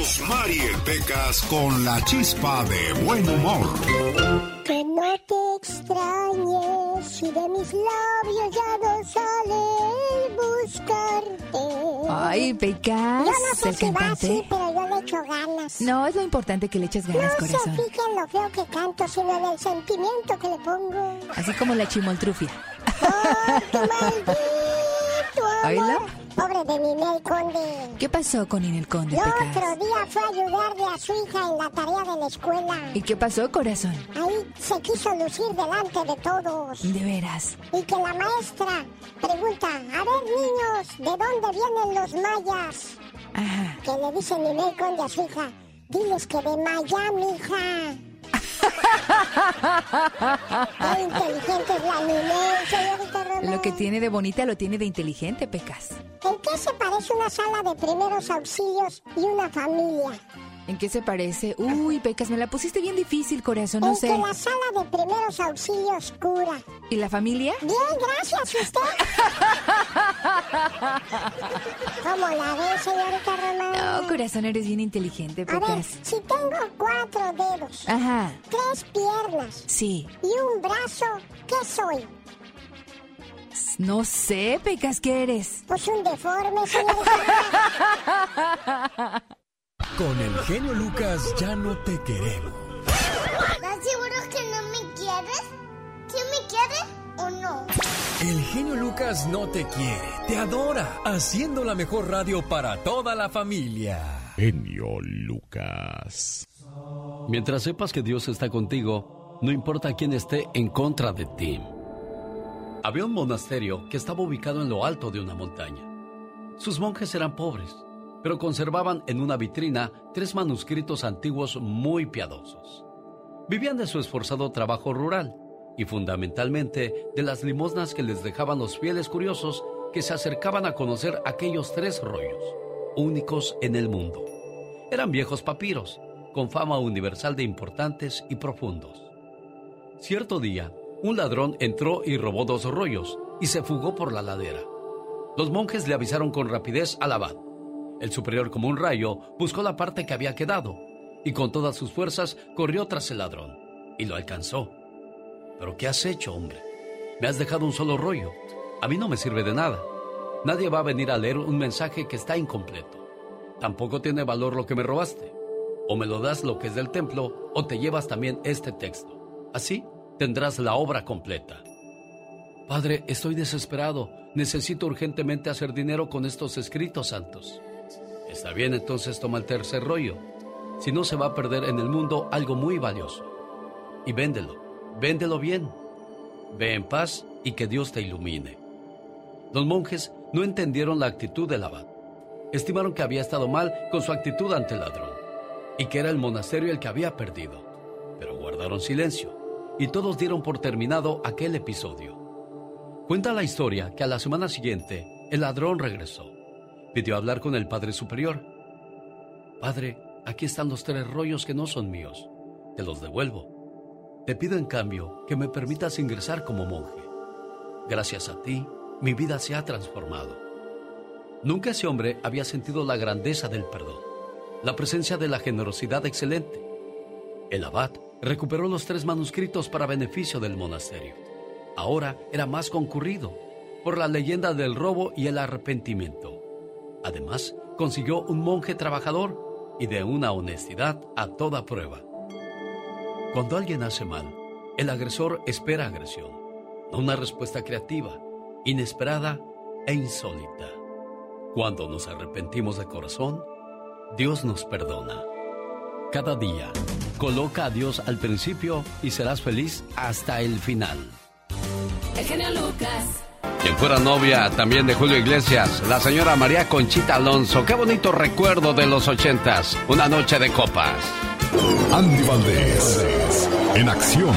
Mariel Pecas con la chispa de buen humor. Que no te extrañes si de mis labios ya no sale el buscarte. Ay, Pecas. Yo no sé el si va cantante. así, pero yo le echo ganas. No, es lo importante que le eches ganas, No se corazón. fijen lo feo que canto, sino en el sentimiento que le pongo. Así como la chimoltrufia. ¡Oh, tu maldito amor! Pobre de Ninel Conde. ¿Qué pasó con Inel Conde, El Pecas? otro día fue a ayudarle a su hija en la tarea de la escuela. ¿Y qué pasó, corazón? Ahí se quiso lucir delante de todos. De veras. Y que la maestra pregunta, a ver niños, ¿de dónde vienen los mayas? Ajá. Que le dice Ninel Conde a su hija, diles que de Miami, hija. Qué inteligente es la Román. Lo que tiene de bonita lo tiene de inteligente, Pecas. ¿En qué se parece una sala de primeros auxilios y una familia? ¿En qué se parece? Uy, Pecas, me la pusiste bien difícil, corazón, no en sé. que la sala de primeros auxilios cura. ¿Y la familia? Bien, gracias, usted. ¿Cómo la ve, señorita Román? No, corazón, eres bien inteligente, A ver, Pecas. si tengo cuatro dedos, Ajá, tres piernas sí. y un brazo, ¿qué soy? No sé, Pecas, ¿qué eres? Pues un deforme, señorita. Con el genio Lucas ya no te queremos. ¿Estás seguro que no me quieres? ¿Sí me quieres o no? El genio Lucas no te quiere, te adora, haciendo la mejor radio para toda la familia. Genio Lucas. Mientras sepas que Dios está contigo, no importa quién esté en contra de ti. Había un monasterio que estaba ubicado en lo alto de una montaña. Sus monjes eran pobres, pero conservaban en una vitrina tres manuscritos antiguos muy piadosos. Vivían de su esforzado trabajo rural y fundamentalmente de las limosnas que les dejaban los fieles curiosos que se acercaban a conocer aquellos tres rollos, únicos en el mundo. Eran viejos papiros, con fama universal de importantes y profundos. Cierto día, un ladrón entró y robó dos rollos y se fugó por la ladera. Los monjes le avisaron con rapidez al abad. El superior, como un rayo, buscó la parte que había quedado y con todas sus fuerzas corrió tras el ladrón y lo alcanzó. ¿Pero qué has hecho, hombre? Me has dejado un solo rollo. A mí no me sirve de nada. Nadie va a venir a leer un mensaje que está incompleto. Tampoco tiene valor lo que me robaste. O me lo das lo que es del templo, o te llevas también este texto. Así tendrás la obra completa. Padre, estoy desesperado. Necesito urgentemente hacer dinero con estos escritos santos. Está bien, entonces toma el tercer rollo. Si no, se va a perder en el mundo algo muy valioso. Y véndelo. Véndelo bien. Ve en paz y que Dios te ilumine. Los monjes no entendieron la actitud del abad. Estimaron que había estado mal con su actitud ante el ladrón y que era el monasterio el que había perdido. Pero guardaron silencio y todos dieron por terminado aquel episodio. Cuenta la historia que a la semana siguiente el ladrón regresó. Pidió hablar con el Padre Superior. Padre, aquí están los tres rollos que no son míos. Te los devuelvo. Te pido en cambio que me permitas ingresar como monje. Gracias a ti, mi vida se ha transformado. Nunca ese hombre había sentido la grandeza del perdón, la presencia de la generosidad excelente. El abad recuperó los tres manuscritos para beneficio del monasterio. Ahora era más concurrido por la leyenda del robo y el arrepentimiento. Además, consiguió un monje trabajador y de una honestidad a toda prueba. Cuando alguien hace mal, el agresor espera agresión, no una respuesta creativa, inesperada e insólita. Cuando nos arrepentimos de corazón, Dios nos perdona. Cada día, coloca a Dios al principio y serás feliz hasta el final. El Lucas. Quien fuera novia también de Julio Iglesias, la señora María Conchita Alonso. Qué bonito recuerdo de los ochentas. Una noche de copas. Andy Valdés, en acción.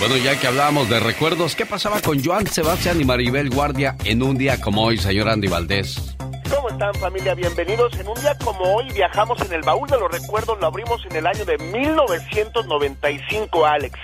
Bueno, ya que hablábamos de recuerdos, ¿qué pasaba con Joan Sebastián y Maribel Guardia en un día como hoy, señor Andy Valdés? ¿Cómo están familia? Bienvenidos. En un día como hoy viajamos en el baúl de los recuerdos, lo abrimos en el año de 1995, Alex.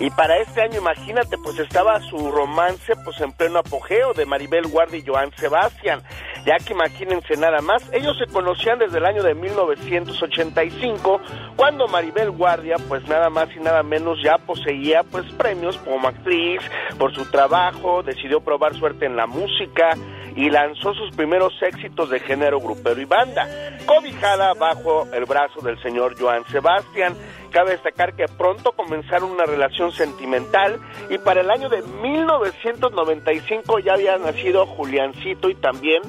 Y para este año, imagínate, pues estaba su romance pues en pleno apogeo de Maribel Guardia y Joan Sebastián. Ya que imagínense nada más, ellos se conocían desde el año de 1985, cuando Maribel Guardia pues nada más y nada menos ya poseía pues premios como actriz por su trabajo, decidió probar suerte en la música y lanzó sus primeros éxitos de género grupero y banda, cobijada bajo el brazo del señor Joan Sebastián. Cabe destacar que pronto comenzaron una relación sentimental y para el año de 1995 ya había nacido Juliancito y también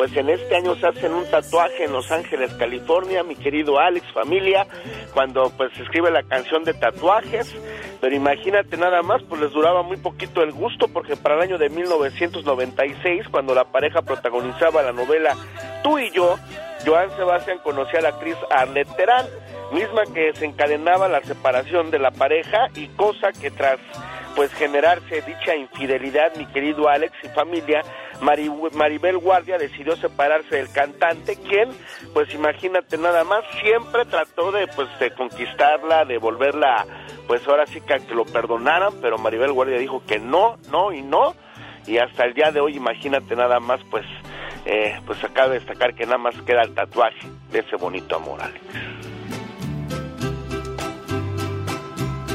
pues en este año se hacen un tatuaje en Los Ángeles, California, mi querido Alex, familia, cuando pues se escribe la canción de tatuajes, pero imagínate nada más, pues les duraba muy poquito el gusto, porque para el año de 1996, cuando la pareja protagonizaba la novela Tú y yo, Joan Sebastián conocía a la actriz Arlette Terán, misma que desencadenaba la separación de la pareja y cosa que tras pues generarse dicha infidelidad, mi querido Alex y familia, Maribel Guardia decidió separarse del cantante, quien, pues imagínate nada más, siempre trató de, pues, de conquistarla, de volverla, pues ahora sí que, que lo perdonaran, pero Maribel Guardia dijo que no, no y no, y hasta el día de hoy, imagínate nada más, pues, eh, pues acaba de destacar que nada más queda el tatuaje de ese bonito amor, Alex.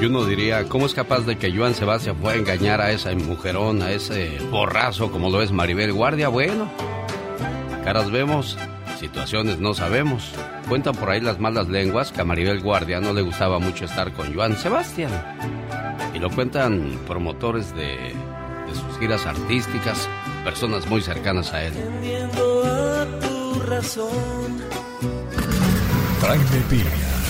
Y uno diría, ¿cómo es capaz de que Joan Sebastián pueda engañar a esa mujerón, a ese borrazo como lo es Maribel Guardia? Bueno, caras vemos, situaciones no sabemos. Cuentan por ahí las malas lenguas que a Maribel Guardia no le gustaba mucho estar con Joan Sebastián. Y lo cuentan promotores de, de sus giras artísticas, personas muy cercanas a él. Jaime Piña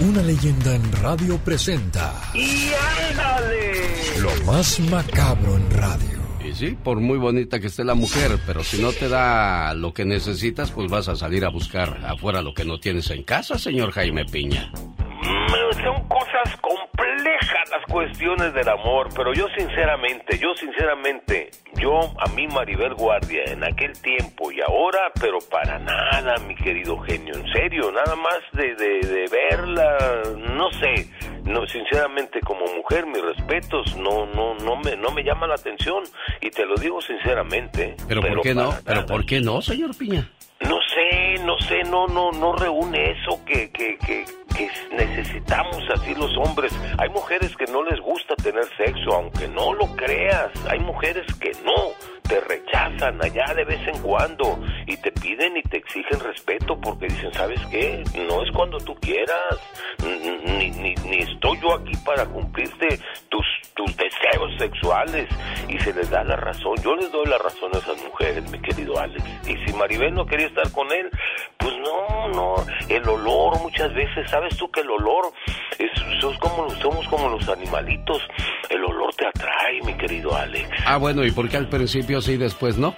una leyenda en radio presenta. ¡Y ándale! Lo más macabro en radio. Y sí, por muy bonita que esté la mujer, pero si no te da lo que necesitas, pues vas a salir a buscar afuera lo que no tienes en casa, señor Jaime Piña. Mm, son cosas complejas las cuestiones del amor, pero yo sinceramente, yo sinceramente, yo a mí Maribel Guardia en aquel tiempo y ahora, pero para nada, mi querido genio, en serio, nada más de, de, verla, no sé, no, sinceramente como mujer, mis respetos, no, no, no me, no me llama la atención y te lo digo sinceramente. Pero, ¿por qué no? Pero ¿por qué no, señor Piña? No sé, no sé, no, no, no reúne eso que, que, que, que necesitamos así los hombres. Hay mujeres que no les gusta tener sexo, aunque no lo creas. Hay mujeres que no, te rechazan allá de vez en cuando y te piden y te exigen respeto porque dicen, ¿sabes qué? No es cuando tú quieras, ni, ni, ni estoy yo aquí para cumplirte tus, tus deseos sexuales. Y se les da la razón. Yo les doy la razón a esas mujeres, mi querido Alex. Y si Maribel no quería estar con él, pues no, no. El olor muchas veces, ¿sabes tú que el olor es, sos como, somos como los animalitos? El olor te atrae, mi querido Alex. Ah, bueno, ¿y por qué al principio sí y después no?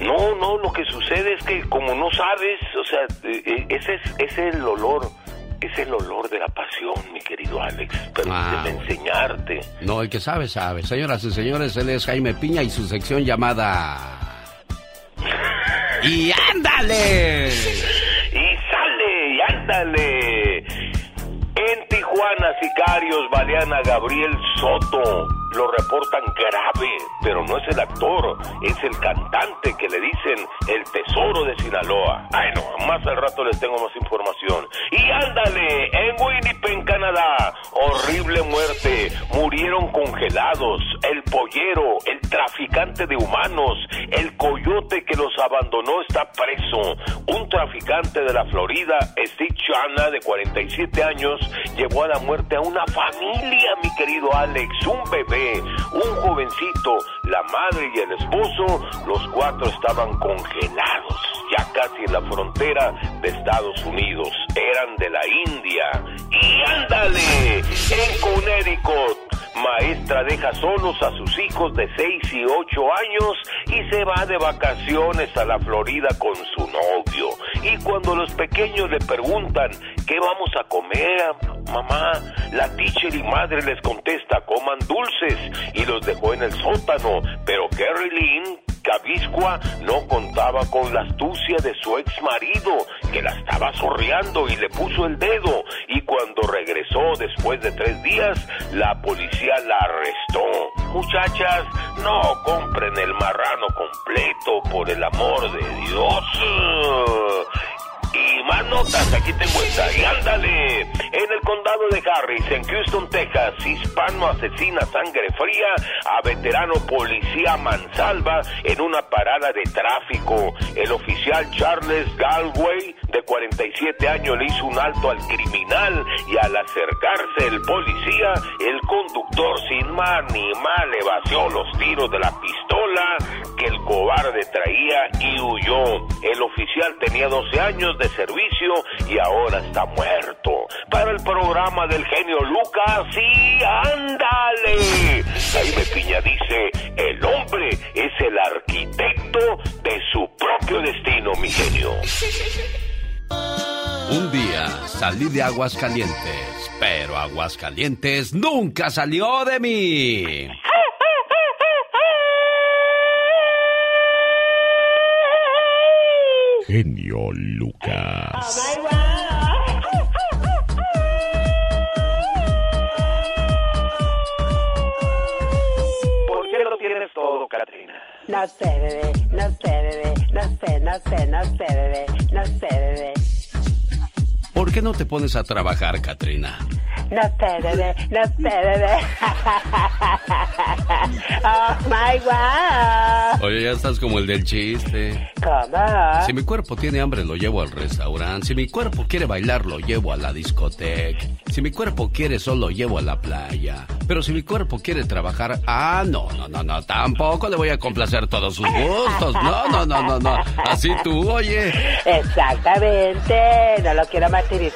No, no, lo que sucede es que como no sabes, o sea, ese es, ese es el olor es el olor de la pasión, mi querido Alex. Permíteme ah, enseñarte. No, el que sabe, sabe. Señoras y señores, él es Jaime Piña y su sección llamada... ¡Y ándale! ¡Y sale! ¡Y ándale! Sicarios balean Gabriel Soto lo reportan grave, pero no es el actor, es el cantante que le dicen el tesoro de Sinaloa. Ay no, más al rato les tengo más información. Y ándale, en Winnipeg, Canadá, horrible muerte, murieron congelados, el pollero, el traficante de humanos, el coyote que los abandonó está preso. Un traficante de la Florida, Steve Chana, de 47 años, llevó a la muerte a una familia, mi querido Alex, un bebé un jovencito, la madre y el esposo, los cuatro estaban congelados, ya casi en la frontera de Estados Unidos. Eran de la India. Y ándale, en Connecticut, maestra deja solos a sus hijos de 6 y 8 años y se va de vacaciones a la Florida con su novio. Y cuando los pequeños le preguntan, ¿qué vamos a comer, mamá? La teacher y madre les contesta, coman dulces y los dejó en el sótano. Pero Carrie Lynn Mónica Viscua no contaba con la astucia de su ex marido, que la estaba sorreando y le puso el dedo. Y cuando regresó después de tres días, la policía la arrestó. Muchachas, no compren el marrano completo, por el amor de Dios. Y más notas, aquí tengo esta. Y ándale, en el condado de Harris, en Houston, Texas, hispano asesina sangre fría a veterano policía mansalva en una parada de tráfico. El oficial Charles Galway, de 47 años, le hizo un alto al criminal y al acercarse el policía, el conductor sin más ni mal le vació los tiros de la pistola que el cobarde traía y huyó. El oficial tenía 12 años de servicio y ahora está muerto. Para el programa del genio Lucas, sí, ándale. Jaime Piña dice, el hombre es el arquitecto de su propio destino, mi genio. Un día salí de Aguascalientes, pero Aguascalientes nunca salió de mí. Genio Lucas. ¿Por qué lo tienes todo, Katrina? No sé, bebé, no sé, bebé, no sé, no sé, no sé, bebé, no sé, bebé. ¿Por qué no te pones a trabajar, Katrina? No sé, bebé, no sé, bebé. oh my God. Oye, ya estás como el del chiste. ¿Cómo? Si mi cuerpo tiene hambre, lo llevo al restaurante. Si mi cuerpo quiere bailar, lo llevo a la discoteca. Si mi cuerpo quiere sol, lo llevo a la playa. Pero si mi cuerpo quiere trabajar, ah, no, no, no, no, tampoco le voy a complacer todos sus gustos. No, no, no, no, no. Así tú, oye. Exactamente. No lo quiero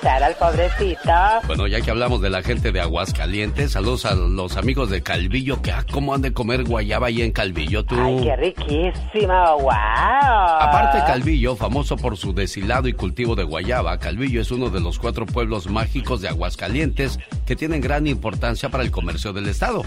al pobrecito. Bueno, ya que hablamos de la gente de Aguascalientes, saludos a los amigos de Calvillo, que ah, cómo han de comer guayaba ahí en Calvillo, tú. Ay, qué riquísimo, wow. Aparte Calvillo, famoso por su deshilado y cultivo de guayaba, Calvillo es uno de los cuatro pueblos mágicos de Aguascalientes que tienen gran importancia para el comercio del estado.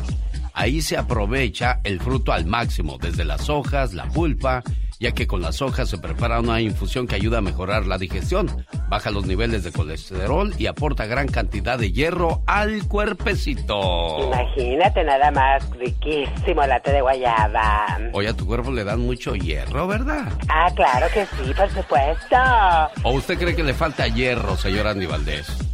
Ahí se aprovecha el fruto al máximo, desde las hojas, la pulpa, ya que con las hojas se prepara una infusión que ayuda a mejorar la digestión, baja los niveles de colesterol y aporta gran cantidad de hierro al cuerpecito. Imagínate nada más, riquísimo latte de guayaba. Oye, a tu cuerpo le dan mucho hierro, ¿verdad? Ah, claro que sí, por supuesto. ¿O usted cree que le falta hierro, señor Andy Valdés?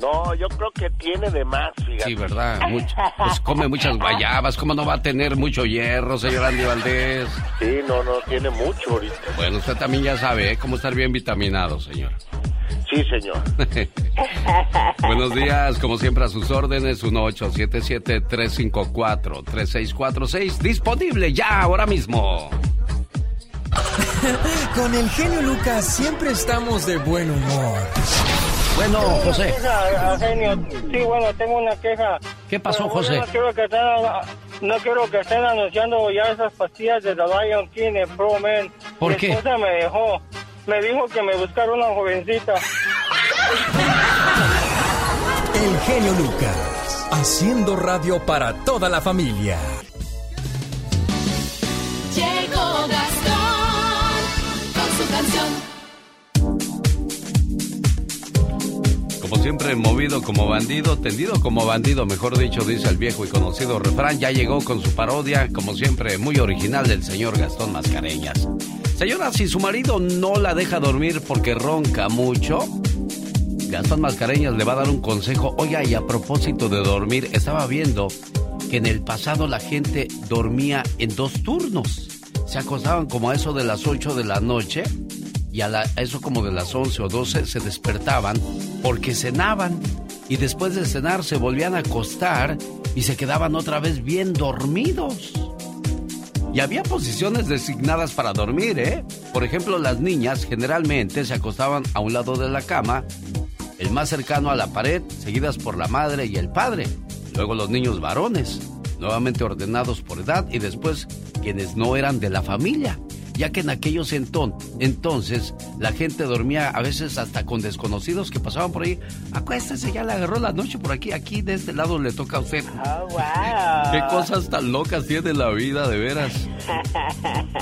No, yo creo que tiene de más, fíjate. Sí, ¿verdad? pues come muchas guayabas. ¿Cómo no va a tener mucho hierro, señor Andy Valdés? Sí, no, no, tiene mucho ahorita. Bueno, usted también ya sabe ¿eh? cómo estar bien vitaminado, señor. Sí, señor. Buenos días, como siempre a sus órdenes, 1877-354-3646, disponible ya, ahora mismo. Con el genio Lucas siempre estamos de buen humor. Bueno, José. Sí, bueno, tengo una queja. ¿Qué pasó, José? No quiero, que estén, no quiero que estén anunciando ya esas pastillas de The Lion King en Pro Man. ¿Por Mi qué? esposa me dejó. Me dijo que me buscara una jovencita. El genio Lucas, haciendo radio para toda la familia. Llegó Gastón Como siempre, movido como bandido, tendido como bandido, mejor dicho, dice el viejo y conocido refrán, ya llegó con su parodia, como siempre, muy original del señor Gastón Mascareñas. Señora, si su marido no la deja dormir porque ronca mucho, Gastón Mascareñas le va a dar un consejo. Oiga, y a propósito de dormir, estaba viendo que en el pasado la gente dormía en dos turnos. Se acostaban como a eso de las 8 de la noche y a, eso como de las 11 o 12 se despertaban porque cenaban y después de cenar se volvían a acostar y se quedaban otra vez bien dormidos. Y había posiciones designadas para dormir, ¿eh? Por ejemplo, las niñas generalmente se acostaban a un lado de la cama, el más cercano a la pared, seguidas por la madre y el padre. Luego los niños varones, nuevamente ordenados por edad y después quienes no eran de la familia, ya que en aquellos enton- entonces la gente dormía a veces hasta con desconocidos que pasaban por ahí. Acuéstese, ya le agarró la noche por aquí, aquí de este lado le toca a usted. Oh, wow. Qué cosas tan locas tiene la vida, de veras.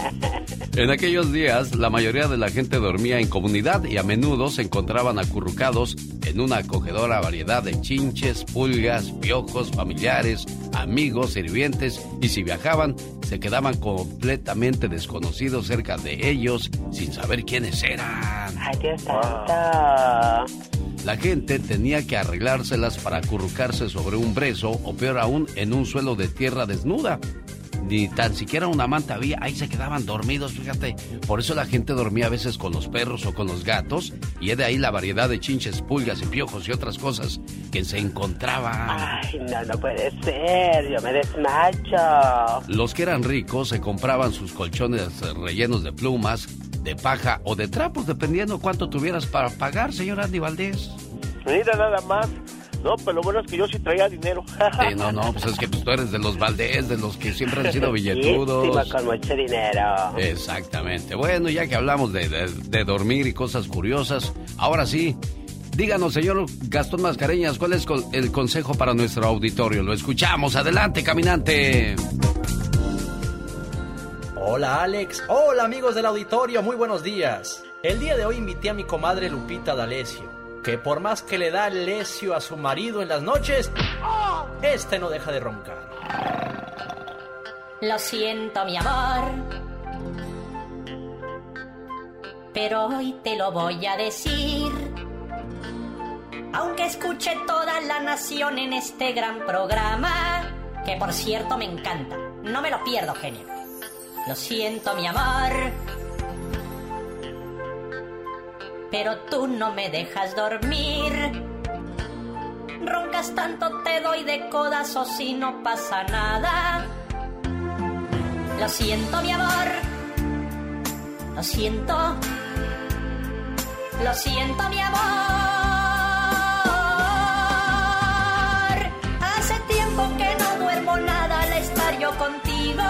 En aquellos días, la mayoría de la gente dormía en comunidad y a menudo se encontraban acurrucados en una acogedora variedad de chinches, pulgas, piojos, familiares, amigos, sirvientes y si viajaban, se quedaban completamente desconocidos cerca de ellos sin saber quiénes eran. Ay, Dios santo. La gente tenía que arreglárselas para acurrucarse sobre un brezo o peor aún en un suelo de tierra desnuda. Ni tan siquiera una manta había, ahí se quedaban dormidos, fíjate. Por eso la gente dormía a veces con los perros o con los gatos y es de ahí la variedad de chinches, pulgas y piojos y otras cosas que se encontraban. Ay, no, no puede ser. Yo me desmacho. Los que eran ricos se compraban sus colchones rellenos de plumas, de paja o de trapos, dependiendo cuánto tuvieras para pagar, señor Andy Valdés. Mira nada más. No, pero lo bueno es que yo sí traía dinero. Sí, no, no, pues es que tú eres de los Valdés, de los que siempre han sido billetudos. Riquísima, con mucho dinero. Exactamente. Bueno, ya que hablamos de, de- de dormir y cosas curiosas, ahora sí, díganos, señor Gastón Mascareñas, ¿cuál es el consejo para nuestro auditorio? Lo escuchamos. Adelante, caminante. Hola Alex, hola amigos del auditorio, muy buenos días. El día de hoy invité a mi comadre Lupita D'Alessio, que por más que le da lesio a su marido en las noches, este no deja de roncar. Lo siento, mi amor. Pero hoy te lo voy a decir. Aunque escuche toda la nación en este gran programa, que por cierto me encanta. No me lo pierdo, genio. Lo siento, mi amor. Pero tú no me dejas dormir. Roncas tanto, te doy de codazos y no pasa nada. Lo siento, mi amor. Lo siento. Lo siento, mi amor. Hace tiempo que no duermo nada al estar yo contigo.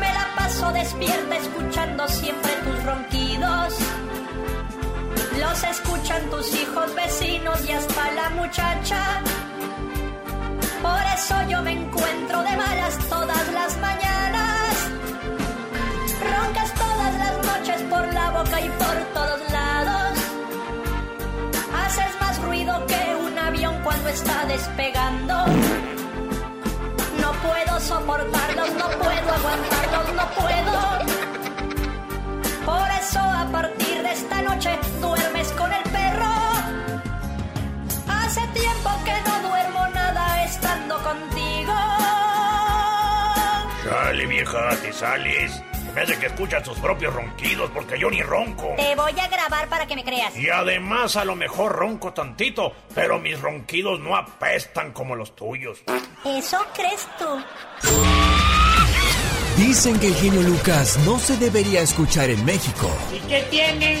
Me la paso despierta escuchando siempre tus ronquidos. Los escuchan tus hijos, vecinos y hasta la muchacha. Por eso yo me encuentro de malas todas las mañanas. Roncas todas las noches por la boca y por todos lados. Haces más ruido que un avión cuando está despegando. No puedo soportarlos, no puedo aguantarlos, no puedo. Que no duermo nada estando contigo. Sale, vieja, te sales. Me hace que escuchas tus propios ronquidos porque yo ni ronco. Te voy a grabar para que me creas. Y además a lo mejor ronco tantito, pero mis ronquidos no apestan como los tuyos. ¿Eso crees tú? Dicen que el genio Lucas no se debería escuchar en México. ¿Y qué tiene?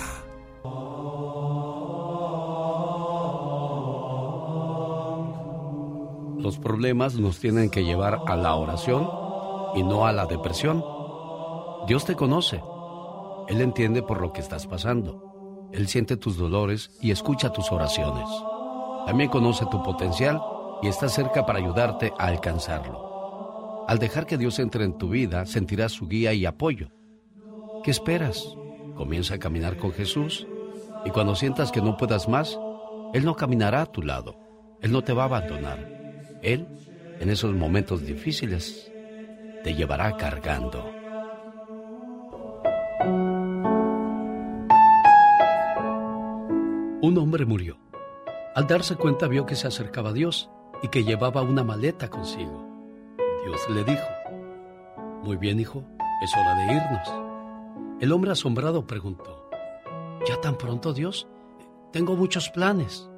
Los problemas nos tienen que llevar a la oración y no a la depresión. Dios te conoce. Él entiende por lo que estás pasando. Él siente tus dolores y escucha tus oraciones. También conoce tu potencial y está cerca para ayudarte a alcanzarlo. Al dejar que Dios entre en tu vida, sentirás su guía y apoyo. ¿Qué esperas? Comienza a caminar con Jesús y cuando sientas que no puedas más, Él no caminará a tu lado. Él no te va a abandonar. Él, en esos momentos difíciles, te llevará cargando. Un hombre murió. Al darse cuenta vio que se acercaba a Dios y que llevaba una maleta consigo. Dios le dijo, Muy bien, hijo, es hora de irnos. El hombre asombrado preguntó, ¿Ya tan pronto, Dios? Tengo muchos planes.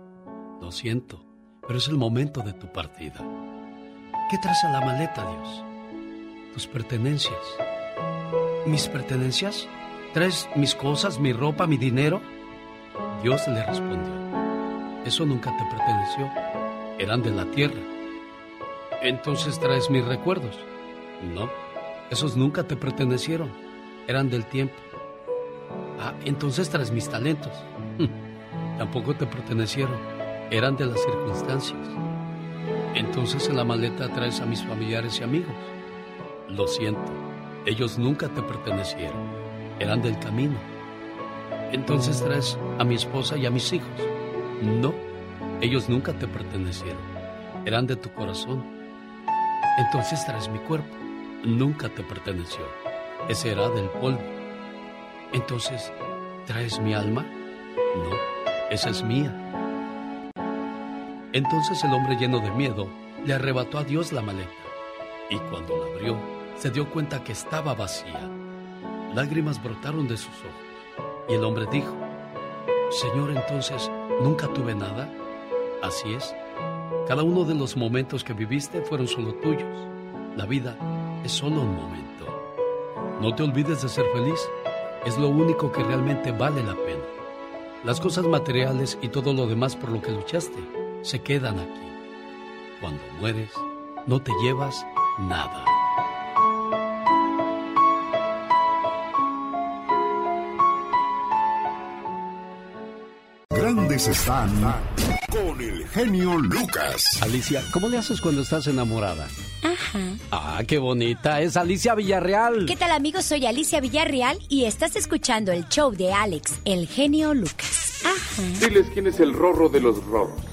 Lo siento, pero es el momento de tu partida. ¿Qué traes a la maleta, Dios? Tus pertenencias. ¿Mis pertenencias? ¿Traes mis cosas, mi ropa, mi dinero? Dios le respondió, eso nunca te perteneció. Eran de la tierra. Entonces traes mis recuerdos. No, esos nunca te pertenecieron. Eran del tiempo. Ah, entonces traes mis talentos. Tampoco te pertenecieron. Eran de las circunstancias. Entonces en la maleta traes a mis familiares y amigos. Lo siento, ellos nunca te pertenecieron. Eran del camino. Entonces traes a mi esposa y a mis hijos. No, ellos nunca te pertenecieron. Eran de tu corazón. Entonces traes mi cuerpo. Nunca te perteneció. Ese era del polvo. Entonces, ¿traes mi alma? No, esa es mía. Entonces el hombre lleno de miedo le arrebató a Dios la maleta y cuando la abrió se dio cuenta que estaba vacía. Lágrimas brotaron de sus ojos y el hombre dijo, Señor, entonces, ¿nunca tuve nada? Así es, cada uno de los momentos que viviste fueron solo tuyos. La vida es solo un momento. No te olvides de ser feliz, es lo único que realmente vale la pena. Las cosas materiales y todo lo demás por lo que luchaste se quedan aquí. Cuando mueres, no te llevas nada. Grandes están con el genio Lucas. Alicia, ¿cómo le haces cuando estás enamorada? Ajá. Ah, qué bonita. Es Alicia Villarreal. ¿Qué tal amigos? Soy Alicia Villarreal y estás escuchando el show de Alex, el genio Lucas. Ajá. Diles quién es el rorro de los rorros.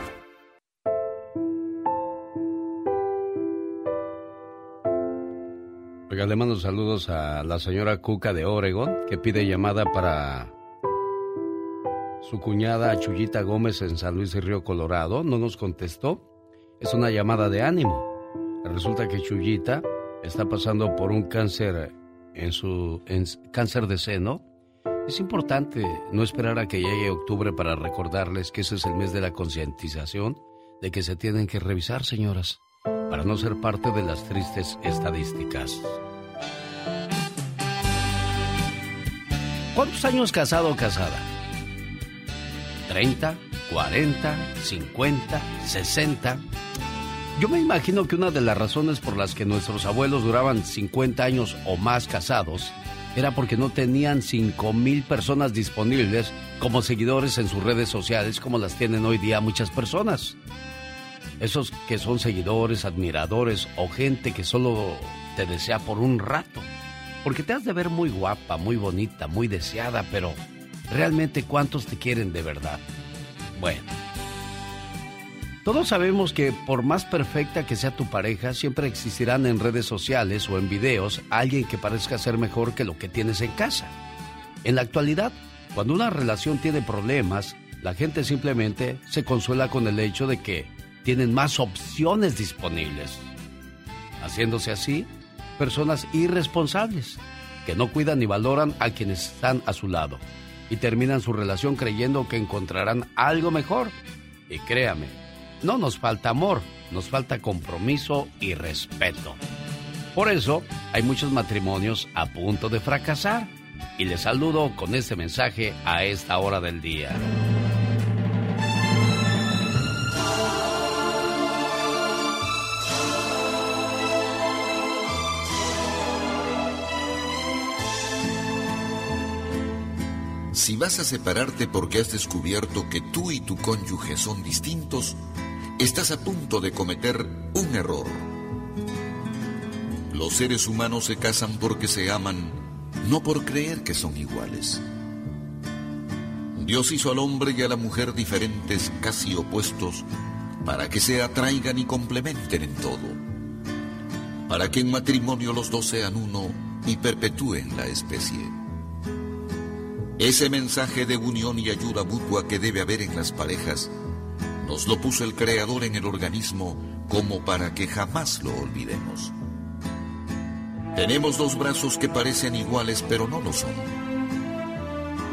Le mando saludos a la señora Cuca de Oregon, que pide llamada para su cuñada Chuyita Gómez en San Luis Río Colorado. No nos contestó. Es una llamada de ánimo. Resulta que Chuyita está pasando por un cáncer en su cáncer de seno. Es importante no esperar a que llegue octubre para recordarles que ese es el mes de la concientización de que se tienen que revisar, señoras, para no ser parte de las tristes estadísticas. ¿Cuántos años casado o casada? ¿30? ¿40? ¿50? ¿60? Yo me imagino que una de las razones por las que nuestros abuelos duraban 50 años o más casados era porque no tenían 5 mil personas disponibles como seguidores en sus redes sociales como las tienen hoy día muchas personas. Esos que son seguidores, admiradores o gente que solo te desea por un rato. Porque te has de ver muy guapa, muy bonita, muy deseada, pero realmente cuántos te quieren de verdad. Bueno. Todos sabemos que por más perfecta que sea tu pareja, siempre existirán en redes sociales o en videos alguien que parezca ser mejor que lo que tienes en casa. En la actualidad, cuando una relación tiene problemas, la gente simplemente se consuela con el hecho de que tienen más opciones disponibles. Haciéndose así, personas irresponsables, que no cuidan ni valoran a quienes están a su lado y terminan su relación creyendo que encontrarán algo mejor. Y créame, no nos falta amor, nos falta compromiso y respeto. Por eso hay muchos matrimonios a punto de fracasar. Y les saludo con este mensaje a esta hora del día. Si vas a separarte porque has descubierto que tú y tu cónyuge son distintos, estás a punto de cometer un error. Los seres humanos se casan porque se aman, no por creer que son iguales. Dios hizo al hombre y a la mujer diferentes, casi opuestos, para que se atraigan y complementen en todo. Para que en matrimonio los dos sean uno y perpetúen la especie. Ese mensaje de unión y ayuda mutua que debe haber en las parejas nos lo puso el Creador en el organismo como para que jamás lo olvidemos. Tenemos dos brazos que parecen iguales pero no lo son.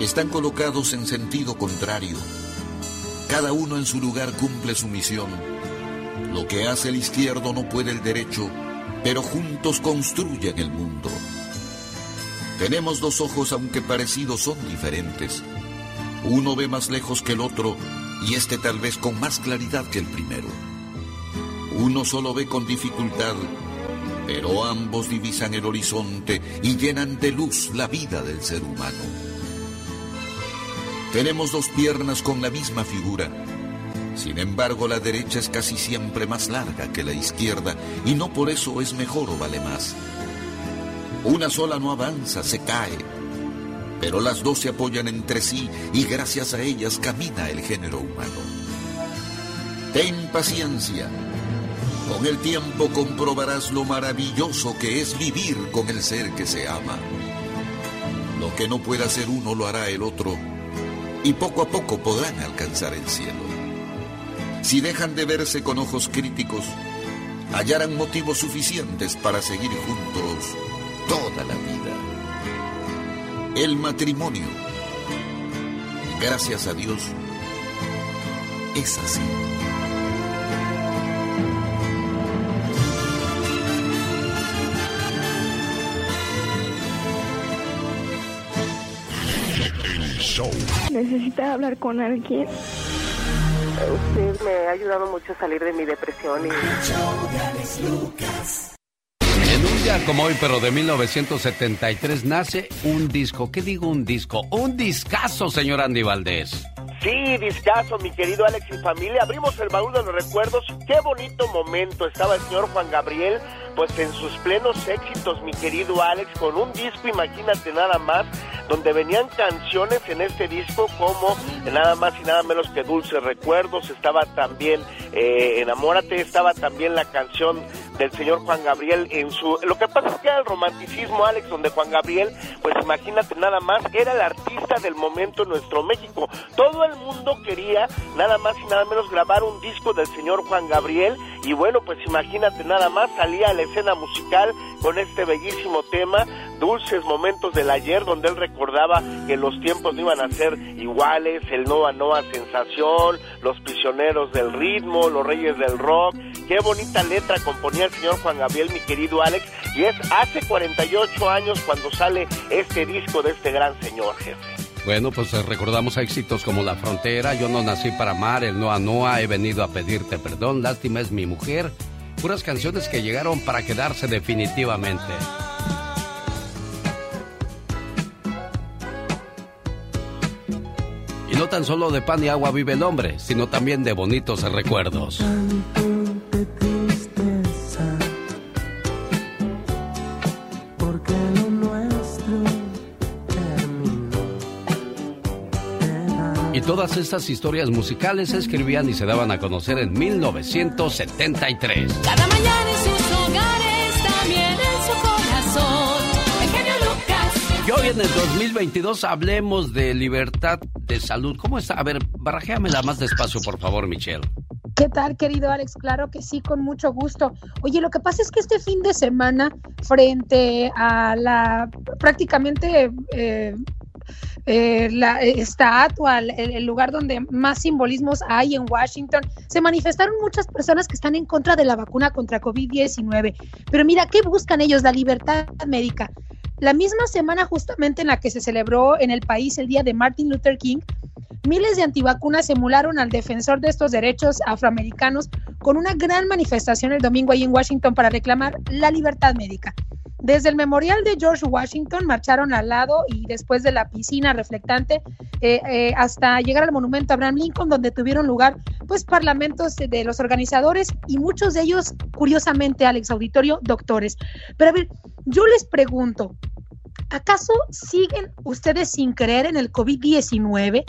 Están colocados en sentido contrario. Cada uno en su lugar cumple su misión. Lo que hace el izquierdo no puede el derecho, pero juntos construyen el mundo. Tenemos dos ojos aunque parecidos son diferentes. Uno ve más lejos que el otro y este tal vez con más claridad que el primero. Uno solo ve con dificultad, pero ambos divisan el horizonte y llenan de luz la vida del ser humano. Tenemos dos piernas con la misma figura. Sin embargo, la derecha es casi siempre más larga que la izquierda y no por eso es mejor o vale más. Una sola no avanza, se cae, pero las dos se apoyan entre sí y gracias a ellas camina el género humano. Ten paciencia. Con el tiempo comprobarás lo maravilloso que es vivir con el ser que se ama. Lo que no pueda hacer uno lo hará el otro y poco a poco podrán alcanzar el cielo. Si dejan de verse con ojos críticos, hallarán motivos suficientes para seguir juntos toda la vida. El matrimonio, gracias a Dios, es así. El show. Necesita hablar con alguien. Usted me ha ayudado mucho a salir de mi depresión y... Un como hoy, pero de 1973, nace un disco. ¿Qué digo un disco? Un discazo, señor Andy Valdés. Sí, discazo, mi querido Alex y familia. Abrimos el baúl de los recuerdos. Qué bonito momento estaba el señor Juan Gabriel, pues en sus plenos éxitos, mi querido Alex, con un disco, imagínate nada más, donde venían canciones en este disco como nada más y nada menos que Dulces Recuerdos. Estaba también eh, Enamórate, estaba también la canción del señor Juan Gabriel en su... Lo que pasa es que era el romanticismo, Alex, donde Juan Gabriel, pues imagínate nada más, era el artista del momento en nuestro México. Todo el mundo quería nada más y nada menos grabar un disco del señor Juan Gabriel y bueno, pues imagínate nada más, salía la escena musical con este bellísimo tema, Dulces Momentos del Ayer, donde él recordaba que los tiempos no iban a ser iguales, el Noa Noa Sensación, Los Prisioneros del Ritmo, Los Reyes del Rock, qué bonita letra componía el señor Juan Gabriel, mi querido Alex, y es hace 48 años cuando sale este disco de este gran señor, jefe. Bueno, pues eh, recordamos éxitos como La Frontera, Yo no nací para amar, El Noa Noa, He venido a pedirte perdón, Lástima es mi mujer. Puras canciones que llegaron para quedarse definitivamente. Y no tan solo de pan y agua vive el hombre, sino también de bonitos recuerdos. Y todas estas historias musicales se escribían y se daban a conocer en 1973. Cada mañana en sus hogares, también en su corazón. El genio Lucas. Y hoy en el 2022 hablemos de libertad de salud. ¿Cómo está? A ver, barajéamela más despacio, por favor, Michelle. ¿Qué tal, querido Alex? Claro que sí, con mucho gusto. Oye, lo que pasa es que este fin de semana, frente a la prácticamente eh, eh, la estatua, el, el lugar donde más simbolismos hay en Washington, se manifestaron muchas personas que están en contra de la vacuna contra COVID-19. Pero mira, ¿qué buscan ellos? La libertad médica. La misma semana justamente en la que se celebró en el país el día de Martin Luther King, miles de antivacunas emularon al defensor de estos derechos afroamericanos con una gran manifestación el domingo ahí en Washington para reclamar la libertad médica. Desde el memorial de George Washington marcharon al lado y después de la piscina reflectante eh, eh, hasta llegar al monumento a Abraham Lincoln, donde tuvieron lugar pues parlamentos de, los organizadores y muchos de ellos, curiosamente, Alex Auditorio, doctores. Pero a ver, yo les pregunto, ¿acaso siguen ustedes sin creer en el COVID-19?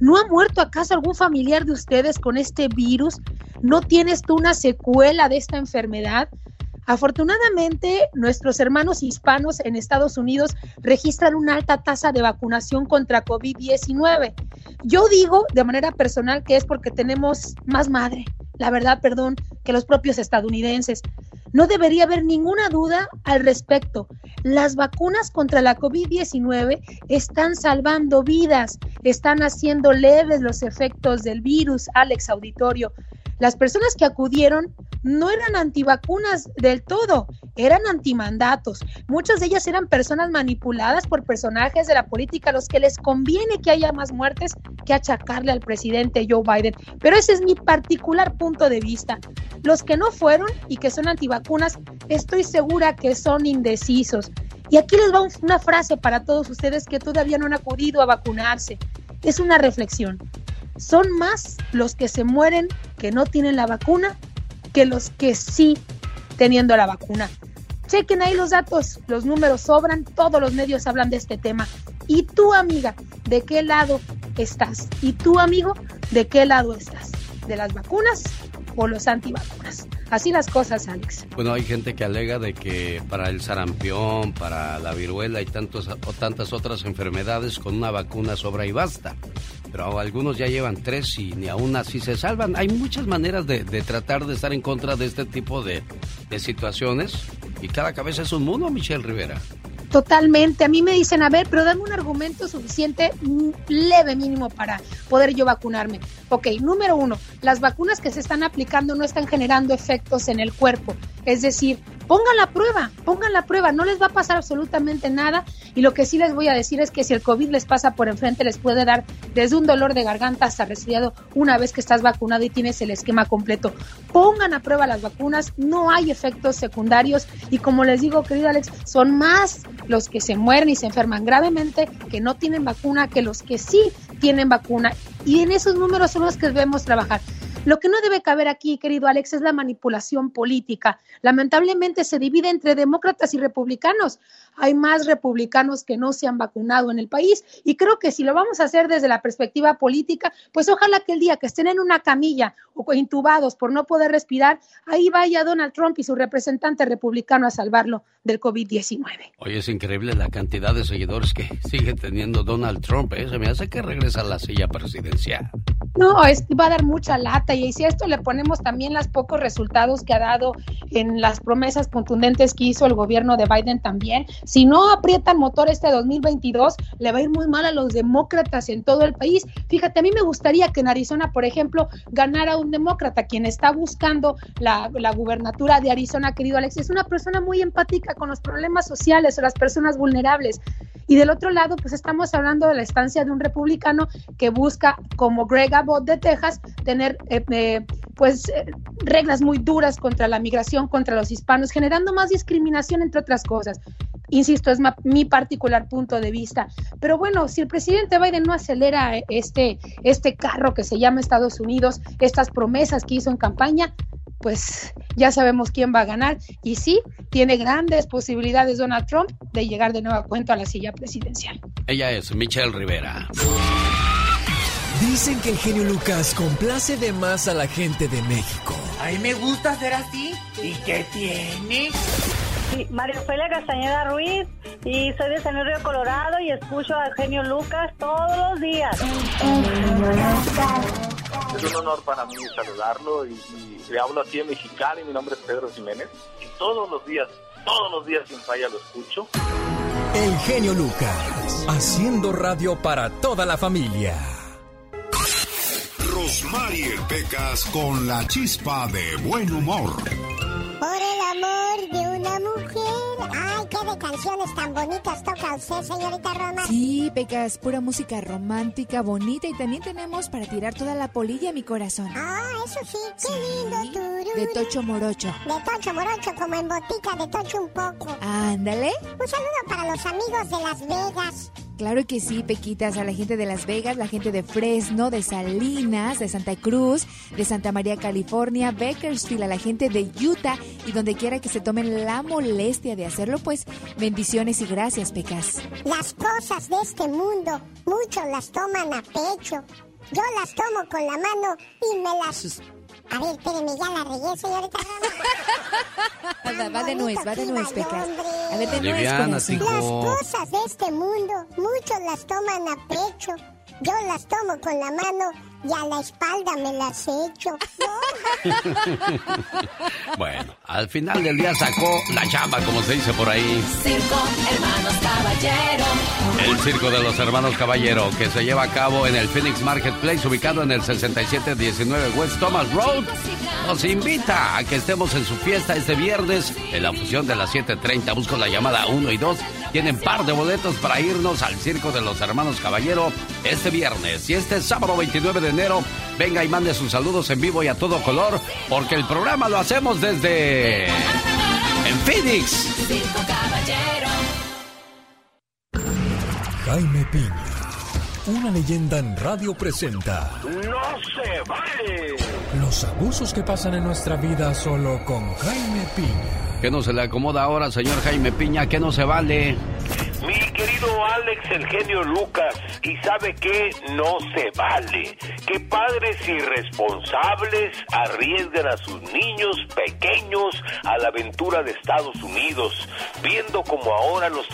¿No ha muerto acaso algún familiar de ustedes con este virus? ¿No tienes tú una secuela de esta enfermedad? Afortunadamente, nuestros hermanos hispanos en Estados Unidos registran una alta tasa de vacunación contra COVID-19. Yo digo de manera personal que es porque tenemos más madre, la verdad, perdón, que los propios estadounidenses. No debería haber ninguna duda al respecto. Las vacunas contra la COVID-19 están salvando vidas, están haciendo leves los efectos del virus, Alex Auditorio. Las personas que acudieron no eran antivacunas del todo, eran antimandatos. Muchas de ellas eran personas manipuladas por personajes de la política a los que les conviene que haya más muertes que achacarle al presidente Joe Biden. Pero ese es mi particular punto de vista. Los que no fueron y que son antivacunas, estoy segura que son indecisos. Y aquí les va una frase para todos ustedes que todavía no han acudido a vacunarse. Es una reflexión. Son más los que se mueren que no tienen la vacuna que los que sí teniendo la vacuna. Chequen ahí los datos, los números sobran, todos los medios hablan de este tema. ¿Y tú, amiga, de qué lado estás? ¿Y tú, amigo, de qué lado estás? ¿De las vacunas o los antivacunas? Así las cosas, Alex. Bueno, hay gente que alega de que para el sarampión, para la viruela y tantos, o tantas otras enfermedades con una vacuna sobra y basta pero algunos ya llevan tres y ni aún así se salvan. Hay muchas maneras de, tratar de estar en contra de este tipo de, de situaciones y cada cabeza es un mundo, Michelle Rivera. Totalmente. A mí me dicen, a ver, pero dame un argumento suficiente, leve mínimo para poder yo vacunarme. Ok, número uno, las vacunas que se están aplicando no están generando efectos en el cuerpo. Es decir, pongan la prueba, pongan la prueba, no les va a pasar absolutamente nada. Y lo que sí les voy a decir es que si el COVID les pasa por enfrente, les puede dar desde un dolor de garganta hasta resfriado una vez que estás vacunado y tienes el esquema completo. Pongan a prueba las vacunas, no hay efectos secundarios. Y como les digo, querido Alex, son más los que se mueren y se enferman gravemente, que no tienen vacuna, que los que sí tienen vacuna. Y en esos números son los que debemos trabajar. Lo que no debe caber aquí, querido Alex, es la manipulación política. Lamentablemente se divide entre demócratas y republicanos. Hay más republicanos que no se han vacunado en el país y creo que si lo vamos a hacer desde la perspectiva política, pues ojalá que el día que estén en una camilla o intubados por no poder respirar, ahí vaya Donald Trump y su representante republicano a salvarlo del COVID-19. Oye, es increíble la cantidad de seguidores que sigue teniendo Donald Trump. ¿eh? Se me hace que regresa a la silla presidencial. No, es, va a dar mucha lata y si a esto le ponemos también los pocos resultados que ha dado en las promesas contundentes que hizo el gobierno de Biden también, si no aprietan motor este 2022, le va a ir muy mal a los demócratas en todo el país. Fíjate, a mí me gustaría que en Arizona, por ejemplo, ganara un demócrata, quien está buscando la, la gubernatura de Arizona, querido Alex, es una persona muy empática con los problemas sociales o las personas vulnerables. Y del otro lado, pues estamos hablando de la estancia de un republicano que busca, como Greg Abbott de Texas, tener eh, eh, pues eh, reglas muy duras contra la migración, contra los hispanos, generando más discriminación, entre otras cosas. Insisto, es mi particular punto de vista. Pero bueno, si el presidente Biden no acelera este, este carro que se llama Estados Unidos, estas promesas que hizo en campaña, pues ya sabemos quién va a ganar. Y sí, tiene grandes posibilidades Donald Trump de llegar de nuevo a cuento a la silla presidencial. Ella es Michelle Rivera. Dicen que el genio Lucas complace de más a la gente de México. A mí me gusta ser así. ¿Y qué tiene? María Ofelia Castañeda Ruiz y soy de San Río Colorado y escucho al genio Lucas todos los días. Es un honor para mí saludarlo y, le hablo aquí en Mexicali. Mi nombre es Pedro Jiménez y todos los días, todos los días sin falla lo escucho. El genio Lucas, haciendo radio para toda la familia. Rosmarie Pecas con la chispa de buen humor. De canciones tan bonitas toca usted, señorita Roma. Sí, Pecas, pura música romántica, bonita y también tenemos para tirar toda la polilla a mi corazón. Ah, eso sí, qué lindo tururú. De Tocho Morocho. De Tocho Morocho, como en botica de Tocho un poco. Ándale. Un saludo para los amigos de Las Vegas. Claro que sí, Pequitas, a la gente de Las Vegas, la gente de Fresno, de Salinas, de Santa Cruz, de Santa María, California, Bakersfield, a la gente de Utah y donde quiera que se tomen la molestia de hacerlo, pues bendiciones y gracias, Pecas. Las cosas de este mundo, muchos las toman a pecho. Yo las tomo con la mano y me las a ver, espérenme, ya la regué, señorita Roma. va de nuez, va de nuez, Pecas. A ver, de nuez, Las cosas de este mundo, muchos las toman a pecho. Yo las tomo con la mano y a la espalda me las echo. bueno, al final del día sacó la chamba, como se dice por ahí. Circo, hermanos caballero. El circo de los hermanos Caballero, que se lleva a cabo en el Phoenix Marketplace, ubicado en el 6719 West Thomas Road, nos invita a que estemos en su fiesta este viernes en la fusión de las 7:30. Busco la llamada 1 y 2. Tienen par de boletos para irnos al circo de los hermanos Caballero este viernes. Y este sábado 29 de enero, venga y mande sus saludos en vivo y a todo color, porque el programa lo hacemos desde. en Phoenix. Jaime Piña, una leyenda en radio presenta ¡No se vale! los abusos que pasan en nuestra vida solo con Jaime Piña. ¿Qué no se le acomoda ahora, señor Jaime Piña? ¿Qué no se vale? Mi querido Alex, el genio Lucas, y sabe que no se vale que padres irresponsables arriesguen a sus niños pequeños a la aventura de Estados Unidos, viendo como ahora los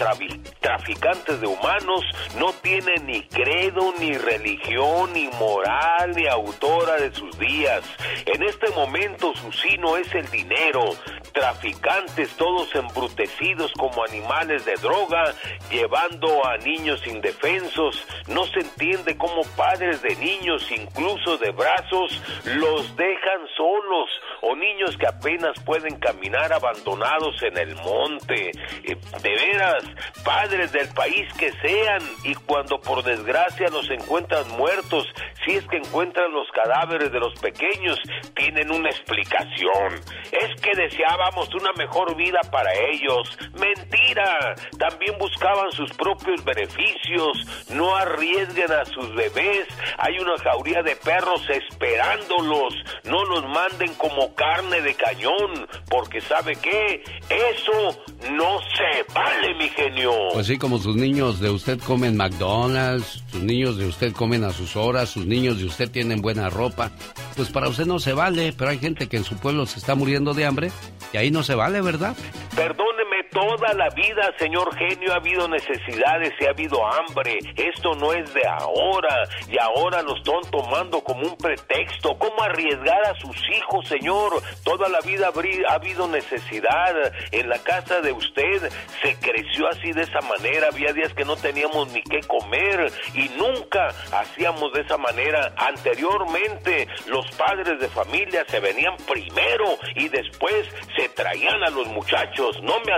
traficantes de humanos no tienen ni credo, ni religión, ni moral, ni autora de sus días. En este momento su sino es el dinero, traficantes todos embrutecidos como animales de droga, llevando a niños indefensos. No se entiende cómo padres de niños, incluso de brazos, los dejan solos o niños que apenas pueden caminar abandonados en el monte. Eh, de veras, padres del país que sean y cuando por desgracia los encuentran muertos, si es que encuentran los cadáveres de los pequeños, tienen una explicación. Es que deseábamos una mejor vida para ellos. Mentira. También buscaban sus propios beneficios. No arriesguen a sus bebés. Hay una jauría de perros esperándolos. No los manden como carne de cañón. Porque sabe qué? Eso no se vale, mi genio. Pues sí, como sus niños de usted comen McDonald's, sus niños de usted comen a sus horas, sus niños de usted tienen buena ropa. Pues para usted no se vale, pero hay gente que en su pueblo se está muriendo de hambre y ahí no se vale, ¿verdad? Perdóneme, toda la vida, señor genio, ha habido necesidades y ha habido hambre. Esto no es de ahora y ahora lo están tomando como un pretexto. ¿Cómo arriesgar a sus hijos, señor? Toda la vida ha habido necesidad. En la casa de usted se creció así de esa manera. Había días que no teníamos ni qué comer y nunca hacíamos de esa manera. Anteriormente, los padres de familia se venían primero y después se traían a los muchachos. No me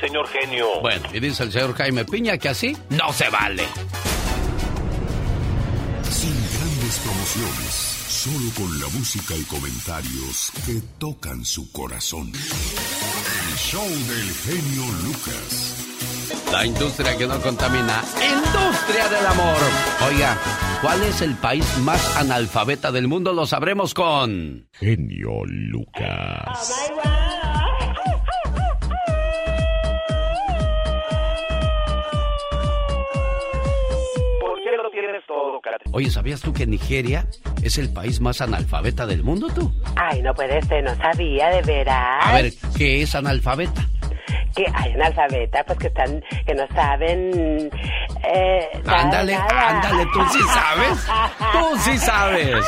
señor genio. Bueno, y dice el señor Jaime Piña que así no se vale. Sin grandes promociones, solo con la música y comentarios que tocan su corazón. El show del genio Lucas. La industria que no contamina. Industria del amor. Oiga, ¿cuál es el país más analfabeta del mundo? Lo sabremos con... Genio Lucas. Oye, ¿sabías tú que Nigeria es el país más analfabeta del mundo, tú? Ay, no puede ser, no sabía, de veras. A ver, ¿qué es analfabeta? Que hay analfabetas, pues que están, que no saben. Eh, Ándale, nada. ándale, tú sí sabes. Tú sí sabes.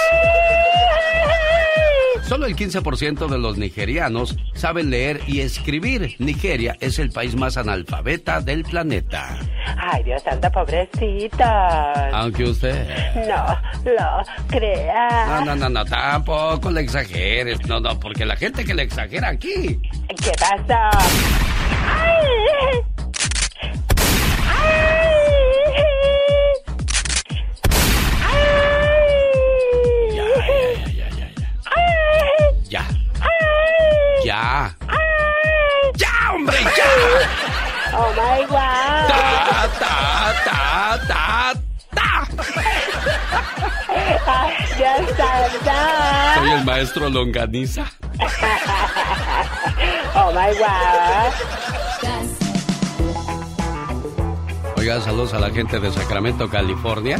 Solo el 15% de los nigerianos saben leer y escribir. Nigeria es el país más analfabeta del planeta. Ay, Dios santo, pobrecitos. Aunque usted... No, lo crea. No, no, no, no, tampoco le exageres. No, no, porque la gente que le exagera aquí. ¿Qué pasó? ¡Ay! Hombre, ya. Oh my god. Ta, ta, ta, ta, ta. Ay, Dios santo. Soy el maestro Longaniza. Oh my god. Oiga, saludos a la gente de Sacramento, California.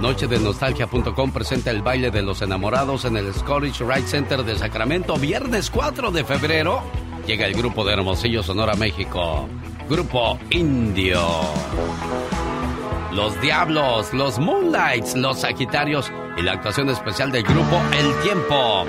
Noche de Nostalgia.com presenta el baile de los enamorados en el Scottish Rite Center de Sacramento, viernes 4 de febrero. Llega el grupo de Hermosillo, Sonora, México. Grupo Indio. los Diablos, los Moonlights, los Sagitarios y la actuación especial del grupo El Tiempo.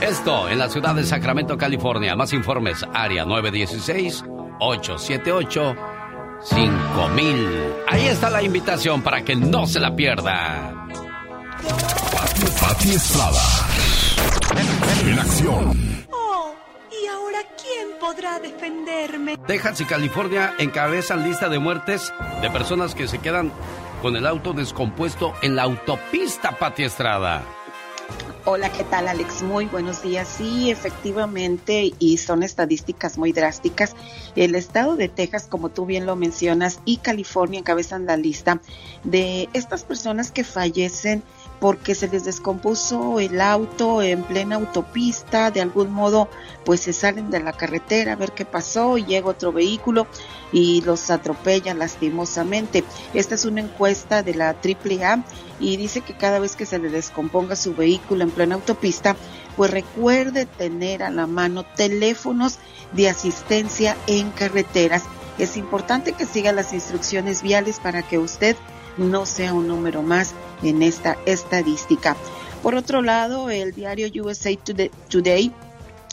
Esto en la ciudad de Sacramento, California. Más informes, área 916-878-5000. Ahí está la invitación para que no se la pierda. Pati Estrada. En acción. Oh, ¿y ahora quién podrá defenderme? Texas y California encabezan lista de muertes de personas que se quedan con el auto descompuesto en la autopista Pati Estrada. Hola, ¿qué tal Alex? Muy buenos días. Sí, efectivamente, y son estadísticas muy drásticas. El estado de Texas, como tú bien lo mencionas, y California encabezan la lista de estas personas que fallecen porque se les descompuso el auto en plena autopista, de algún modo pues se salen de la carretera a ver qué pasó y llega otro vehículo y los atropellan lastimosamente. Esta es una encuesta de la AAA y dice que cada vez que se le descomponga su vehículo en plena autopista, pues recuerde tener a la mano teléfonos de asistencia en carreteras. Es importante que siga las instrucciones viales para que usted no sea un número más en esta estadística. Por otro lado, el diario USA Today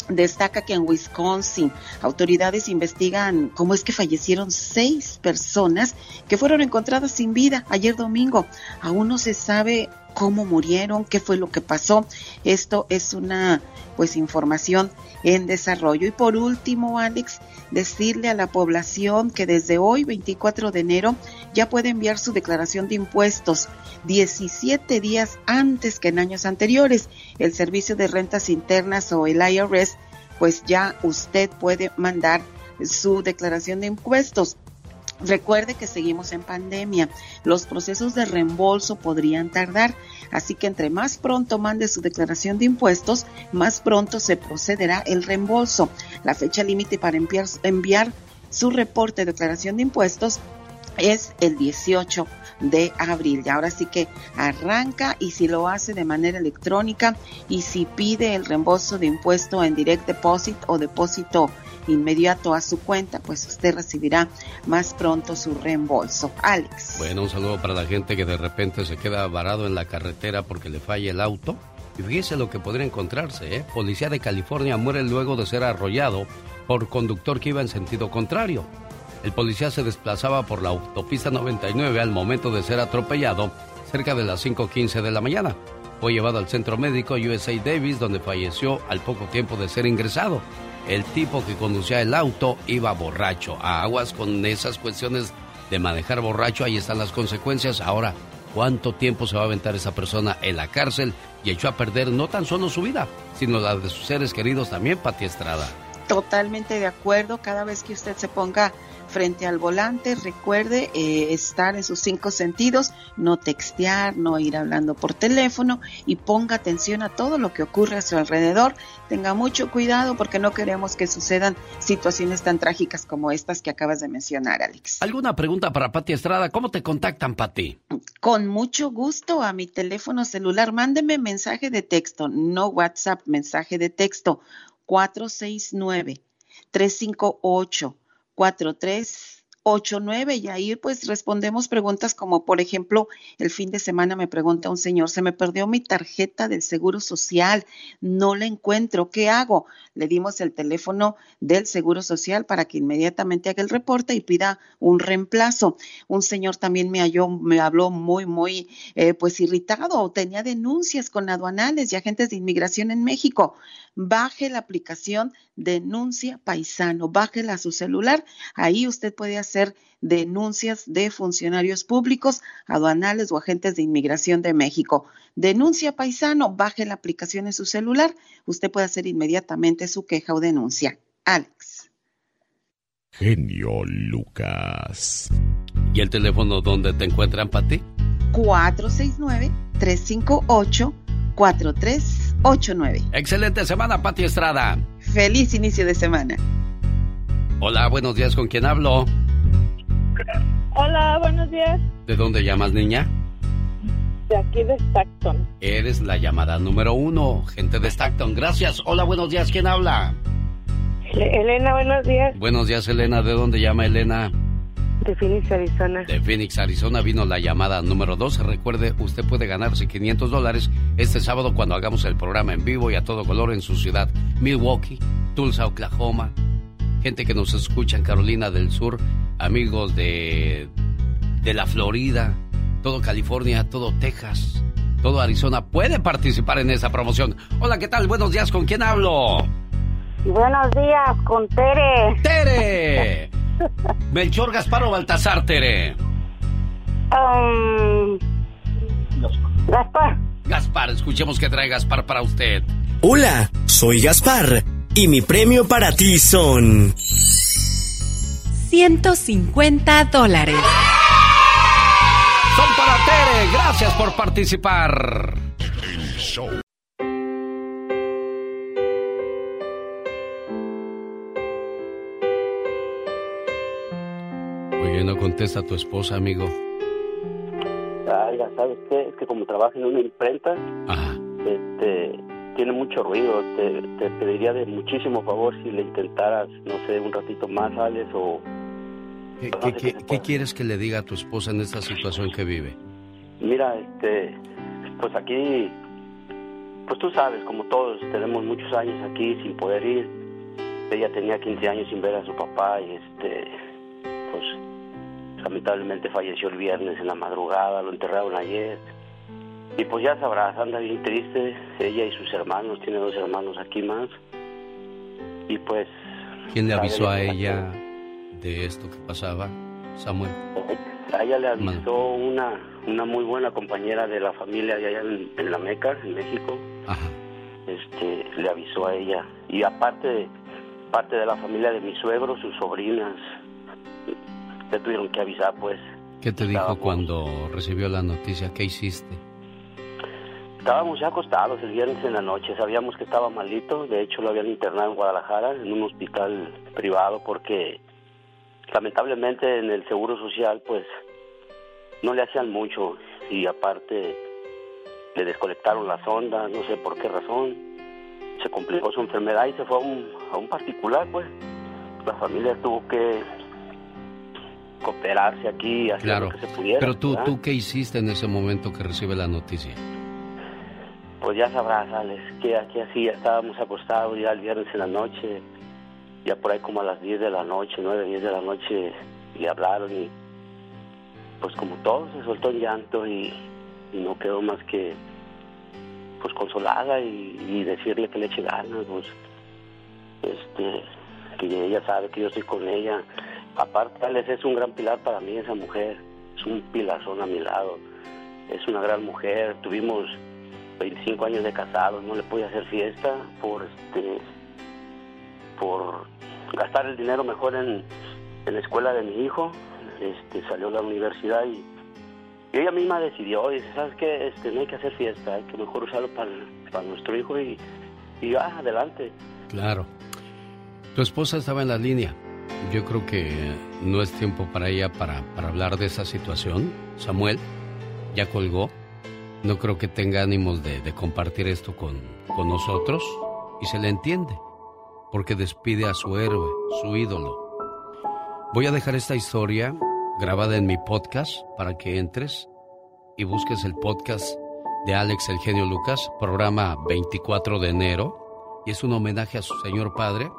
destaca que en Wisconsin autoridades investigan cómo es que fallecieron seis personas que fueron encontradas sin vida ayer domingo. Aún no se sabe cómo murieron, qué fue lo que pasó. Esto es una pues información en desarrollo. Y por último, Alex, decirle a la población que desde hoy, 24 de enero, ya puede enviar su declaración de impuestos 17 días antes que en años anteriores. El Servicio de Rentas Internas o el IRS, pues ya usted puede mandar su declaración de impuestos. Recuerde que seguimos en pandemia. Los procesos de reembolso podrían tardar, así que entre más pronto mande su declaración de impuestos, más pronto se procederá el reembolso. La fecha límite para enviar, su reporte de declaración de impuestos es el 18 de abril. Y ahora sí que arranca y si lo hace de manera electrónica y si pide el reembolso de impuesto en direct deposit o depósito inmediato a su cuenta, pues usted recibirá más pronto su reembolso. Alex. Bueno, un saludo para la gente que de repente se queda varado en la carretera porque le falla el auto. Y fíjese lo que podría encontrarse, ¿eh? Policía de California muere luego de ser arrollado por conductor que iba en sentido contrario. El policía se desplazaba por la autopista 99 al momento de ser atropellado cerca de las 5.15 de la mañana. Fue llevado al centro médico USA Davis donde falleció al poco tiempo de ser ingresado. El tipo que conducía el auto iba borracho. A aguas con esas cuestiones de manejar borracho, ahí están las consecuencias. Ahora, ¿cuánto tiempo se va a aventar esa persona en la cárcel? Y echó a perder no tan solo su vida, sino la de sus seres queridos también, Pati Estrada. Totalmente de acuerdo. Cada vez que usted se ponga frente al volante, recuerde eh, estar en sus cinco sentidos, no textear, no ir hablando por teléfono y ponga atención a todo lo que ocurre a su alrededor. Tenga mucho cuidado porque no queremos que sucedan situaciones tan trágicas como estas que acabas de mencionar, Alex. ¿Alguna pregunta para Pati Estrada? ¿Cómo te contactan, Pati? Con mucho gusto a mi teléfono celular. Mándeme mensaje de texto, no WhatsApp, mensaje de texto 469 358 4389 y ahí pues respondemos preguntas como por ejemplo el fin de semana me pregunta un señor, se me perdió mi tarjeta del Seguro Social, no la encuentro, ¿qué hago? Le dimos el teléfono del Seguro Social para que inmediatamente haga el reporte y pida un reemplazo. Un señor también me, halló, me habló muy, muy eh, pues irritado, tenía denuncias con aduanales y agentes de inmigración en México. Baje la aplicación Denuncia Paisano, bájela a su celular Ahí usted puede hacer denuncias de funcionarios públicos, aduanales o agentes de inmigración de México. Denuncia paisano, baje la aplicación en su celular. Usted puede hacer inmediatamente su queja o denuncia. Alex. Genio Lucas. ¿Y el teléfono donde te encuentran, Pati? 469-358-4389. Excelente semana, Pati Estrada. Feliz inicio de semana. Hola, buenos días, ¿con quién hablo? Hola, buenos días. ¿De dónde llamas, niña? De aquí de Stockton. Eres la llamada número uno, gente de Stockton. Gracias. Hola, buenos días, ¿quién habla? Elena, buenos días. Buenos días, Elena. ¿De dónde llama Elena? De Phoenix, Arizona. De Phoenix, Arizona vino la llamada número 2. Recuerde, usted puede ganarse 500 dólares este sábado cuando hagamos el programa en vivo y a todo color en su ciudad. Milwaukee, Tulsa, Oklahoma. Gente que nos escucha en Carolina del Sur, amigos de, de la Florida, todo California, todo Texas, todo Arizona puede participar en esa promoción. Hola, ¿qué tal? Buenos días, ¿con quién hablo? Buenos días, con Tere. ¡Tere! Melchor, Gaspar o Baltasar, Tere. Um, Gaspar. Gaspar, escuchemos qué trae Gaspar para usted. Hola, soy Gaspar y mi premio para ti son 150 dólares. Son para Tere, gracias por participar. El show. Oye, no contesta tu esposa, amigo. Ay, ya sabes qué, es que como trabaja en una imprenta, este, tiene mucho ruido. Te, te pediría de muchísimo favor si le intentaras, no sé, un ratito más, Alex, o... ¿Qué, qué- qué- qué quieres que le diga a tu esposa en esta situación que vive? Mira, este, pues aquí, pues tú sabes, como todos, tenemos muchos años aquí sin poder ir. Ella tenía 15 años sin ver a su papá y este, pues lamentablemente falleció el viernes en la madrugada, lo enterraron ayer. Y pues ya sabrás, anda bien triste, ella y sus hermanos, tiene dos hermanos aquí más. Y pues... ¿Quién le avisó a ella de esto que pasaba? Samuel. A ella le avisó una, una muy buena compañera de la familia de allá en, en La Meca, en México. Este, le avisó a ella. Y aparte, parte de la familia de mi suegro, sus sobrinas, le tuvieron que avisar, pues. ¿Qué te dijo cuando recibió la noticia? ¿Qué hiciste? Estábamos ya acostados el viernes en la noche, sabíamos que estaba malito, de hecho lo habían internado en Guadalajara, en un hospital privado, porque lamentablemente en el Seguro Social pues no le hacían mucho y aparte le desconectaron las ondas, no sé por qué razón, se complicó su enfermedad y se fue a un, a un particular pues. La familia tuvo que cooperarse aquí y hacer Claro. lo que se pudiera. Pero tú, ¿verdad? ¿tú qué hiciste en ese momento que recibe la noticia? Pues ya sabrás, Alex, que aquí así ya estábamos acostados ya el viernes en la noche, ya por ahí como a las 10 de la noche, 9, 10 de la noche, le hablaron y pues como todo se soltó en llanto y, y no quedó más que pues consolada y, y decirle que le eche ganas, pues este, que ella sabe que yo estoy con ella. Aparte, Alex es un gran pilar para mí esa mujer, es un pilarzón a mi lado, es una gran mujer, tuvimos 25 años de casados, no le pude hacer fiesta por este por gastar el dinero mejor en, la escuela de mi hijo. Este salió a la universidad y, ella misma decidió, dice, ¿sabes qué? Este, no hay que hacer fiesta, hay que mejor usarlo para, nuestro hijo y, y ya, adelante. Claro. Tu esposa estaba en la línea. Yo creo que no es tiempo para ella para, para hablar de esa situación. Samuel ya colgó. No creo que tenga ánimos de, de compartir esto con, con nosotros. Y se le entiende. Porque despide a su héroe, su ídolo. Voy a dejar esta historia grabada en mi podcast para que entres y busques el podcast de Alex El Genio Lucas, programa 24 de enero, y es un homenaje a su señor padre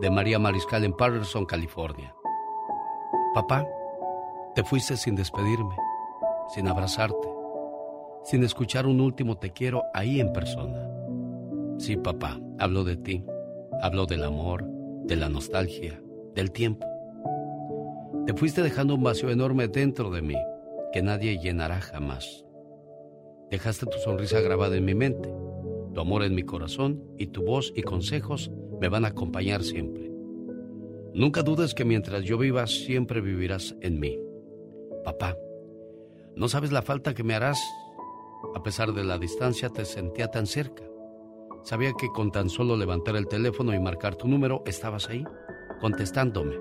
de María Mariscal en Patterson, California. Papá, te fuiste sin despedirme, sin abrazarte, sin escuchar un último te quiero ahí en persona. Sí, papá, hablo de ti, hablo del amor, de la nostalgia, del tiempo. Te fuiste dejando un vacío enorme dentro de mí que nadie llenará jamás. Dejaste tu sonrisa grabada en mi mente, tu amor en mi corazón y tu voz y consejos me van a acompañar siempre. Nunca dudes que mientras yo viva siempre vivirás en mí. Papá, no sabes la falta que me harás. A pesar de la distancia te sentía tan cerca. Sabía que con tan solo levantar el teléfono y marcar tu número estabas ahí, contestándome.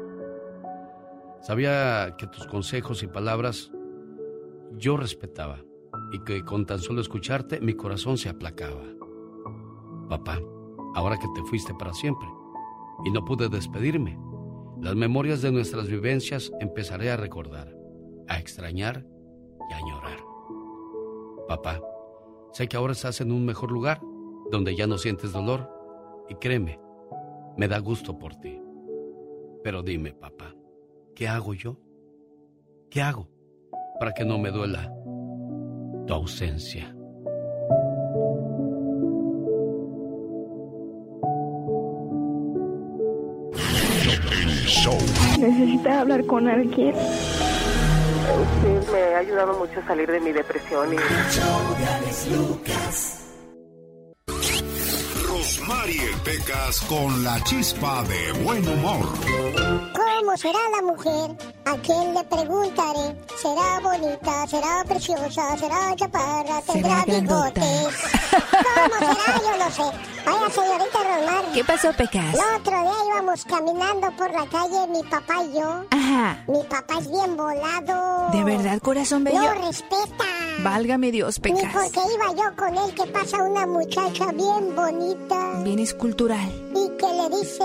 Sabía que tus consejos y palabras yo respetaba y que con tan solo escucharte mi corazón se aplacaba. Papá, ahora que te fuiste para siempre y no pude despedirme, Las memorias de nuestras vivencias empezaré a recordar, a extrañar y a añorar. Papá, sé que ahora estás en un mejor lugar, donde ya no sientes dolor, y créeme, me da gusto por ti. Pero dime, papá, ¿qué hago yo? ¿Qué hago para que no me duela tu ausencia? Necesita hablar con alguien. Usted me ha ayudado mucho a salir de mi depresión y... Rosmarie Pecas con la chispa de buen humor. ¿Cómo será la mujer? ¿A quién le preguntaré? ¿Será bonita? ¿Será preciosa? ¿Será chaparra? ¿Tendrá bigotes? ¿Cómo será? Yo no sé. Vaya, señorita Rosmar. ¿Qué pasó, Pecas? El otro día íbamos caminando por la calle, mi papá y yo. Ajá. Mi papá es bien volado. ¿De verdad, corazón bello? No respeta. Válgame Dios, Ni Pecas. porque iba yo con él que pasa una muchacha bien bonita Bien escultural. y que le dice,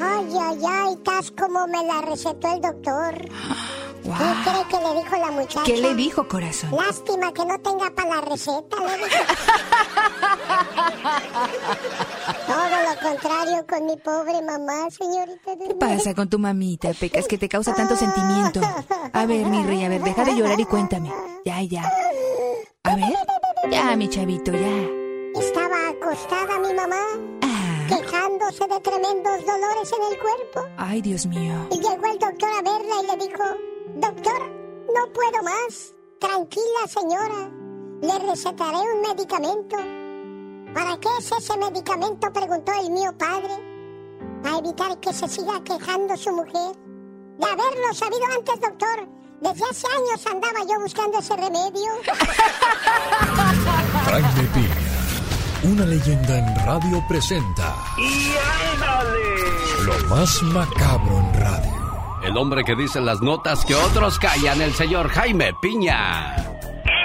ay, ay, ay, estás como me la recetó el doctor. Wow. ¿Qué cree que le dijo la muchacha? ¿Qué le dijo, corazón? Lástima que no tenga para la receta, le dijo. Todo lo contrario con mi pobre mamá, señorita. ¿Qué pasa con tu mamita, Pecas, que te causa tanto sentimiento? A ver, mi rey, a ver, deja de llorar y cuéntame. Ya, ya. A ver. Ya, mi chavito, ya. Estaba acostada mi mamá, quejándose de tremendos dolores en el cuerpo. Ay, Dios mío. Y llegó el doctor a verla y le dijo, doctor, no puedo más. Tranquila, señora. Le recetaré un medicamento. ¿Para qué es ese medicamento? preguntó el mío padre. Para evitar que se siga quejando su mujer. De haberlo sabido antes, doctor. Desde hace años andaba yo buscando ese remedio. Piña, una leyenda en radio presenta ¡Y ándale! lo más macabro en radio. El hombre que dice las notas que otros callan, el señor Jaime Piña.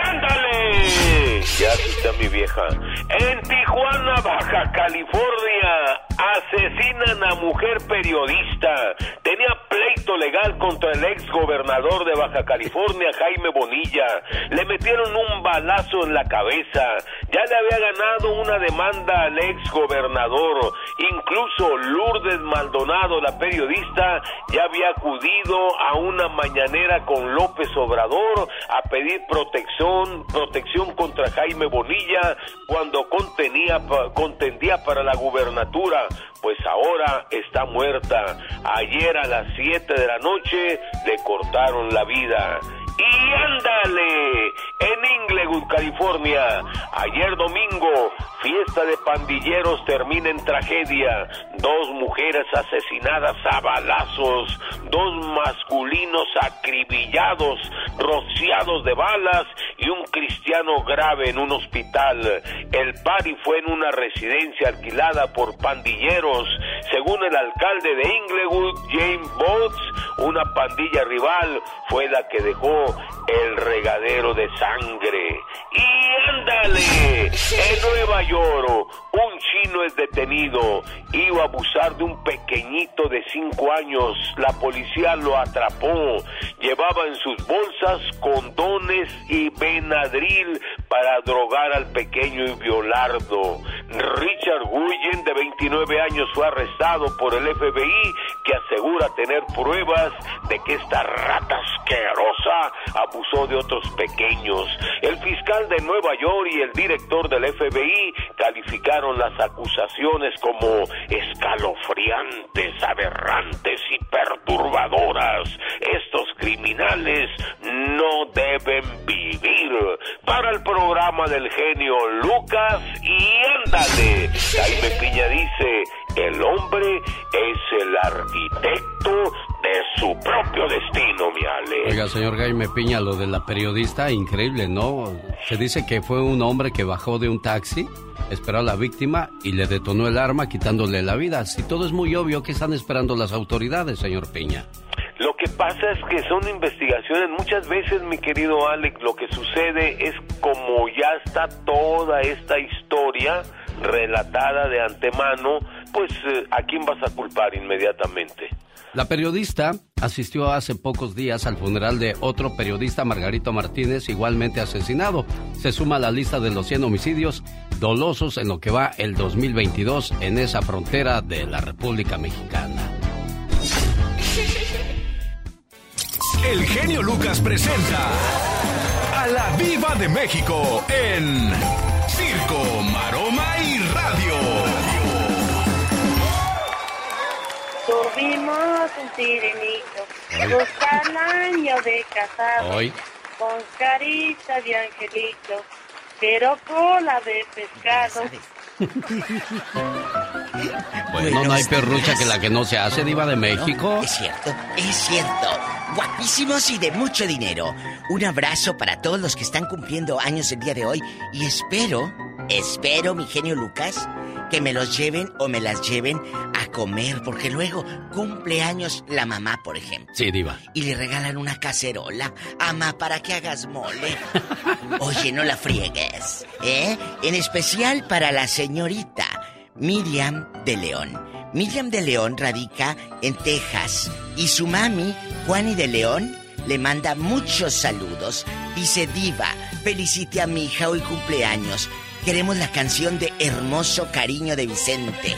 ¡Ándale! Ya está mi vieja. En Tijuana, Baja California, asesinan a mujer periodista. Tenía pleito legal contra el ex gobernador de Baja California, Jaime Bonilla. Le metieron un balazo en la cabeza. Ya le había ganado una demanda al ex gobernador. Incluso Lourdes Maldonado, la periodista, ya había acudido a una mañanera con López Obrador a pedir protección, protección contra Jaime Bonilla cuando contendía para la gubernatura. Pues ahora está muerta. Ayer a las 7 de la noche le cortaron la vida. Y ándale, en Inglewood, California, ayer domingo, fiesta de pandilleros termina en tragedia. Dos mujeres asesinadas a balazos, dos masculinos acribillados, rociados de balas y un cristiano grave en un hospital. El party fue en una residencia alquilada por pandilleros. Según el alcalde de Inglewood, James Botts, una pandilla rival fue la que dejó el regadero de sangre. Y ándale, en Nueva York, Maggioro un chino es detenido. Iba a abusar de un pequeñito de cinco años. La policía lo atrapó. Llevaba en sus bolsas condones y Benadryl para drogar al pequeño y violarlo. Richard Guyen, de 29 años, fue arrestado por el FBI, que asegura tener pruebas de que esta rata asquerosa abusó de otros pequeños. El fiscal de Nueva York y el director del FBI calificaron las acusaciones como escalofriantes, aberrantes y perturbadoras. Estos criminales no deben vivir. Para el programa del genio Lucas y ándale, Jaime Piña dice, el hombre es el arquitecto de su propio destino, mi Ale. Oiga, señor Jaime Piña, lo de la periodista, increíble, ¿no? Se dice que fue un hombre que bajó de un taxi, esperó a la víctima y le detonó el arma quitándole la vida. Si todo es muy obvio, ¿qué están esperando las autoridades, señor Piña? Lo que pasa es que son investigaciones. Muchas veces, mi querido Alex, lo que sucede es como ya está toda esta historia relatada de antemano, pues eh, ¿a quién vas a culpar inmediatamente? La periodista asistió hace pocos días al funeral de otro periodista, Margarito Martínez, igualmente asesinado. Se suma a la lista de los 100 homicidios dolosos en lo que va el 2022 en esa frontera de la República Mexicana. El genio Lucas presenta a la Viva de México en Circo, Maroma Tuvimos un sirenito, buscan año de casado, Hoy. con carita de angelito, pero cola de pescado. Bueno, no hay perrucha que la que no se hace, diva de México. Es cierto, es cierto. Guapísimos y de mucho dinero. Un abrazo para todos los que están cumpliendo años el día de hoy y espero, espero, mi genio Lucas, que me los lleven o me las lleven a comer, porque luego cumple años la mamá, por ejemplo. Sí, diva. Y le regalan una cacerola. Ama, para que hagas mole. Oye, no la friegues, ¿eh? En especial para la señorita Miriam de León. Miriam de León radica en Texas y su mami, Juani de León, le manda muchos saludos. Dice Diva, felicite a mi hija hoy cumpleaños. Queremos la canción de Hermoso Cariño de Vicente.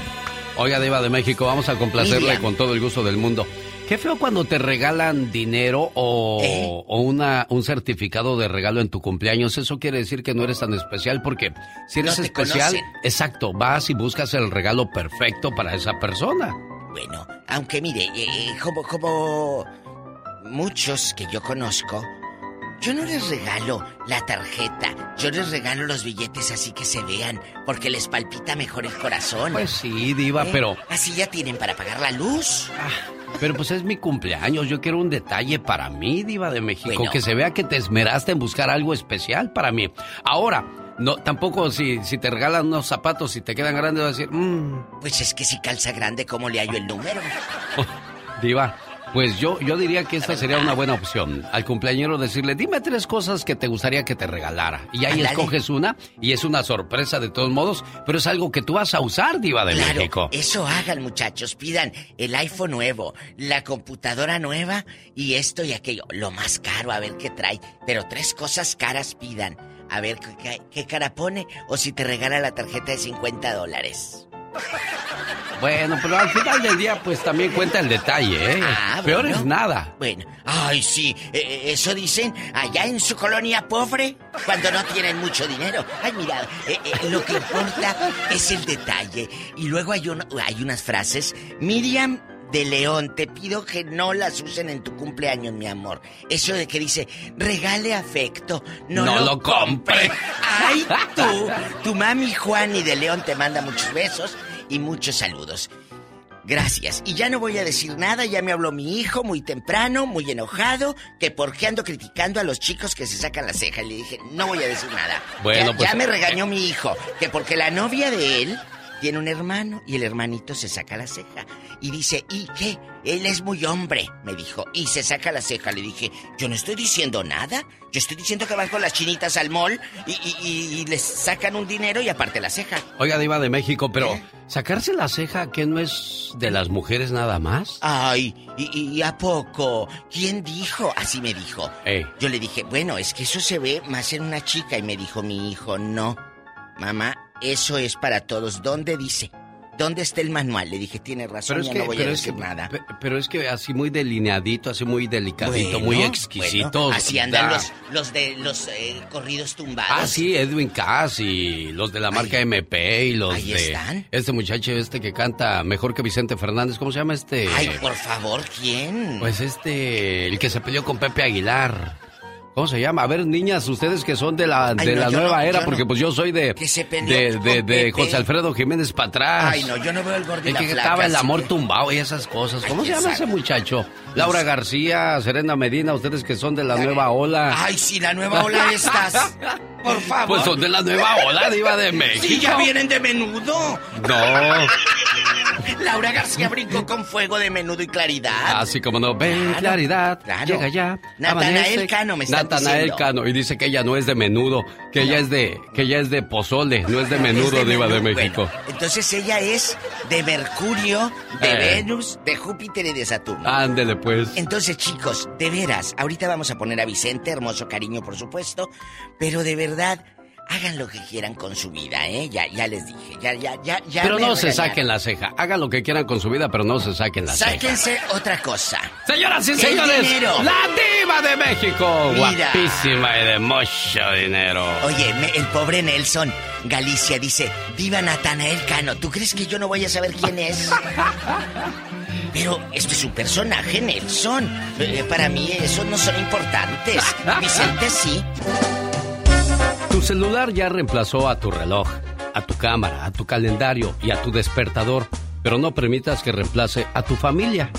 Oiga, diva de México, vamos a complacerle Miriam. con todo el gusto del mundo. Qué feo cuando te regalan dinero o, ¿Eh? o una, un certificado de regalo en tu cumpleaños. Eso quiere decir que no eres tan especial porque si eres No especial, conocen. exacto, vas y buscas el regalo perfecto para esa persona. Bueno, aunque mire, eh, eh, como, como muchos que yo conozco, yo no les regalo la tarjeta, yo les regalo los billetes así que se vean, porque les palpita mejor el corazón. Pues sí, diva, ¿Eh? pero, Así ya tienen para pagar la luz. pero pues es mi cumpleaños. Yo quiero un detalle para mí, diva de México, Bueno. que se vea que te esmeraste en buscar algo especial para mí. Ahora, no, tampoco si, si te regalan unos zapatos y te quedan grandes, vas a decir, "Mm, Pues es que si calza grande, ¿cómo le hallo el número? Diva, pues yo, yo diría que esta sería una buena opción. Al cumpleañero decirle, dime tres cosas que te gustaría que te regalara. Y ahí escoges una y es una sorpresa de todos modos, pero es algo que tú vas a usar, Diva de Claro, México. eso hagan muchachos, pidan el iPhone nuevo, la computadora nueva y esto y aquello, lo más caro, a ver qué trae, pero tres cosas caras pidan, a ver qué, qué- qué cara pone o si te regala la tarjeta de 50 dólares. Bueno, pero al final del día, pues también cuenta el detalle, ¿eh? Ah, Peor bueno. es nada. Bueno, ay sí, eh, eh, eso dicen allá en su colonia pobre cuando no tienen mucho dinero. Ay, mira, eh, eh, lo que importa es el detalle. Y luego hay, hay unas frases, Miriam de León, te pido que no las usen en tu cumpleaños, mi amor. Eso de que dice, regale afecto, no, No lo, lo compre. Ay, tú, tu mami Juani de León te manda muchos besos y muchos saludos. Gracias. Y ya no voy a decir nada, ya me habló mi hijo muy temprano, muy enojado, que por qué ando criticando a los chicos que se sacan la ceja. Y le dije, no voy a decir nada. Bueno, ya, pues- ya me regañó mi hijo, que porque la novia de él tiene un hermano y el hermanito se saca la ceja. Y dice, ¿y qué? Él es muy hombre, me dijo, y se saca la ceja. Le dije, yo no estoy diciendo nada, yo estoy diciendo que van con las chinitas al mall y, y- y- y les sacan un dinero y aparte la ceja. Oiga, Diva de México, pero sacarse la ceja, que no es de las mujeres nada más? Ay, ¿y, y a poco? ¿Quién dijo? Así me dijo. Ey. Yo le dije, bueno, es que eso se ve más en una chica. Y me dijo mi hijo, no. Mamá, eso es para todos. ¿Dónde dice? ¿Dónde está el manual? Le dije, tiene razón, Pero es ya que, no voy a es decir que- nada. pe- pero es que así muy delineadito, así muy delicadito, Bueno, muy exquisito. bueno, así andan da- los, los de los eh, corridos tumbados. Ah, sí, Edwin Cass y los de la marca MP y los ahí de están. este muchacho este que canta mejor que Vicente Fernández, ¿cómo se llama este? Ay, por favor, ¿quién? Pues este, el que se peleó con Pepe Aguilar. ¿Cómo se llama? A ver, niñas, ustedes que son de la, Ay, de no, la nueva no, era, porque no. pues yo soy de, Que se de, de. José Alfredo Jiménez para atrás. Ay, no, yo no veo el El la que flaca, estaba el amor que- tumbado y esas cosas. ¿Cómo Ay, se llama ese muchacho? Laura García, Serena Medina, ustedes que son de la nueva ola. Ay, sí, la nueva ola estas. Por favor. Pues son de la nueva ola, diva de México. Sí, ya vienen de menudo. No. Laura García brincó con fuego de menudo y claridad. Así como no, ven claridad, llega ya. Natanael. Cano me está Natanael. Cano, y dice que ella no es de menudo, que ella es de, que ella es de pozole, no es de menudo, Es de diva de. México. Bueno, entonces ella es de Mercurio, de Eh. Venus, de Júpiter y de Saturno. Ándele pues. Entonces, chicos, de veras, ahorita vamos a poner a Vicente, hermoso cariño, por supuesto, pero de verdad, hagan lo que quieran con su vida, ¿eh? Ya, ya les dije, ya, ya, ya, ya. pero no se saquen la ceja. Hagan lo que quieran con su vida, pero no se saquen la ceja. Sáquense otra cosa. Señoras y El señores, dinero. la diva de México. Mira. Guapísima y de mucho dinero. Oye, me- el pobre Nelson Galicia dice, viva Natanael Cano, ¿tú crees que yo no voy a saber quién es? Pero este es un personaje, Nelson. Eh, para mí esos no son importantes. Vicente sí. Tu celular ya reemplazó a tu reloj, a tu cámara, a tu calendario y a tu despertador, pero no permitas que reemplace a tu familia.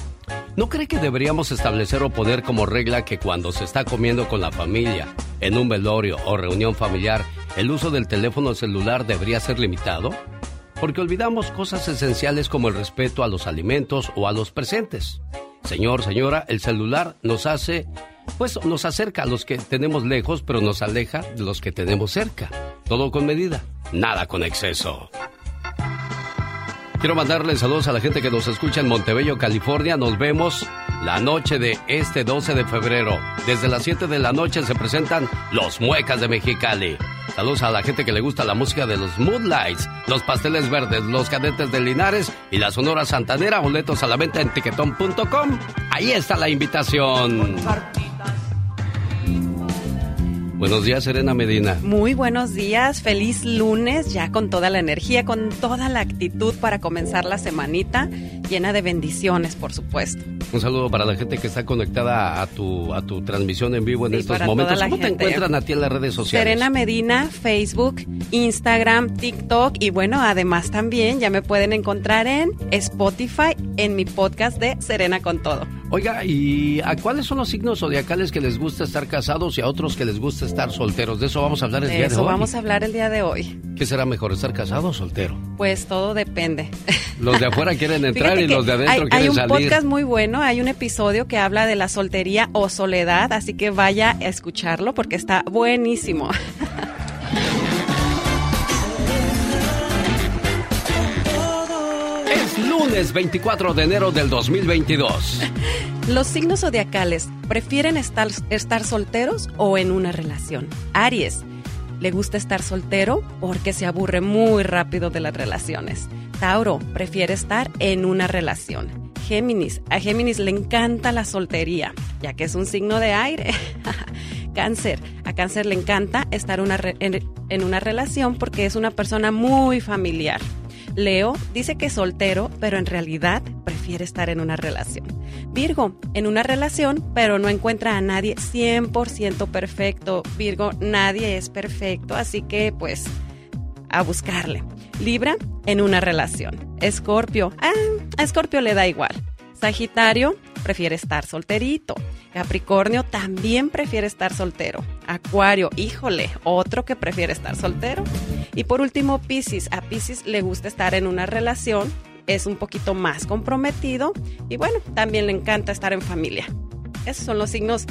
¿No cree que deberíamos establecer o poner como regla que cuando se está comiendo con la familia, en un velorio o reunión familiar, el uso del teléfono celular debería ser limitado? Porque olvidamos cosas esenciales como el respeto a los alimentos o a los presentes. Señor, señora, el celular nos hace, pues nos acerca a los que tenemos lejos, pero nos aleja de los que tenemos cerca. Todo con medida, nada con exceso. Quiero mandarle saludos a la gente que nos escucha en Montebello, California. Nos vemos la noche de este 12 de febrero. Desde las 7 de la noche se presentan los Muecas de Mexicali. Saludos a la gente que le gusta la música de los Moodlights, los Pasteles Verdes, los Cadetes de Linares y la Sonora Santanera. Boletos a la venta en tiquetón.com. Ahí está la invitación. Buenos días, Serena Medina. Muy buenos días, feliz lunes, ya con toda la energía, con toda la actitud para comenzar la semanita, llena de bendiciones, por supuesto. Un saludo para la gente que está conectada a tu, a tu transmisión en vivo en Sí, estos momentos. ¿Cómo te encuentran a ti en las redes sociales? Serena Medina, Facebook, Instagram, TikTok y bueno, además también ya me pueden encontrar en Spotify, en mi podcast de Serena con Todo. Oiga, ¿y a cuáles son los signos zodiacales que les gusta estar casados y a otros que les gusta estar solteros? De eso vamos a hablar el De día de eso hoy. vamos a hablar el día de hoy. ¿Qué será mejor, estar casado o soltero? Pues todo depende. Los de afuera quieren entrar y los de adentro hay, hay quieren un salir. podcast muy bueno, hay un episodio que habla de la soltería o soledad, así que vaya a escucharlo porque está buenísimo. lunes 24 de enero del 2022. Los signos zodiacales, ¿prefieren estar, estar solteros o en una relación? Aries, ¿le gusta estar soltero porque se aburre muy rápido de las relaciones? Tauro, prefiere estar en una relación. Géminis, a Géminis le encanta la soltería, ya que es un signo de aire. Cáncer, a Cáncer le encanta estar una en, en una relación porque es una persona muy familiar. Leo dice que es soltero, pero en realidad prefiere estar en una relación. Virgo, en una relación, pero no encuentra a nadie 100% perfecto. Virgo, nadie es perfecto, así que pues a buscarle. Libra, en una relación. Escorpio, ah, a Escorpio le da igual. Sagitario, prefiere estar solterito. Capricornio también prefiere estar soltero. Acuario, híjole, otro que prefiere estar soltero. Y por último, Piscis. A Piscis le gusta estar en una relación, es un poquito más comprometido y bueno, también le encanta estar en familia. Esos son los signos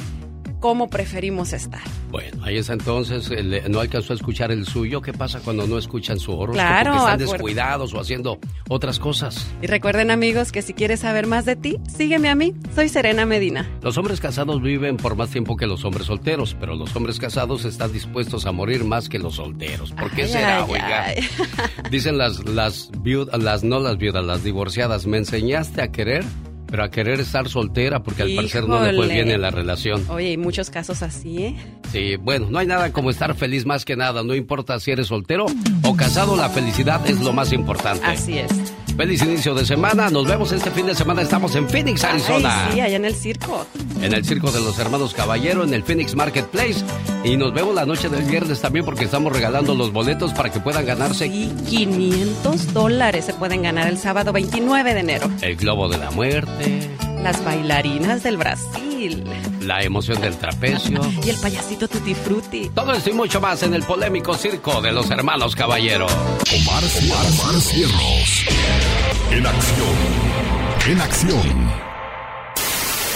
cómo preferimos estar. Bueno, ahí está entonces, el- no alcanzó a escuchar el suyo. ¿Qué pasa cuando no escuchan su horóscopo? Claro, que están descuidados o haciendo otras cosas. Y recuerden amigos que si quieres saber más de ti, sígueme a mí. Soy Serena Medina. Los hombres casados viven por más tiempo que los hombres solteros, pero los hombres casados están dispuestos a morir más que los solteros. ¿Por qué Ay, será, ay, oiga? ay. Dicen las, las viudas, las no las viudas, las divorciadas, me enseñaste a querer, pero a querer estar soltera porque al parecer no le fue Híjole. bien en la relación. Oye, hay muchos casos así, ¿eh? Sí, bueno, no hay nada como estar feliz más que nada, no importa si eres soltero o casado, la felicidad es lo más importante. Así es. Feliz inicio de semana, nos vemos este fin de semana, estamos en Phoenix, Arizona. Ay, sí, allá en el circo. en el Circo de los Hermanos Caballero, en el Phoenix Marketplace. Y nos vemos la noche del viernes también porque estamos regalando los boletos para que puedan ganarse 500 dólares se pueden ganar el sábado 29 de enero. el Globo de la Muerte. Las bailarinas del Brasil. La emoción del trapecio. Y el payasito tutti frutti. Todo esto y mucho más en el polémico circo de los hermanos Caballero. Omar, Omar Cierros. En acción. En acción.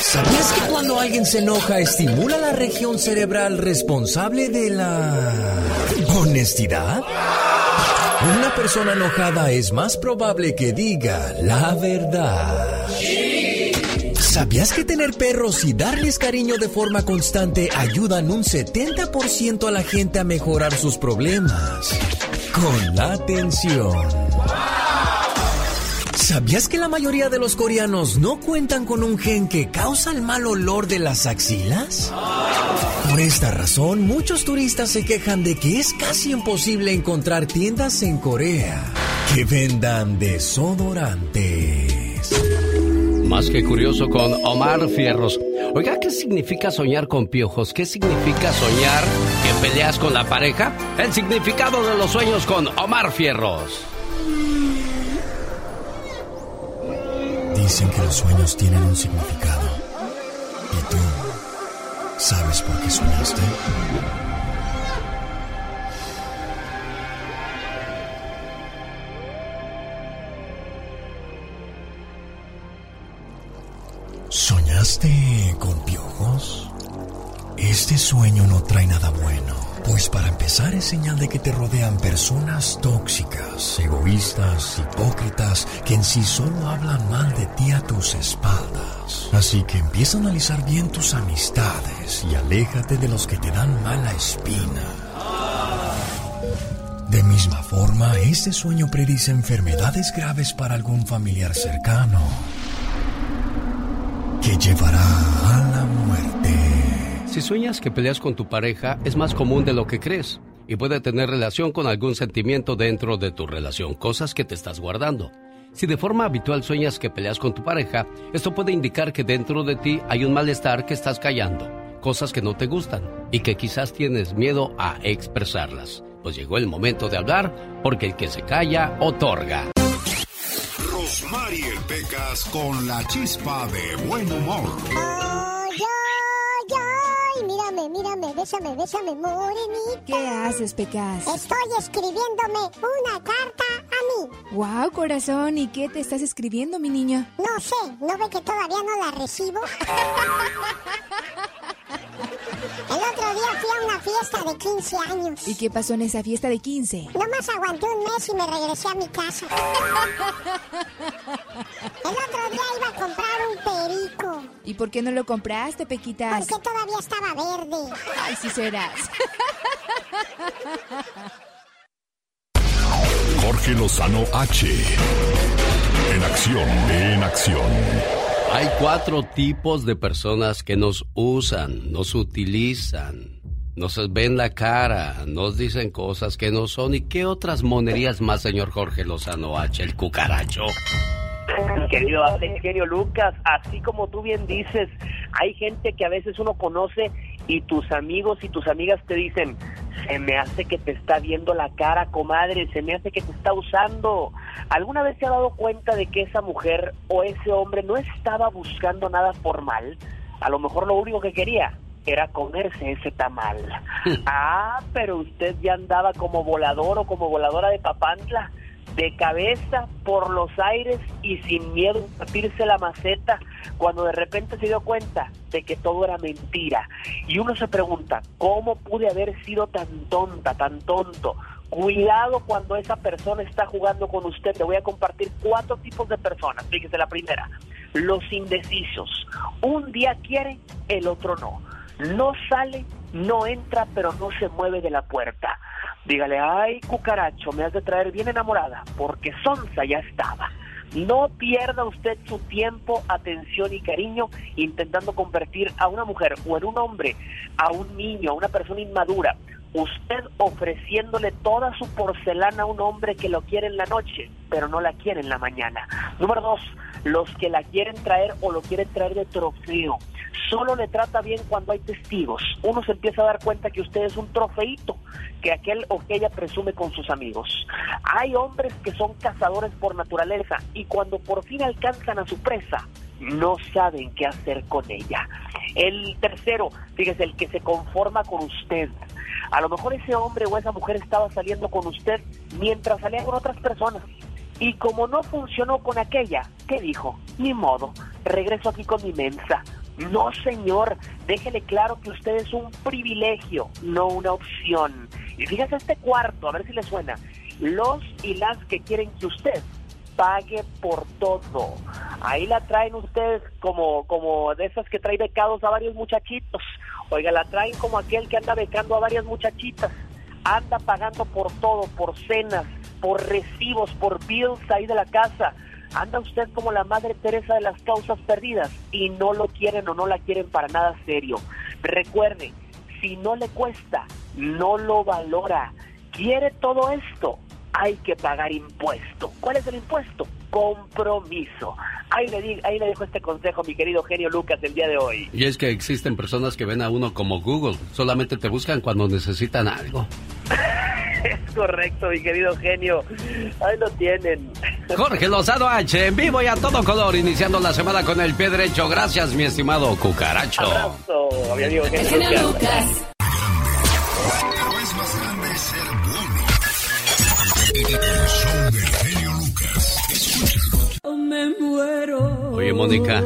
¿Sabías que cuando alguien se enoja estimula la región cerebral responsable de la honestidad? Una persona enojada es más probable que diga la verdad. ¿Sabías que tener perros y darles cariño de forma constante ayudan un 70% a la gente a mejorar sus problemas? Con la atención. ¿Sabías que la mayoría de los coreanos no cuentan con un gen que causa el mal olor de las axilas? Por esta razón, muchos turistas se quejan de que es casi imposible encontrar tiendas en Corea que vendan desodorantes. Más que curioso con Omar Fierros. Oiga, ¿qué significa soñar con piojos? ¿Qué significa soñar que peleas con la pareja? El significado de los sueños con Omar Fierros. Dicen que los sueños tienen un significado. ¿Y tú sabes por qué soñaste? ¿Soñaste con piojos? Este sueño no trae nada bueno, pues para empezar es señal de que te rodean personas tóxicas, egoístas, hipócritas, que en sí solo hablan mal de ti a tus espaldas. Así que empieza a analizar bien tus amistades y aléjate de los que te dan mala espina. De misma forma, este sueño predice enfermedades graves para algún familiar cercano que llevará a la muerte. Si sueñas que peleas con tu pareja, es más común de lo que crees y puede tener relación con algún sentimiento dentro de tu relación, cosas que te estás guardando. Si de forma habitual sueñas que peleas con tu pareja, esto puede indicar que dentro de ti hay un malestar que estás callando, cosas que no te gustan y que quizás tienes miedo a expresarlas. Pues llegó el momento de hablar, porque el que se calla otorga. Rosmarie Pecas con la chispa de buen humor. Ay, ay, ay, mírame, mírame, bésame, bésame, morenita. ¿Qué haces, Pecas? Estoy escribiéndome una carta a mí. Wow, corazón, ¿y qué te estás escribiendo, mi niño? No sé, ¿no ve que todavía no la recibo? El otro día fui a una fiesta de 15 años. ¿Y qué pasó en esa fiesta de 15? Nomás aguanté un mes y me regresé a mi casa. El otro día iba a comprar un perico. ¿Y por qué no lo compraste, Pequitas? Porque todavía estaba verde. Ay, sí serás. Jorge Lozano H. En acción, en acción. Hay cuatro tipos de personas que nos usan, nos utilizan, nos ven la cara, nos dicen cosas que no son. ¿Y qué otras monerías más, señor Jorge Lozano H, el cucaracho? Mi querido Alex, genio Lucas, así como tú bien dices, hay gente que a veces uno conoce y tus amigos y tus amigas te dicen, se me hace que te está viendo la cara, comadre, se me hace que te está usando. ¿Alguna vez te ha dado cuenta de que esa mujer o ese hombre no estaba buscando nada formal? A lo mejor lo único que quería era comerse ese tamal. ah, pero usted ya andaba como volador o como voladora de papantla de cabeza por los aires y sin miedo a partirse la maceta cuando de repente se dio cuenta de que todo era mentira. Y uno se pregunta, ¿cómo pude haber sido tan tonta, tan tonto? Cuidado cuando esa persona está jugando con usted. Te voy a compartir cuatro tipos de personas. Fíjese la primera, los indecisos. Un día quiere, el otro no. No sale, no entra, pero no se mueve de la puerta. Dígale, ay, cucaracho, me has de traer bien enamorada, porque Sonsa ya estaba. No pierda usted su tiempo, atención y cariño intentando convertir a una mujer o en un hombre, a un niño, a una persona inmadura. Usted ofreciéndole toda su porcelana a un hombre que lo quiere en la noche, pero no la quiere en la mañana. Número dos, los que la quieren traer o lo quieren traer de trofeo. Solo le trata bien cuando hay testigos. Uno se empieza a dar cuenta que usted es un trofeito que aquel o que ella presume con sus amigos. Hay hombres que son cazadores por naturaleza y cuando por fin alcanzan a su presa, no saben qué hacer con ella. El tercero, fíjese, el que se conforma con usted. A lo mejor ese hombre o esa mujer estaba saliendo con usted mientras salía con otras personas. Y como no funcionó con aquella, ¿qué dijo? Ni modo, regreso aquí con mi mensa. No, señor, déjele claro que usted es un privilegio, no una opción. Y fíjese este cuarto, a ver si le suena. Los y las que quieren que usted pague por todo. Ahí la traen ustedes como, como de esas que trae becados a varios muchachitos. Oiga, la traen como aquel que anda becando a varias muchachitas. Anda pagando por todo, por cenas, por recibos, por bills ahí de la casa. Anda usted como la Madre Teresa de las causas perdidas y no lo quieren o no la quieren para nada serio. Recuerde, si no le cuesta, no lo valora. ¿Quiere todo esto? Hay que pagar impuesto. ¿Cuál es el impuesto? Compromiso. Ahí le, di- ahí le dejo este consejo, mi querido genio Lucas, el día de hoy. Y es que existen personas que ven a uno como Google, solamente te buscan cuando necesitan algo. Es correcto, mi querido genio. Ahí lo tienen. Jorge Lozano H, en vivo y a todo color, iniciando la semana con el pie derecho. Gracias, mi estimado cucaracho. Abrazo, mi amigo genio Lucas. Pero es más grande ser bueno. El show del Oye, Mónica.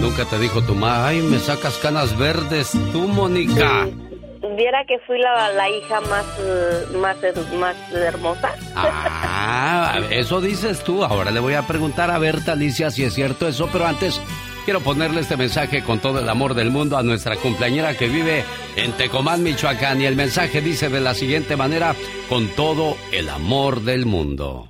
Nunca te dijo tu mamá, ay, me sacas canas verdes. Tú, Mónica. Viera que fui la, la hija más, más, más hermosa. Ah, eso dices tú. Ahora le voy a preguntar a Berta Alicia si es cierto eso, pero antes quiero ponerle este mensaje con todo el amor del mundo a nuestra cumpleañera que vive en Tecomán, Michoacán. Y el mensaje dice de la siguiente manera, con todo el amor del mundo.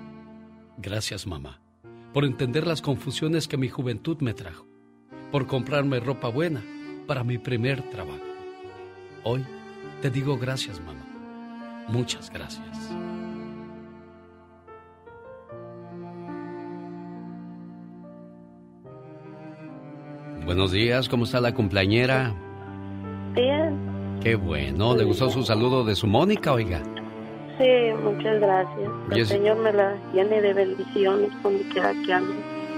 Gracias, mamá, por entender las confusiones que mi juventud me trajo, por comprarme ropa buena para mi primer trabajo. Hoy te digo gracias, mamá. Muchas gracias. Buenos días, ¿cómo está la cumpleañera? Bien, Qué bueno, ¿le gustó su saludo de su Mónica, oiga? Sí, muchas gracias. El Señor me la llene de bendiciones donde quiera que ande.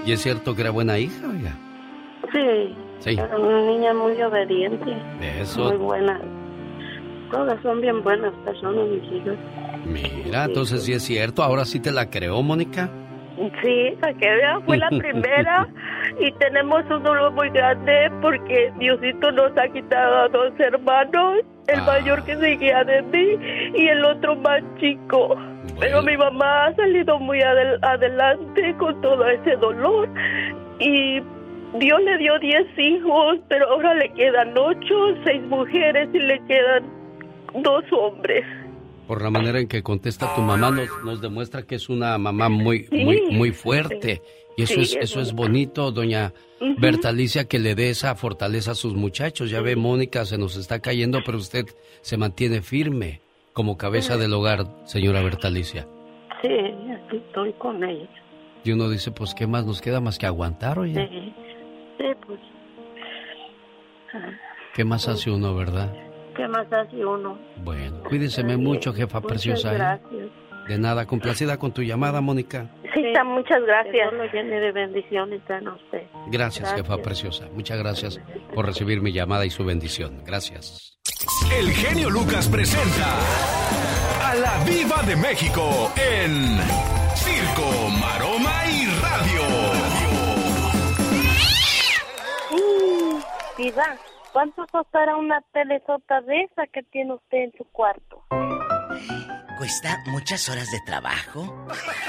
¿Y es cierto que era buena hija, oiga? Sí, Sí. era una niña muy obediente, Eso. muy buena. Todas son bien buenas personas, mis hijas. Mira, entonces sí es cierto, ahora sí te la creo, Mónica. Sí, para que vea, fue la primera y tenemos un dolor muy grande porque Diosito nos ha quitado a dos hermanos, el mayor que seguía de mí y el otro más chico. Pero mi mamá ha salido muy adel- adelante con todo ese dolor y Dios le dio diez hijos, pero ahora le quedan ocho, seis mujeres y le quedan dos hombres. Por la manera en que contesta tu mamá nos, nos demuestra que es una mamá muy Sí. muy muy fuerte y eso Sí, es es eso es bonito. doña Ujú. Berta Alicia que le dé esa fortaleza a sus muchachos. Ya ve Mónica se nos está cayendo, pero usted se mantiene firme como cabeza del hogar, señora Berta Alicia. Sí, aquí estoy con ella. Y uno dice, pues qué más nos queda más que aguantar, oye. Sí, sí, pues. ah, ¿Qué más hace uno, verdad? ¿Qué más hace uno? Bueno, cuídeseme mucho, jefa Muchas preciosa. ¿eh? gracias. De nada, complacida con tu llamada, Mónica. Sí, muchas gracias. Que Dios lo llene de bendiciones a usted. Gracias, jefa preciosa. Muchas gracias por recibir mi llamada y su bendición. Gracias. El genio Lucas presenta a la Viva de México en Circo, Maroma y Radio. Diva, ¿cuánto costará una telesota de esa que tiene usted en su cuarto? Cuesta muchas horas de trabajo,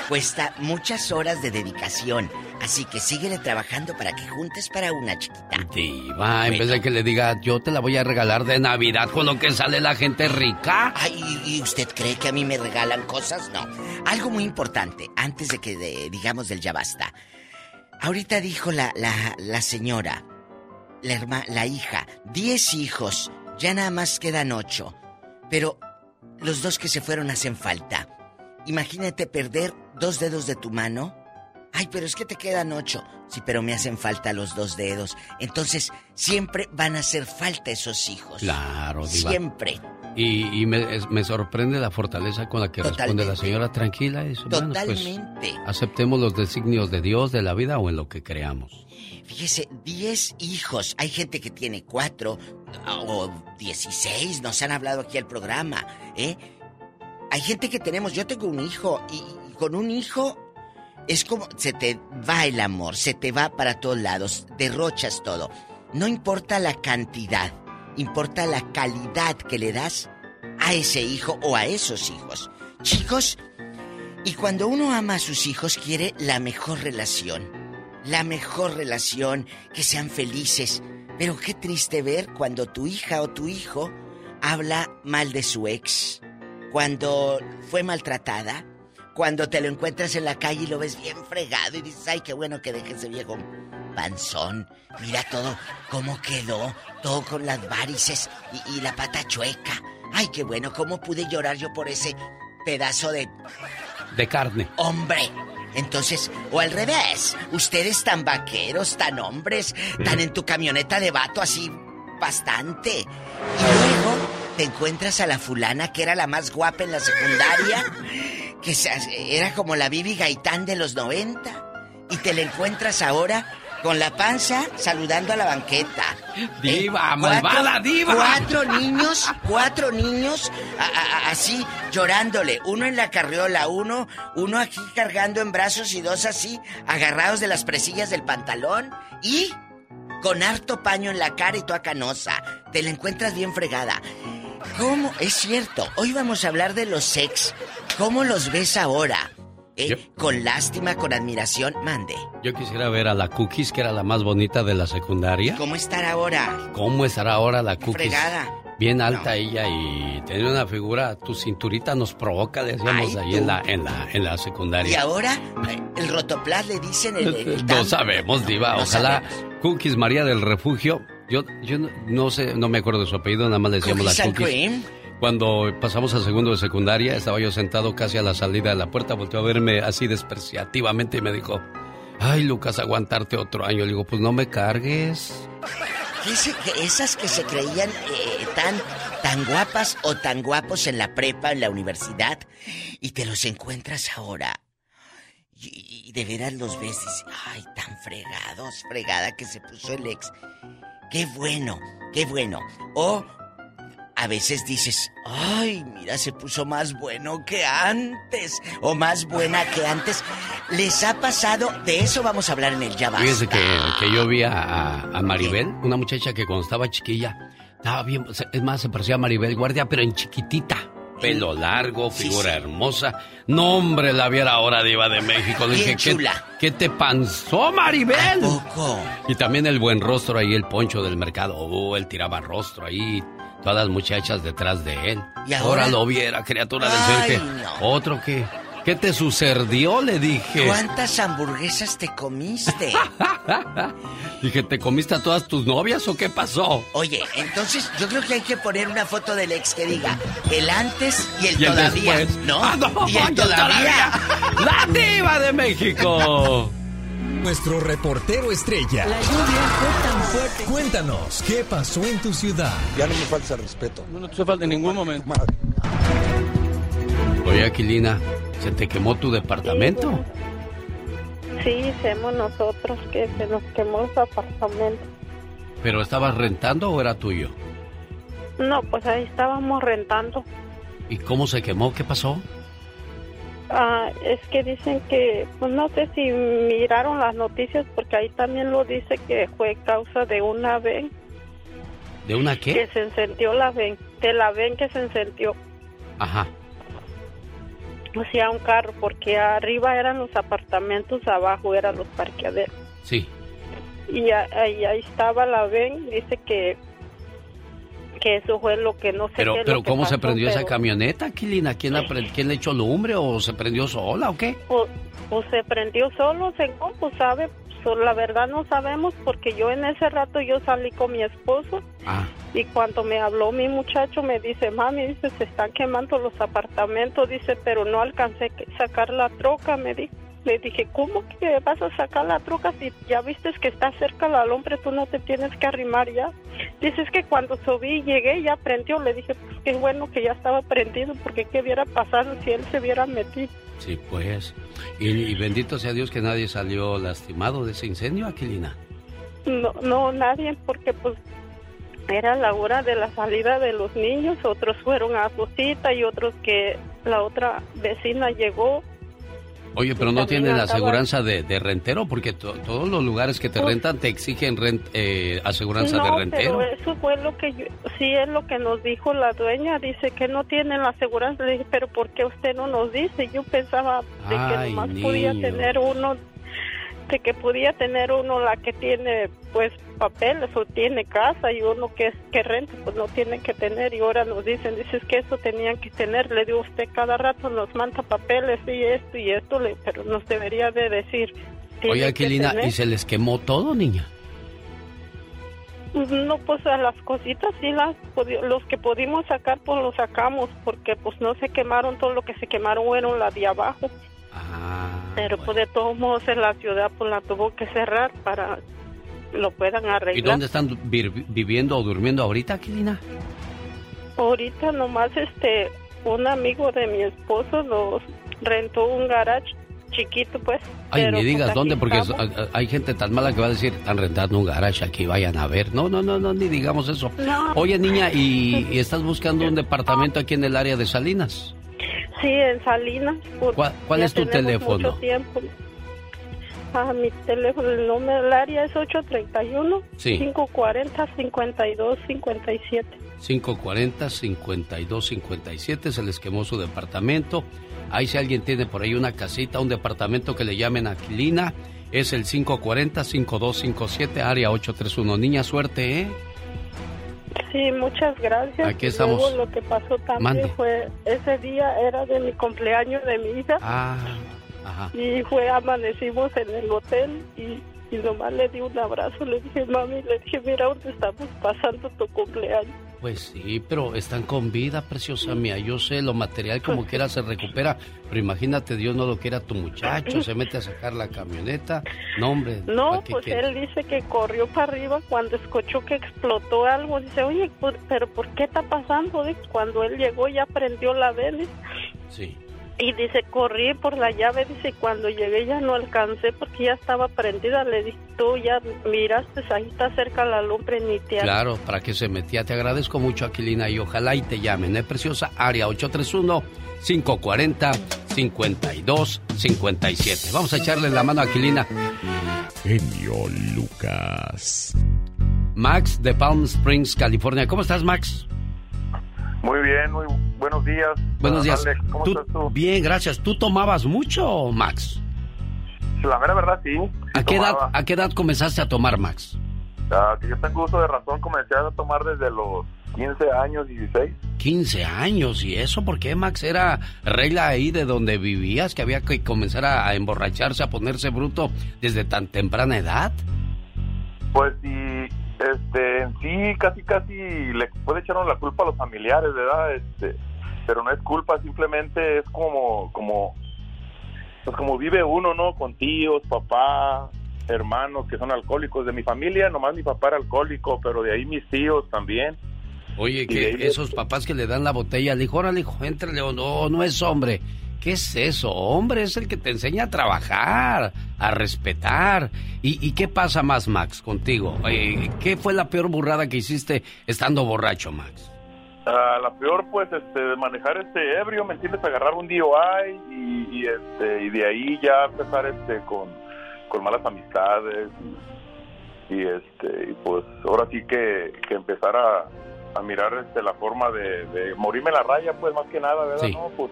cuesta muchas horas de dedicación, así que síguele trabajando para que juntes para una chiquita. Diva, en vez de que le diga, yo te la voy a regalar de Navidad con lo que sale la gente rica. Ay, ¿y usted cree que a mí me regalan cosas? No. Algo muy importante, antes de que de- digamos del ya basta. ahorita dijo la, la, la señora, la, herma, la hija, 10 hijos, ya nada más quedan 8. Pero los dos que se fueron hacen falta. Imagínate perder dos dedos de tu mano. Ay, pero es que te quedan ocho. Sí, pero me hacen falta los dos dedos. Entonces, siempre van a hacer falta esos hijos. Claro, Diva. Siempre. Y, y me, sorprende la fortaleza con la que responde la señora tranquila. bueno, pues, Totalmente. aceptemos los designios de Dios, de la vida o en lo que creamos. Fíjese, 10 hijos. Hay gente que tiene cuatro o 16. Nos han hablado aquí al programa, ¿eh? Hay gente que tenemos. Yo tengo un hijo y, y con un hijo es como se te va el amor, se te va para todos lados, derrochas todo. No importa la cantidad, importa la calidad que le das a ese hijo o a esos hijos. Chicos, y cuando uno ama a sus hijos quiere la mejor relación. La mejor relación, que sean felices. Pero qué triste ver cuando tu hija o tu hijo habla mal de su ex, cuando fue maltratada, cuando te lo encuentras en la calle y lo ves bien fregado y dices, ay, qué bueno que deje ese viejo panzón. Mira todo, cómo quedó, todo con las varices y, y la pata chueca. Ay, qué bueno, cómo pude llorar yo por ese pedazo de De carne. hombre. Entonces, o al revés, ustedes tan vaqueros, tan hombres, tan en tu camioneta de vato así bastante. Y luego te encuentras a la fulana que era la más guapa en la secundaria, que era como la Bibi Gaitán de los 90, y te la encuentras ahora con la panza saludando a la banqueta. Diva, Eh, malvada diva. Cuatro niños, cuatro niños a- a- a- así llorándole. Uno en la carriola, uno, uno aquí cargando en brazos y dos así agarrados de las presillas del pantalón y con harto paño en la cara y toda canosa. Te la encuentras bien fregada. ¿Cómo? Es cierto. Hoy vamos a hablar de los sex. ¿Cómo los ves ahora? ¿Eh? Con lástima, con admiración. Mande. Yo quisiera ver a la Cookies, que era la más bonita de la secundaria. ¿Cómo estar ahora? ¿Cómo estará ahora la Cookies? Fregada. Bien alta ella y tenía una figura, tu cinturita nos provoca, decíamos Ay, ahí en la, en la, en la secundaria. Y ahora, eh, el rotoplas le dicen el... el No sabemos, Diva. No Ojalá Cookies María del Refugio. Yo, yo no, no sé, no me acuerdo de su apellido, nada más le decíamos Cookies la and Cookies. cream. Cuando pasamos al segundo de secundaria, estaba yo sentado casi a la salida de la puerta, volteó a verme así despreciativamente y me dijo, ay Lucas, aguantarte otro año. Le digo, pues no me cargues. ¿Qué ese- que esas que se creían eh, tan, tan guapas o tan guapos en la prepa, en la universidad, y te los encuentras ahora. Y, y de veras los ves y dices, ay, tan fregados, fregada que se puso el ex. Qué bueno, qué bueno. O a veces dices, ay, mira, se puso más bueno que antes. O más buena que antes. ¿Les ha pasado? De eso vamos a hablar en el Ya Basta. Fíjese que, que yo vi a, a- Maribel, una muchacha que cuando estaba chiquilla, estaba bien, es más, se parecía a Maribel Guardia, pero en chiquitita. Pelo largo, figura hermosa. No, hombre, la viera ahora diva de México. Le dije, ¿qué, chula. ¿qué te panzó, Maribel? poco? Y también el buen rostro ahí, el poncho del mercado. Oh, él tiraba rostro ahí, todas las muchachas detrás de él. ¿Y ahora? lo viera, criatura del Señor. no. Otro que... ¿Qué te sucedió? Le dije. ¿Cuántas hamburguesas te comiste? Dije, ¿te comiste a todas tus novias o qué pasó? Oye, entonces yo creo que hay que poner una foto del ex que diga el antes y el, Y el todavía. después. ¿No? Ah, no, y el el todavía. ¡La diva de México! Nuestro reportero estrella. La lluvia fue tan fuerte. Cuéntanos, ¿qué pasó en tu ciudad? Ya no me falta el respeto. No te falta en ningún momento. Oye, Aquilina, ¿se te quemó tu departamento? Sí, hicimos nosotros que se nos quemó su apartamento. ¿Pero estabas rentando o era tuyo? No, pues ahí estábamos rentando. ¿Y cómo se quemó? ¿Qué pasó? Ah, es que dicen que, pues no sé si miraron las noticias, porque ahí también lo dice que fue causa de una ven ¿De una que qué? se encendió la ven, de la ven que se encendió, Ajá. o sea, un carro, porque arriba eran los apartamentos, abajo eran los parqueaderos. Sí. Y ahí, ahí estaba la ven, dice que que eso fue lo que no sé Pero, qué pero ¿cómo se pasó, prendió esa pero- camioneta, Aquilina? ¿Quién, la pre- ¿Quién le echó lumbre o se prendió sola o qué? Pues, pues se prendió solo, según, pues sabe, la verdad no sabemos porque yo en ese rato yo salí con mi esposo Ah. y cuando me habló mi muchacho me dice, mami, dice, se están quemando los apartamentos, dice, pero no alcancé a sacar la troca, me dijo. Le dije, ¿cómo que vas a sacar la troca si ya viste que está cerca la lumbre, tú no te tienes que arrimar ya? Dices que cuando subí y llegué ya prendió, le dije, pues qué bueno que ya estaba prendido, porque qué hubiera pasado si él se hubiera metido. Sí, pues. Y, y bendito sea Dios que nadie salió lastimado de ese incendio, Aquilina. No, no, nadie, porque pues era la hora de la salida de los niños, otros fueron a su cita y otros que la otra vecina llegó. Oye, pero no tienen aseguranza de, de rentero porque to- todos los lugares que te rentan te exigen rent, eh, aseguranza no, de rentero. pero eso fue lo que yo, sí es lo que nos dijo la dueña, dice que no tienen la aseguranza, le dije, pero ¿por qué usted no nos dice? Yo pensaba de que nomás podía niño. tener uno, de que podía tener uno la que tiene pues papeles o tiene casa y uno que que renta pues no tiene que tener y ahora nos dicen, dices que eso tenían que tener, le digo usted cada rato nos manda papeles y esto y esto, pero nos debería de decir. Oye, Aquilina. ¿y se les quemó todo, niña? No, pues a las cositas sí, las, los que pudimos sacar, pues los sacamos, porque pues no se quemaron, todo lo que se quemaron fueron la de abajo. Pero pues de todos modos en la ciudad pues la tuvo que cerrar para lo puedan ¿Y arreglar. dónde están vi- viviendo o durmiendo ahorita, Aquilina? Ahorita nomás este, un amigo de mi esposo nos rentó un garage chiquito pues. Ay, ni pues, digas dónde, porque estamos. hay gente tan mala que va a decir, están rentando un garage aquí, vayan a ver. No, no, no, no, ni digamos eso. No. Oye, niña, ¿y, y estás buscando un departamento aquí en el área de Salinas? Sí, en Salinas. ¿Cuál- cuál es tu teléfono? Mucho tiempo. Ah, mi teléfono, el número del área es 831 Sí. 540 52 57. 540-5257, se les quemó su departamento. Ahí si alguien tiene por ahí una casita, un departamento que le llamen Aquilina, es el 540-5257, área 831. Niña, suerte, ¿eh? Sí, muchas gracias. Aquí estamos. Luego lo que pasó también Mande. fue, ese día era de mi cumpleaños de mi hija Ah, ajá. y fue, amanecimos en el hotel y, y nomás le di un abrazo, le dije, mami, le dije, mira dónde estamos pasando tu cumpleaños. Pues sí, pero están con vida, preciosa mía. Yo sé, lo material como quiera se recupera, pero imagínate, Dios no lo quiera tu muchacho, se mete a sacar la camioneta. No, hombre. No, ¿para qué pues él dice que corrió para arriba cuando escuchó que explotó algo. Dice, oye, por- pero ¿por qué está pasando? Dice, Cuando él llegó ya prendió la vela Sí. Y dice, corrí por la llave. Dice, cuando llegué ya no alcancé porque ya estaba prendida. Le dije, tú ya miraste, ahí está cerca la lumbre, ni te Claro, para que se metía. Te agradezco mucho, Aquilina, y ojalá y te llamen, ¿eh, preciosa? Área 831-540-5257. Vamos a echarle la mano a Aquilina. Genio Lucas. Max de Palm Springs, California. ¿Cómo estás, Max? Muy bien, muy buenos días. Buenos días. Alex, ¿Cómo Tú- estás tú? Bien, gracias. ¿Tú tomabas mucho, Max? La mera verdad, sí. ¿A qué, edad. ¿A qué edad comenzaste a tomar, Max? Ah, que yo tengo uso de razón, comencé a tomar desde los 15 años, 16. 15 años, ¿y eso por qué, Max? ¿Era regla ahí de donde vivías que había que comenzar a, a emborracharse, a ponerse bruto desde tan temprana edad? Pues sí, este, en sí, casi, casi le puede echarnos la culpa a los familiares, ¿verdad? Este, pero no es culpa, simplemente es como, como, pues como vive uno, ¿no? Con tíos, papá, hermanos que son alcohólicos. De mi familia, nomás mi papá era alcohólico, pero de ahí mis tíos también. Oye, que esos papás que le dan la botella, le dijo, órale, hijo, éntrale, no, no es hombre. ¿Qué es eso? Hombre es el que te enseña a trabajar, a respetar. ¿Y, qué pasa más, Max, contigo? Eh, ¿Qué fue la peor burrada que hiciste estando borracho, Max? Ah, la peor, pues, este, manejar este ebrio, ¿me entiendes? Agarrar un DUI y, y, este, y de ahí ya empezar este, con, malas amistades y, y, este, y pues ahora sí que, que empezar a, a mirar este, la forma de, de morirme la raya, pues más que nada, ¿verdad? Sí. No, pues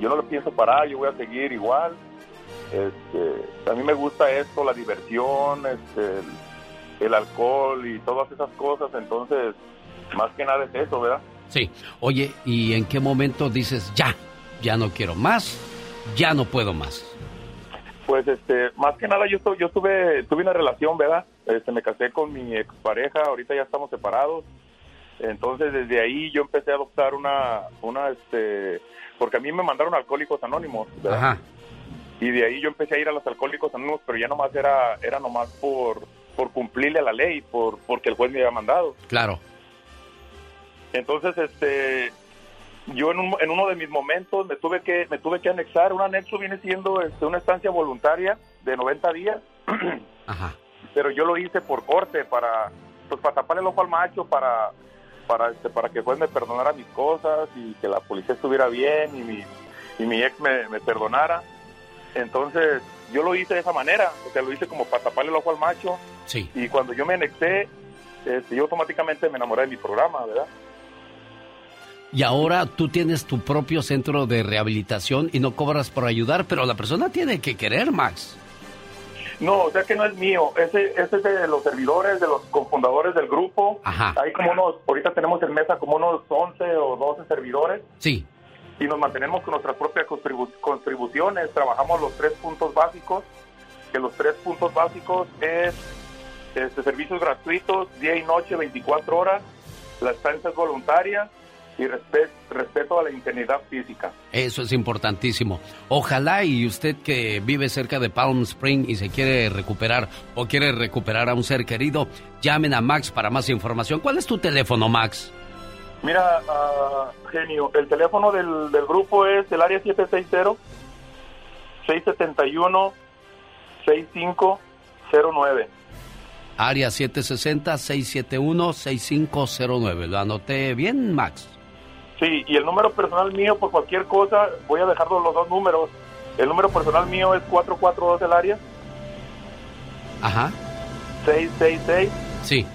yo no lo pienso parar, yo voy a seguir igual. Este, a mí me gusta esto, la diversión, este, el, el alcohol y todas esas cosas, entonces más que nada es eso, ¿verdad? Sí. Oye, ¿y en qué momento dices, ya, ya no quiero más, ya no puedo más? Pues este, más que nada yo yo tuve tuve una relación, ¿verdad? Este, me casé con mi expareja, ahorita ya estamos separados. Entonces desde ahí yo empecé a adoptar una una este porque a mí me mandaron Alcohólicos Anónimos, ¿verdad? Ajá. Y de ahí yo empecé a ir a los Alcohólicos Anónimos, pero ya nomás era era nomás por por cumplirle a la ley, por porque el juez me había mandado. Claro. Entonces, este, yo en, un- en uno de mis momentos me tuve que me tuve que anexar. Un anexo viene siendo este, una estancia voluntaria de 90 días, Ajá. pero yo lo hice por corte para pues para taparle el ojo al macho, para para este, para que el juez me perdonara mis cosas y que la policía estuviera bien y mi y mi ex me, me perdonara. Entonces, yo lo hice de esa manera, o sea, lo hice como para taparle el ojo al macho. Sí. Y cuando yo me anexé, este, yo automáticamente me enamoré de mi programa, ¿verdad? Y ahora tú tienes tu propio centro de rehabilitación y no cobras por ayudar, pero la persona tiene que querer, Max. No, o sea que no es mío. Ese, ese es de los servidores, de los cofundadores del grupo. Ajá. Hay como unos, ahorita tenemos en mesa como unos 11 o 12 servidores Sí. y nos mantenemos con nuestras propias contribu- contribuciones. Trabajamos los tres puntos básicos, que los tres puntos básicos es este, servicios gratuitos, día y noche, 24 horas, la estancia es voluntaria y respe- respeto a la integridad física. Eso es importantísimo. Ojalá y usted que vive cerca de Palm Spring y se quiere recuperar o quiere recuperar a un ser querido, llamen a Max para más información. ¿Cuál es tu teléfono, Max? Mira, ah, genio, el teléfono del, del grupo es el área 760-671-6509. Área 760-671-6509. ¿Lo anoté bien, Max? Sí, y el número personal mío, por cualquier cosa, voy a dejar los dos números. El número personal mío es 442 del área, Ajá. 666 Sí.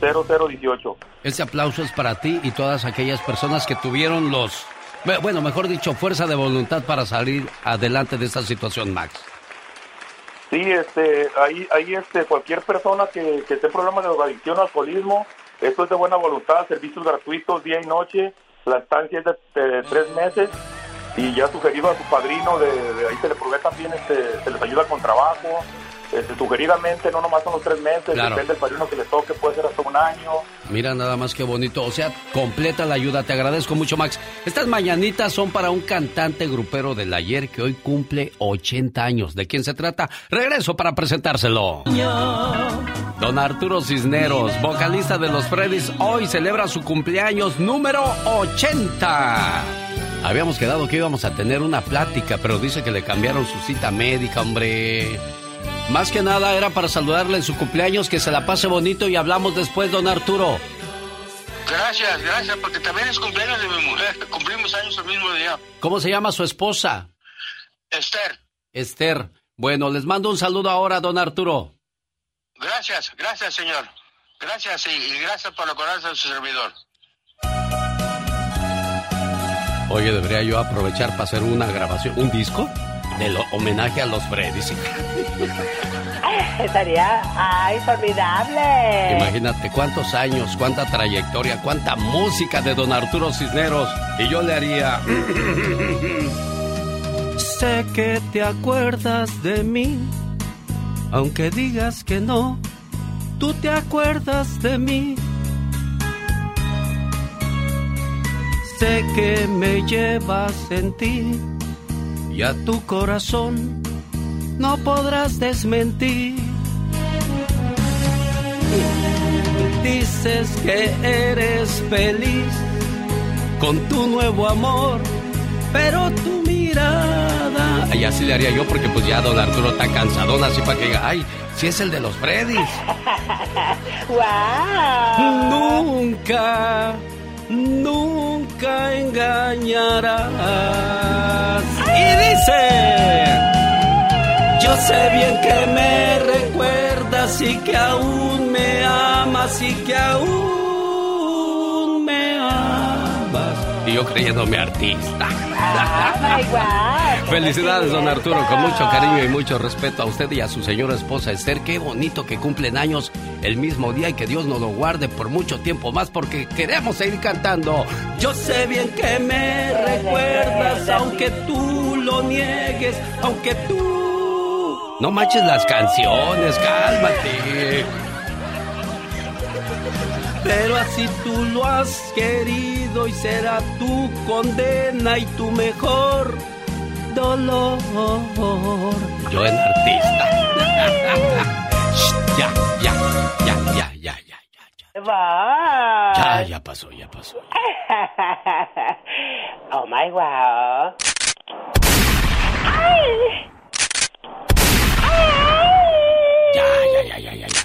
0018. Ese aplauso es para ti y todas aquellas personas que tuvieron los... Bueno, mejor dicho, fuerza de voluntad para salir adelante de esta situación, Max. Sí, este, ahí, ahí este, cualquier persona que, que esté en problemas de drogadicción o alcoholismo, esto es de buena voluntad, servicios gratuitos día y noche, la estancia es de, tres meses. Y ya sugerido a su padrino, de, de ahí se le provee también, este, se les ayuda con trabajo, sugeridamente no nomás son los tres meses, Claro. depende del padrino que le toque, puede ser hasta un año. Mira nada más que bonito. O sea, completa la ayuda. Te agradezco mucho, Max. Estas mañanitas son para un cantante grupero del ayer que hoy cumple 80 años. ¿De quién se trata? Regreso para presentárselo. Don Arturo Cisneros, vocalista de los Freddys, hoy celebra su cumpleaños número 80. Habíamos quedado que íbamos a tener una plática, pero dice que le cambiaron su cita médica, hombre. Más que nada era para saludarle en su cumpleaños, que se la pase bonito y hablamos después, don Arturo. Gracias, gracias, porque también es cumpleaños de mi mujer. Cumplimos años el mismo día. ¿Cómo se llama su esposa? Esther, Esther. Bueno, les mando un saludo ahora, don Arturo. gracias, gracias, señor. Gracias y, gracias por acordarse de su servidor. Oye, debería yo aprovechar para hacer una grabación, un disco del homenaje a los Freddys. Estaría, ay, formidable. Imagínate cuántos años, cuánta trayectoria, cuánta música de don Arturo Cisneros. Y yo le haría... sé que te acuerdas de mí, aunque digas que no, tú te acuerdas de mí. Sé que me llevas en ti y a tu corazón no podrás desmentir. Dices que eres feliz con tu nuevo amor, pero tu mirada. Y así le haría yo porque pues ya don Arturo está cansadón, así para que diga, ay, si es el de los Freddys. ¡Wow! Nunca, nunca engañarás. Y dice, yo sé bien que me recuerdas y que aún me amas y que aún me amas. Y yo creyéndome artista. Felicidades, don Arturo, con mucho cariño y mucho respeto a usted y a su señora esposa Esther. Qué bonito que cumplen años el mismo día y que Dios nos lo guarde por mucho tiempo más porque queremos seguir cantando. Yo sé bien que me recuerdas, aunque tú lo niegues, aunque tú No manches las canciones, cálmate. Pero así tú lo has querido y será tu condena y tu mejor dolor. Yo en artista. Shh, ya, ya, ya, ya, ya, ya. Va. Ya, ya pasó, ya pasó. oh my wow. Ya, ya, ya, ya, ya. ya.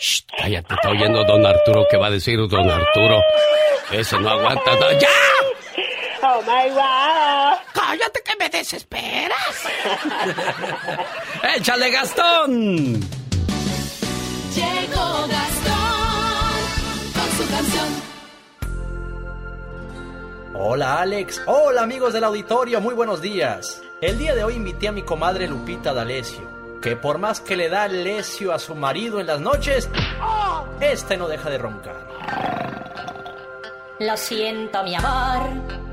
Shh, cállate, está oyendo don Arturo. ¿Qué va a decir don Arturo? Ese no aguanta. no- ¡Ya! Oh my wow. Cállate que me desesperas. ¡Échale, Gastón! Llegó Gastón con su canción. Hola Alex, hola amigos del auditorio, muy buenos días. El día de hoy invité a mi comadre Lupita D'Alessio, que por más que le da lesio a su marido en las noches, este no deja de roncar. Lo siento, mi amor.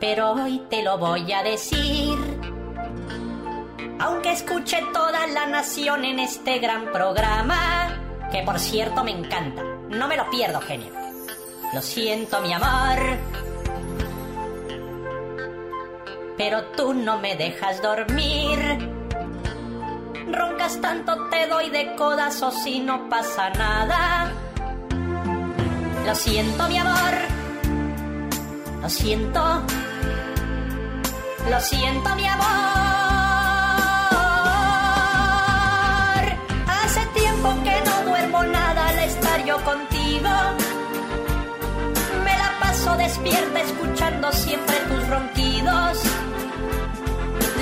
Pero hoy te lo voy a decir. Aunque escuche toda la nación en este gran programa, que por cierto me encanta. No me lo pierdo, genio. Lo siento, mi amor. Pero tú no me dejas dormir. Roncas tanto, te doy de codazos y no pasa nada. Lo siento, mi amor. Lo siento. Lo siento, mi amor. Hace tiempo que no duermo nada al estar yo contigo. Me la paso despierta escuchando siempre tus ronquidos.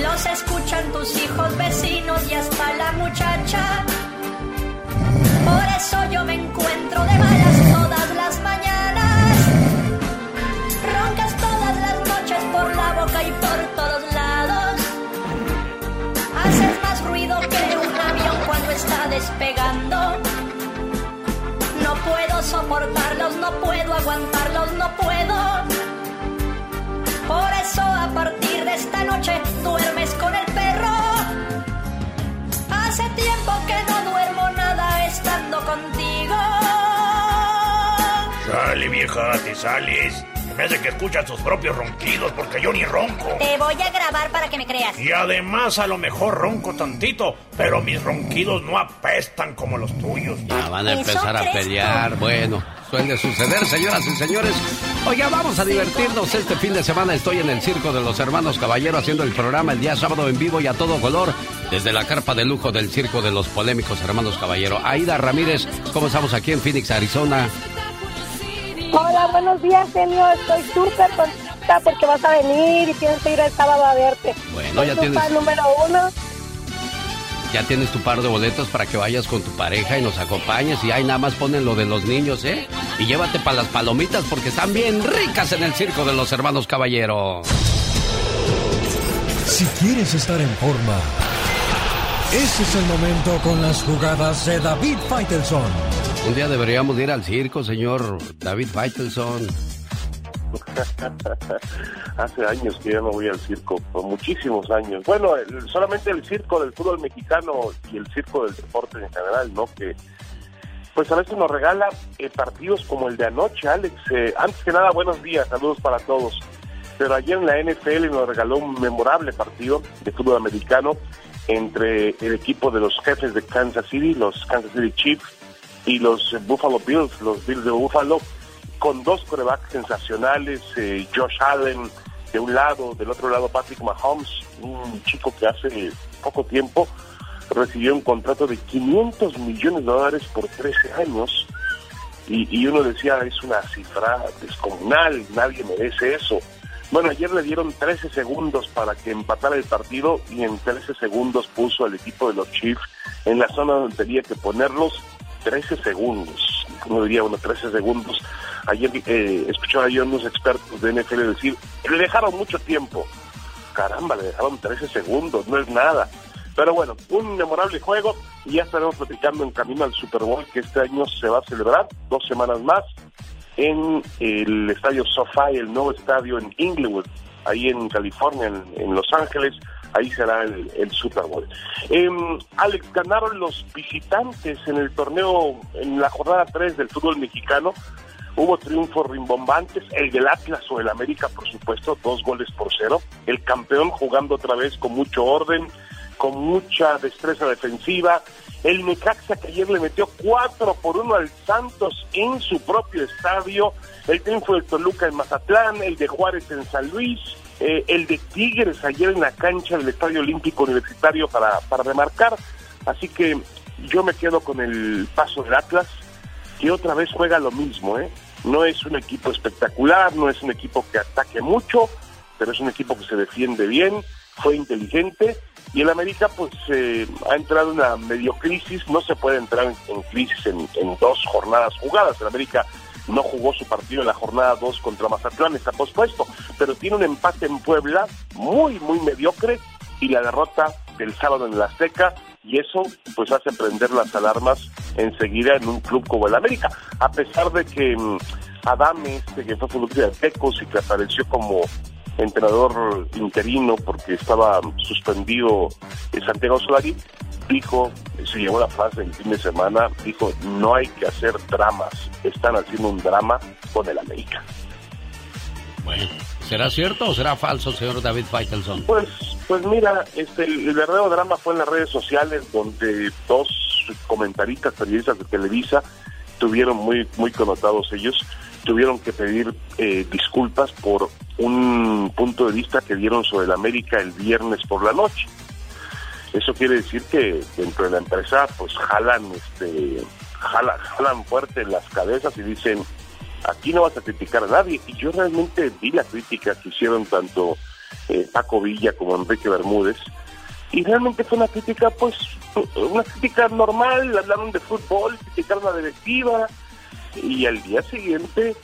Los escuchan tus hijos, vecinos y hasta la muchacha. Por eso yo me encuentro de malas todas las mañanas. Despegando. No puedo soportarlos, no puedo aguantarlos, no puedo. Por eso a partir de esta noche duermes con el perro. Hace tiempo que no Se me hace que escuchan sus propios ronquidos porque yo ni ronco. Te voy a grabar para que me creas. Y además a lo mejor ronco tantito, pero mis ronquidos no apestan como los tuyos. Ya van a empezar a pelear. Bueno, suele suceder, señoras y señores. Oiga, vamos a divertirnos este fin de semana. Estoy en el Circo de los Hermanos Caballero haciendo el programa el día sábado en vivo y a todo color desde la carpa de lujo del Circo de los Polémicos Hermanos Caballero. Aida Ramírez, ¿cómo estamos aquí en Phoenix, Arizona? Buenos días, genio. Estoy súper contenta porque vas a venir y tienes que ir el sábado a verte. Bueno, Soy ya tu tienes- fan número uno. Ya tienes tu par de boletos para que vayas con tu pareja y nos acompañes. Y ahí nada más ponen lo de los niños, ¿eh? Y llévate para las palomitas porque están bien ricas en el Circo de los Hermanos Caballero. Si quieres estar en forma, ese es el momento con las jugadas de David Faitelson. Un día deberíamos ir al circo, señor David Faitelson. Hace años que ya no voy al circo, por muchísimos años. Bueno, solamente el circo del fútbol mexicano y el circo del deporte en general, ¿no? Que pues a veces nos regala eh, partidos como el de anoche, Alex. Eh, antes que nada, buenos días, saludos para todos. Pero ayer en la NFL nos regaló un memorable partido de fútbol americano entre el equipo de los jefes de Kansas City, los Kansas City Chiefs, y los Buffalo Bills, los Bills de Buffalo, con dos corebacks sensacionales, eh, Josh Allen de un lado, del otro lado Patrick Mahomes, un chico que hace poco tiempo recibió un contrato de 500 millones de dólares por 13 años y, y uno decía es una cifra descomunal, nadie merece eso. Bueno, ayer le dieron 13 segundos para que empatara el partido y en 13 segundos puso al equipo de los Chiefs en la zona donde tenía que ponerlos 13 segundos. Uno diría, bueno, 13 segundos. Ayer eh, escuchaba yo a unos expertos de NFL decir, le dejaron mucho tiempo. Caramba, le dejaron 13 segundos, no es nada. Pero bueno, un memorable juego y ya estaremos platicando en camino al Super Bowl que este año se va a celebrar dos semanas más en el estadio SoFi, el nuevo estadio en Inglewood, ahí en California, en, en Los Ángeles, ahí será el, el Super Bowl. Em, Alex, ganaron los visitantes en el torneo, en la jornada 3 del fútbol mexicano. Hubo triunfos rimbombantes, el del Atlas o el América, por supuesto, dos goles por cero. El campeón jugando otra vez con mucho orden, con mucha destreza defensiva. El Necaxa que ayer le metió cuatro por uno al Santos en su propio estadio. El triunfo del Toluca en Mazatlán, el de Juárez en San Luis, eh, el de Tigres ayer en la cancha del Estadio Olímpico Universitario para, para remarcar. Así que yo me quedo con el paso del Atlas, que otra vez juega lo mismo, ¿eh? No es un equipo espectacular, no es un equipo que ataque mucho, pero es un equipo que se defiende bien, fue inteligente y el América pues eh, ha entrado en una medio crisis, no se puede entrar en, en crisis en, en dos jornadas jugadas, el América no jugó su partido en la jornada 2 contra Mazatlán, está pospuesto, pero tiene un empate en Puebla muy, muy mediocre y la derrota del sábado en la Azteca y eso pues hace prender las alarmas enseguida en un club como el América, a pesar de que mm, Adame, este que fue futbolista de Tecos y que apareció como entrenador interino porque estaba suspendido en Santiago Solari, dijo, se llevó la frase el fin de semana, dijo, no hay que hacer dramas, están haciendo un drama con el América. Bueno, ¿será cierto o será falso, señor David Faitelson? Pues, pues mira, este, el, el verdadero drama fue en las redes sociales donde dos comentaristas, periodistas de Televisa, tuvieron muy, muy connotados ellos, tuvieron que pedir eh, disculpas por un punto de vista que dieron sobre el América el viernes por la noche. Eso quiere decir que dentro de la empresa pues jalan este jalan, jalan fuerte las cabezas y dicen aquí no vas a criticar a nadie y yo realmente vi la crítica que hicieron tanto eh, Paco Villa como Enrique Bermúdez y realmente fue una crítica pues una crítica normal hablaron de fútbol criticaron la directiva y al día siguiente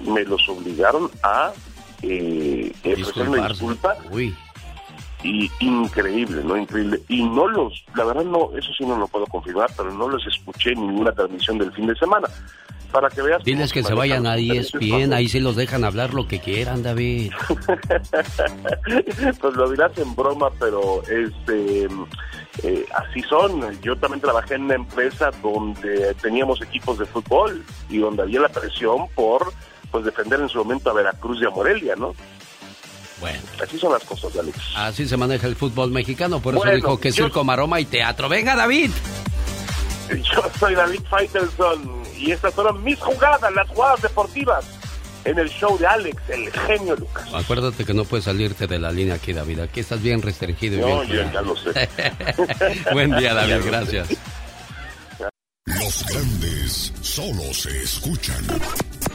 me los obligaron a eh, ofrecer una disculpa Uy. y increíble, ¿no? Increíble. Y no los, la verdad no, eso sí no lo puedo confirmar, pero no los escuché en ninguna transmisión del fin de semana. Para que veas... Diles que se vayan a E ESPN, ahí sí los dejan hablar lo que quieran, David. pues lo dirás en broma, pero este eh, así son. Yo también trabajé en una empresa donde teníamos equipos de fútbol y donde había la presión por pues defender en su momento a Veracruz y a Morelia, ¿no? Bueno. Así son las cosas, Alex. Así se maneja el fútbol mexicano, por eso dijo que yo- circo, maroma y teatro. ¡Venga, David! Yo soy David Faitelson y estas fueron mis jugadas, las jugadas deportivas en el show de Alex, el genio Lucas. Acuérdate que no puedes salirte de la línea aquí, David. Aquí estás bien restringido y No, bien ya lo sé. Buen día, David. Gracias. Los grandes solo se escuchan.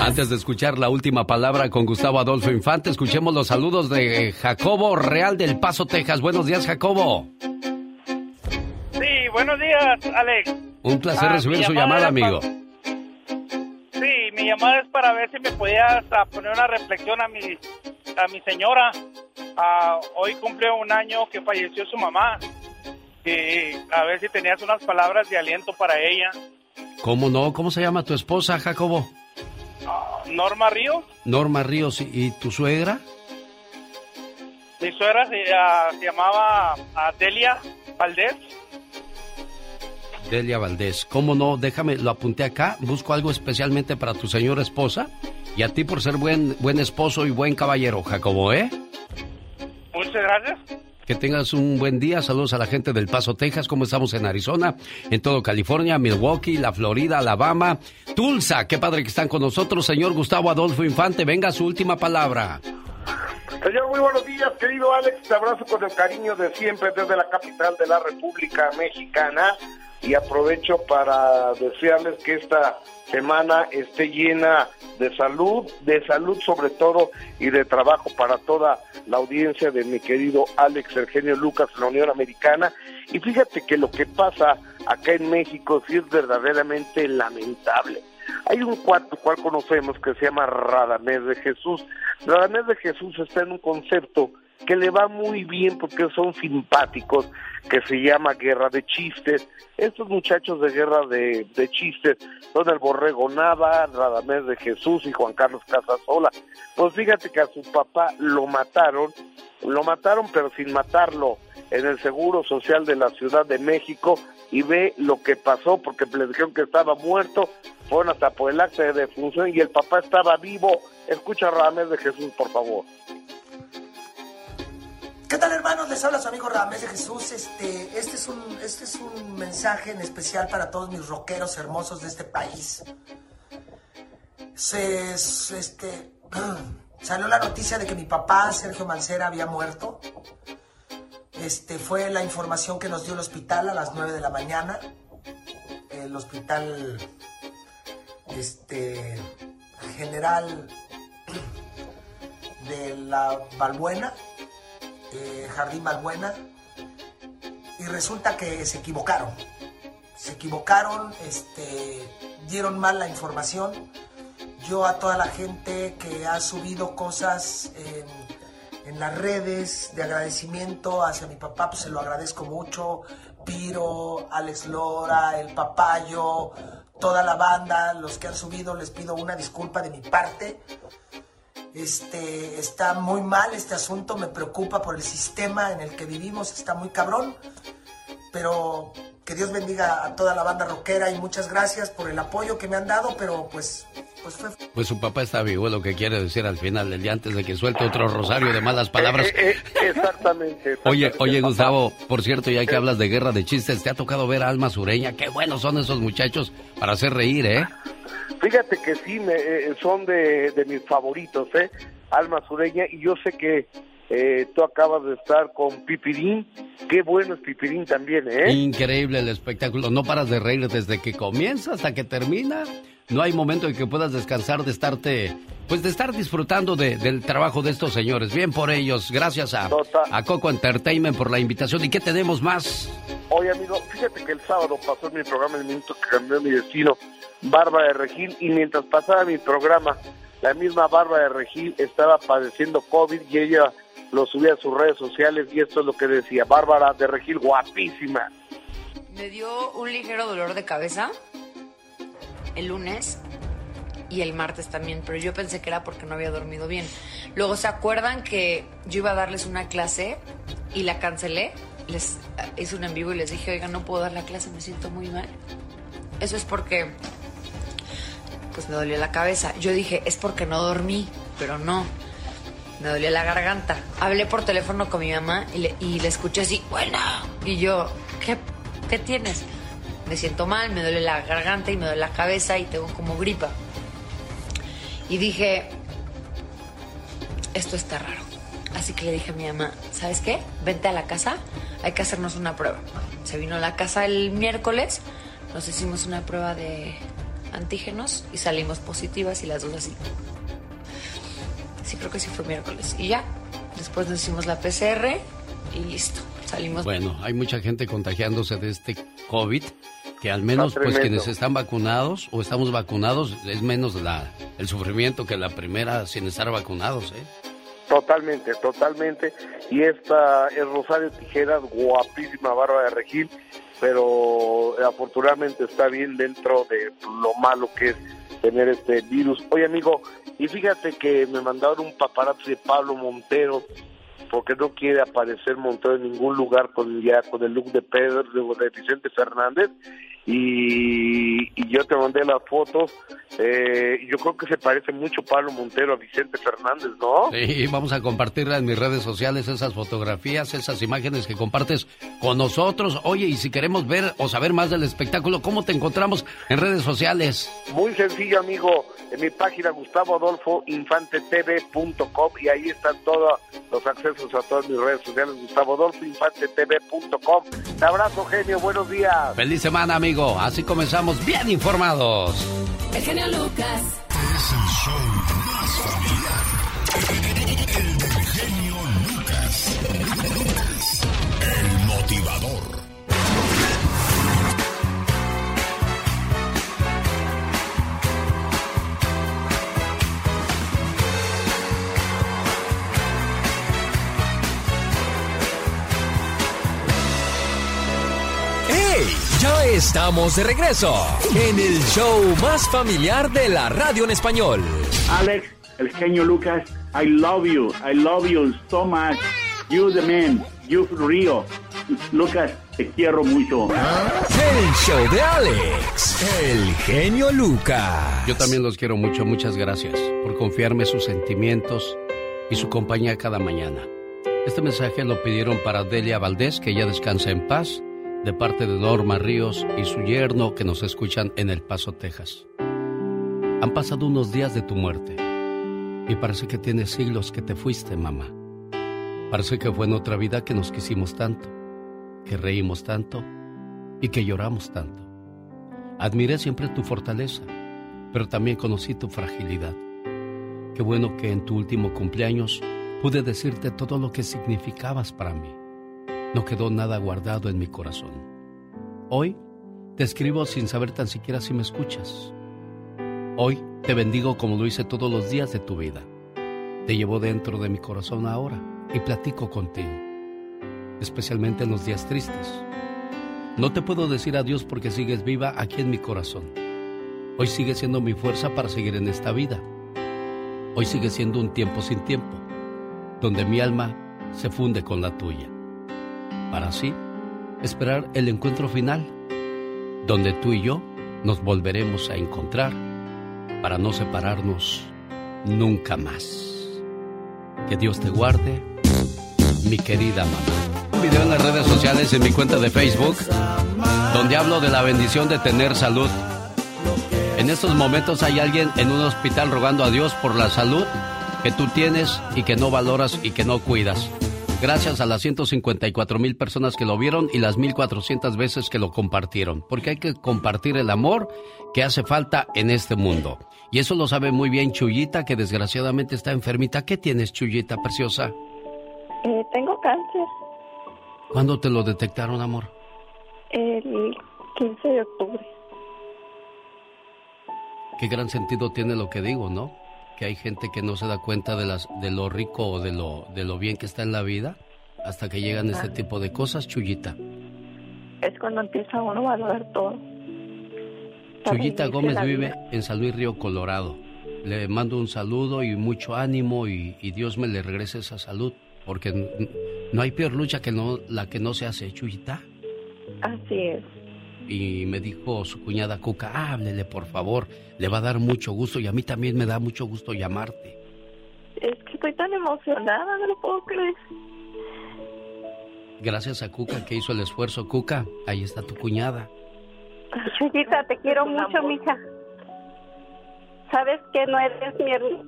Antes de escuchar la última palabra con Gustavo Adolfo Infante, escuchemos los saludos de Jacobo Real del Paso, Texas. Buenos días, Jacobo. Sí, buenos días, Alex. Un placer Ah, recibir su llamada amigo. Sí, mi llamada es para ver si me podías ah, poner una reflexión a mi, a mi señora. Ah, hoy cumple un año que falleció su mamá. Y a ver si tenías unas palabras de aliento para ella. ¿Cómo no? ¿Cómo se llama tu esposa, Jacobo? Norma Ríos, Norma Ríos. ¿Y- ¿Y tu suegra? mi suegra se, ah, se llamaba ah, Delia Valdés. Delia Valdés. ¿Cómo no? Déjame, lo apunté acá. Busco algo especialmente para tu señora esposa. Y a ti por ser buen, buen esposo y buen caballero, Jacobo, ¿eh? Muchas gracias. Que tengas un buen día. Saludos a la gente del Paso, Texas. como estamos en Arizona? En todo California, Milwaukee, la Florida, Alabama, Tulsa. Qué padre que están con nosotros, señor Gustavo Adolfo Infante. Venga su última palabra. Señor, muy buenos días, querido Alex. Te abrazo con el cariño de siempre desde la capital de la República Mexicana. Y aprovecho para desearles que esta semana esté llena de salud, de salud sobre todo y de trabajo para toda la audiencia de mi querido Alex Eugenio Lucas la Unión Americana. Y fíjate que lo que pasa acá en México sí es verdaderamente lamentable. Hay un cuarto cual conocemos que se llama Radamés de Jesús. Radamés de Jesús está en un concepto que le va muy bien porque son simpáticos, que se llama Guerra de Chistes. Estos muchachos de Guerra de, de Chistes son el Borrego Nava, Radamés de Jesús y Juan Carlos Casasola. Pues fíjate que a su papá lo mataron, lo mataron pero sin matarlo en el Seguro Social de la Ciudad de México y ve lo que pasó porque le dijeron que estaba muerto, fueron hasta por el acta de defunción y el papá estaba vivo. Escucha Radamés de Jesús, por favor. ¿Qué tal hermanos? Les habla su amigo Ramés de Jesús. Este, este, es un, este es un mensaje en especial para todos mis rockeros hermosos de este país. Se, este, salió la noticia de que mi papá, Sergio Mancera, había muerto. Este, fue la información que nos dio el hospital a las 9 de la mañana. El hospital este, general de la Balbuena eh, Jardín Balbuena y resulta que se equivocaron. Se equivocaron, este, dieron mal la información. Yo a toda la gente que ha subido cosas en, en las redes de agradecimiento hacia mi papá, pues se lo agradezco mucho. Piro, Alex Lora, el Papayo, toda la banda, los que han subido, les pido una disculpa de mi parte. Este, está muy mal este asunto, me preocupa por el sistema en el que vivimos, está muy cabrón. Pero que Dios bendiga a toda la banda rockera y muchas gracias por el apoyo que me han dado, pero pues, pues fue... Pues su papá está vivo, lo que quiere decir al final del día antes de que suelte otro rosario de malas palabras. Eh, eh, exactamente. Oye, oye Gustavo, por cierto, ya que hablas de guerra de chistes, ¿te ha tocado ver a Alma Sureña? Qué buenos son esos muchachos para hacer reír, ¿eh? Fíjate que sí, me, eh, son de, de mis favoritos, ¿eh? Alma Sureña, y yo sé que eh, tú acabas de estar con Pipirín. Qué bueno es Pipirín también, ¿eh? Increíble el espectáculo, no paras de reír desde que comienza hasta que termina. No hay momento en que puedas descansar de estarte, pues de estar disfrutando de- del trabajo de estos señores. Bien por ellos, gracias a, a Coco Entertainment por la invitación. ¿Y qué tenemos más? Oye, amigo, fíjate que el sábado pasó en mi programa El Minuto que cambió mi destino, Bárbara de Regil, y mientras pasaba mi programa, la misma Bárbara de Regil estaba padeciendo COVID y ella lo subía a sus redes sociales y esto es lo que decía, Bárbara de Regil, guapísima. Me dio un ligero dolor de cabeza el lunes y el martes también, pero yo pensé que era porque no había dormido bien. Luego se acuerdan que yo iba a darles una clase y la cancelé. Les eh, hice un en vivo y les dije, oigan, no puedo dar la clase, me siento muy mal. Eso es porque pues me dolió la cabeza. Yo dije, es porque no dormí, pero no. Me dolía la garganta. Hablé por teléfono con mi mamá y le, y le escuché así, bueno. Y yo, ¿qué, ¿qué tienes? Me siento mal, me duele la garganta y me duele la cabeza y tengo como gripa. Y dije, esto está raro. Así que le dije a mi mamá, ¿sabes qué? Vente a la casa, hay que hacernos una prueba. Se vino a la casa el miércoles, nos hicimos una prueba de antígenos y salimos positivas y las dos así. Sí, creo que sí fue miércoles. Y ya, después nos hicimos la PCR y listo, salimos. Bueno, hay mucha gente contagiándose de este COVID que al menos Está pues quienes están vacunados o estamos vacunados es menos la, el sufrimiento que la primera sin estar vacunados, ¿eh? Totalmente, totalmente. Y esta es Rosario Tijeras, guapísima Bárbara de Regil, pero afortunadamente está bien dentro de lo malo que es tener este virus. Oye, amigo, y fíjate que me mandaron un paparazzi de Pablo Montero, porque no quiere aparecer Montero en ningún lugar con ya con el look de Pedro, de Vicente Fernández, y, y yo te mandé las fotos. Eh, yo creo que se parece mucho Pablo Montero a Vicente Fernández, ¿no? Sí, vamos a compartirla en mis redes sociales, esas fotografías, esas imágenes que compartes con nosotros. Oye, y si queremos ver o saber más del espectáculo, ¿cómo te encontramos en redes sociales? Muy sencillo, amigo. En mi página gustavoadolfoinfantetv.com y ahí están todos los accesos a todas mis redes sociales. gustavoadolfoinfantetv.com. Te abrazo, genio. Buenos días. Feliz semana, amigo. Así comenzamos bien informados. El genio Lucas. Es el show más familiar. El del genio Lucas. El motivador. ¡Hey! Ya estamos de regreso en el show más familiar de la radio en español. Alex, el genio Lucas, I love you. I love you so much. You the man. You Rio. Lucas, te quiero mucho. El show de Alex, el genio Lucas. Yo también los quiero mucho, muchas gracias por confiarme sus sentimientos y su compañía cada mañana. Este mensaje lo pidieron para Delia Valdés, que ya descansa en paz, de parte de Norma Ríos y su yerno que nos escuchan en El Paso, Texas. Han pasado unos días de tu muerte y parece que tiene siglos que te fuiste, mamá. Parece que fue en otra vida que nos quisimos tanto, que reímos tanto y que lloramos tanto. Admiré siempre tu fortaleza, pero también conocí tu fragilidad. Qué bueno que en tu último cumpleaños pude decirte todo lo que significabas para mí. No quedó nada guardado en mi corazón. Hoy te escribo sin saber tan siquiera si me escuchas. Hoy te bendigo como lo hice todos los días de tu vida. Te llevo dentro de mi corazón ahora y platico contigo, especialmente en los días tristes. No te puedo decir adiós porque sigues viva aquí en mi corazón. Hoy sigue siendo mi fuerza para seguir en esta vida. Hoy sigue siendo un tiempo sin tiempo, donde mi alma se funde con la tuya. Para así esperar el encuentro final, donde tú y yo nos volveremos a encontrar para no separarnos nunca más. Que Dios te guarde, mi querida mamá. Un video en las redes sociales, en mi cuenta de Facebook, donde hablo de la bendición de tener salud. En estos momentos hay alguien en un hospital rogando a Dios por la salud que tú tienes y que no valoras y que no cuidas. Gracias a las 154 mil personas que lo vieron y las 1400 veces que lo compartieron. Porque hay que compartir el amor que hace falta en este mundo. Y eso lo sabe muy bien Chuyita, que desgraciadamente está enfermita. ¿Qué tienes, Chuyita, preciosa? Eh, tengo cáncer. ¿Cuándo te lo detectaron, amor? El 15 de octubre. Qué gran sentido tiene lo que digo, ¿no? Que hay gente que no se da cuenta de, las, de lo rico o de lo, de lo bien que está en la vida hasta que llegan este tipo de cosas, Chuyita. Es cuando empieza uno a valorar todo. Chuyita Dice Gómez vive en San Luis Río Colorado. Le mando un saludo y mucho ánimo y, y Dios me le regrese esa salud, porque no hay peor lucha que no la que no se hace, Chuyita. Así es. Y me dijo su cuñada Cuca, háblele por favor, le va a dar mucho gusto y a mí también me da mucho gusto llamarte. Es que estoy tan emocionada, no lo puedo creer. Gracias a Cuca que hizo el esfuerzo. Cuca, ahí está tu cuñada. Chuyita, te quiero mucho, mija. Sabes que no eres mi, her-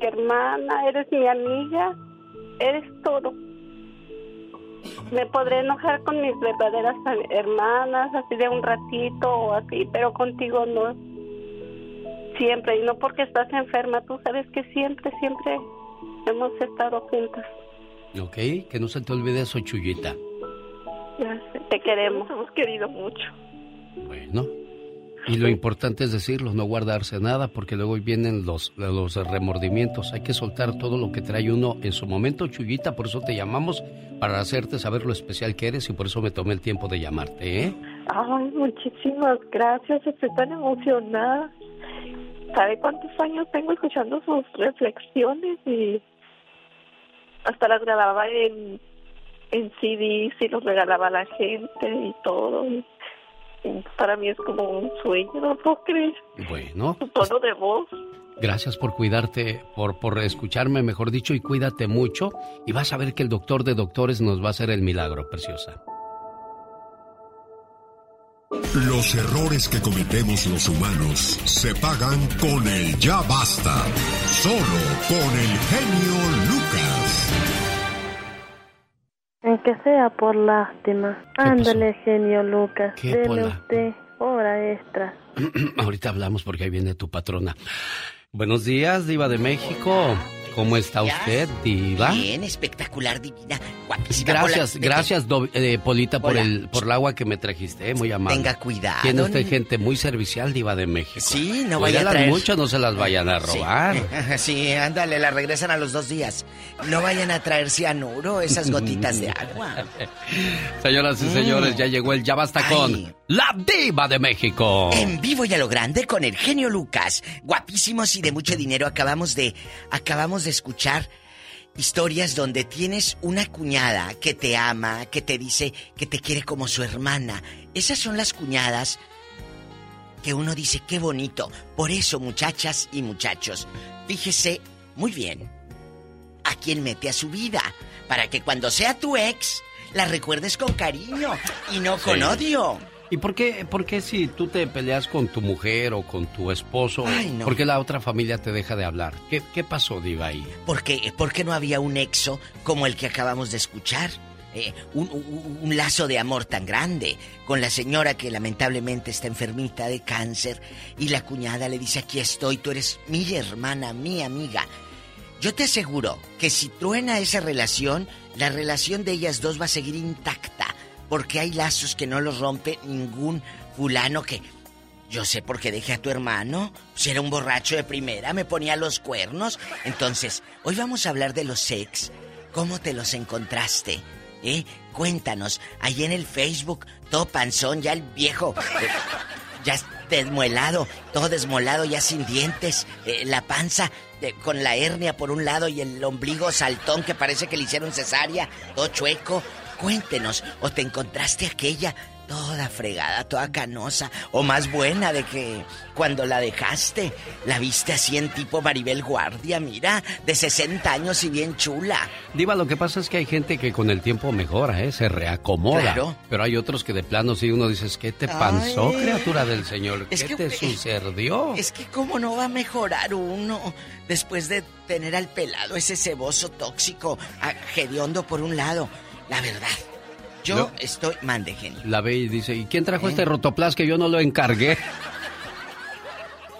mi hermana, eres mi amiga, eres todo. Me podré enojar con mis verdaderas hermanas, así de un ratito o así, pero contigo no. Siempre, y no porque estás enferma, tú sabes que siempre, siempre hemos estado juntas. ¿Ok? Que no se te olvide eso, Chuyita. Te queremos, hemos querido mucho. Bueno. Y lo importante es decirlo, no guardarse nada, porque luego vienen los, remordimientos. Hay que soltar todo lo que trae uno en su momento, Chuyita. Por eso te llamamos, para hacerte saber lo especial que eres y por eso me tomé el tiempo de llamarte, ¿eh? Ay, muchísimas gracias, estoy tan emocionada. ¿Sabe cuántos años tengo escuchando sus reflexiones? Y hasta las grababa en, en CDs y los regalaba a la gente y todo. Y para mí es como un sueño, no lo puedo creer. Bueno, Su tono de voz. gracias por cuidarte, por, por escucharme, mejor dicho, y cuídate mucho. Y vas a ver que el doctor de doctores nos va a hacer el milagro, preciosa. Los errores que cometemos los humanos se pagan con el ya basta. Solo con el genio Lucas. Aunque sea por lástima. Ándale, genio Lucas. ¿Qué, Deme usted hora extra. Ahorita hablamos porque ahí viene tu patrona. Buenos días, Diva de México. ¿Cómo está usted, Diva? Bien, espectacular, divina, guapísima. Gracias, gracias, Do- eh, Polita, por el, por el agua que me trajiste, eh, muy amable. Tenga cuidado, Tiene usted gente muy servicial, Diva de México. Sí, no vaya a traer- mucho, no se las vayan a robar. Sí, ándale, la regresan a los dos días. No vayan a traer cianuro, esas gotitas de agua. Señoras y señores, ya llegó el Ya Basta con la Diva de México. En vivo y a lo grande con el genio Lucas. Guapísimos y de mucho dinero. Acabamos de. Acabamos de escuchar historias donde tienes una cuñada que te ama, que te dice que te quiere como su hermana. Esas son las cuñadas que uno dice qué bonito. Por eso, muchachas y muchachos, fíjese muy bien a quién mete a su vida. Para que cuando sea tu ex, la recuerdes con cariño y no con Sí. odio. ¿Y por qué, por qué si tú te peleas con tu mujer o con tu esposo, Ay, no. por qué la otra familia te deja de hablar? ¿Qué, qué pasó, Diva, ahí? Porque, porque no había un exo como el que acabamos de escuchar. Eh, un, un- un lazo de amor tan grande con la señora que lamentablemente está enfermita de cáncer y la cuñada le dice aquí estoy, tú eres mi hermana, mi amiga. Yo te aseguro que si truena esa relación, la relación de ellas dos va a seguir intacta, porque hay lazos que no los rompe ningún fulano que... Yo sé por qué dejé a tu hermano. Si era un borracho de primera, me ponía los cuernos. Entonces, hoy vamos a hablar de los ex. ¿Cómo te los encontraste? ¿Eh? Cuéntanos. Ahí en el Facebook, todo panzón, ya el viejo. eh, ya desmuelado, todo desmolado, ya sin dientes. eh, la panza eh, con la hernia por un lado y el ombligo saltón que parece que le hicieron cesárea, todo chueco. Cuéntenos, ¿o te encontraste aquella toda fregada, toda canosa, o más buena de que cuando la dejaste, la viste así en tipo Maribel Guardia, mira, de 60 años y bien chula. Diva, lo que pasa es que hay gente que con el tiempo mejora, ¿eh? se reacomoda. Claro. Pero hay otros que de plano sí uno dices, ¿qué te pasó, criatura del Señor? ¿Qué Es que- te sucedió? Es que cómo no va a mejorar uno después de tener al pelado ese ceboso tóxico, a- hediondo por un lado. La verdad, yo No. estoy... Mande, genio. La ve y dice, ¿y quién trajo ¿Eh? este rotoplas que yo no lo encargué?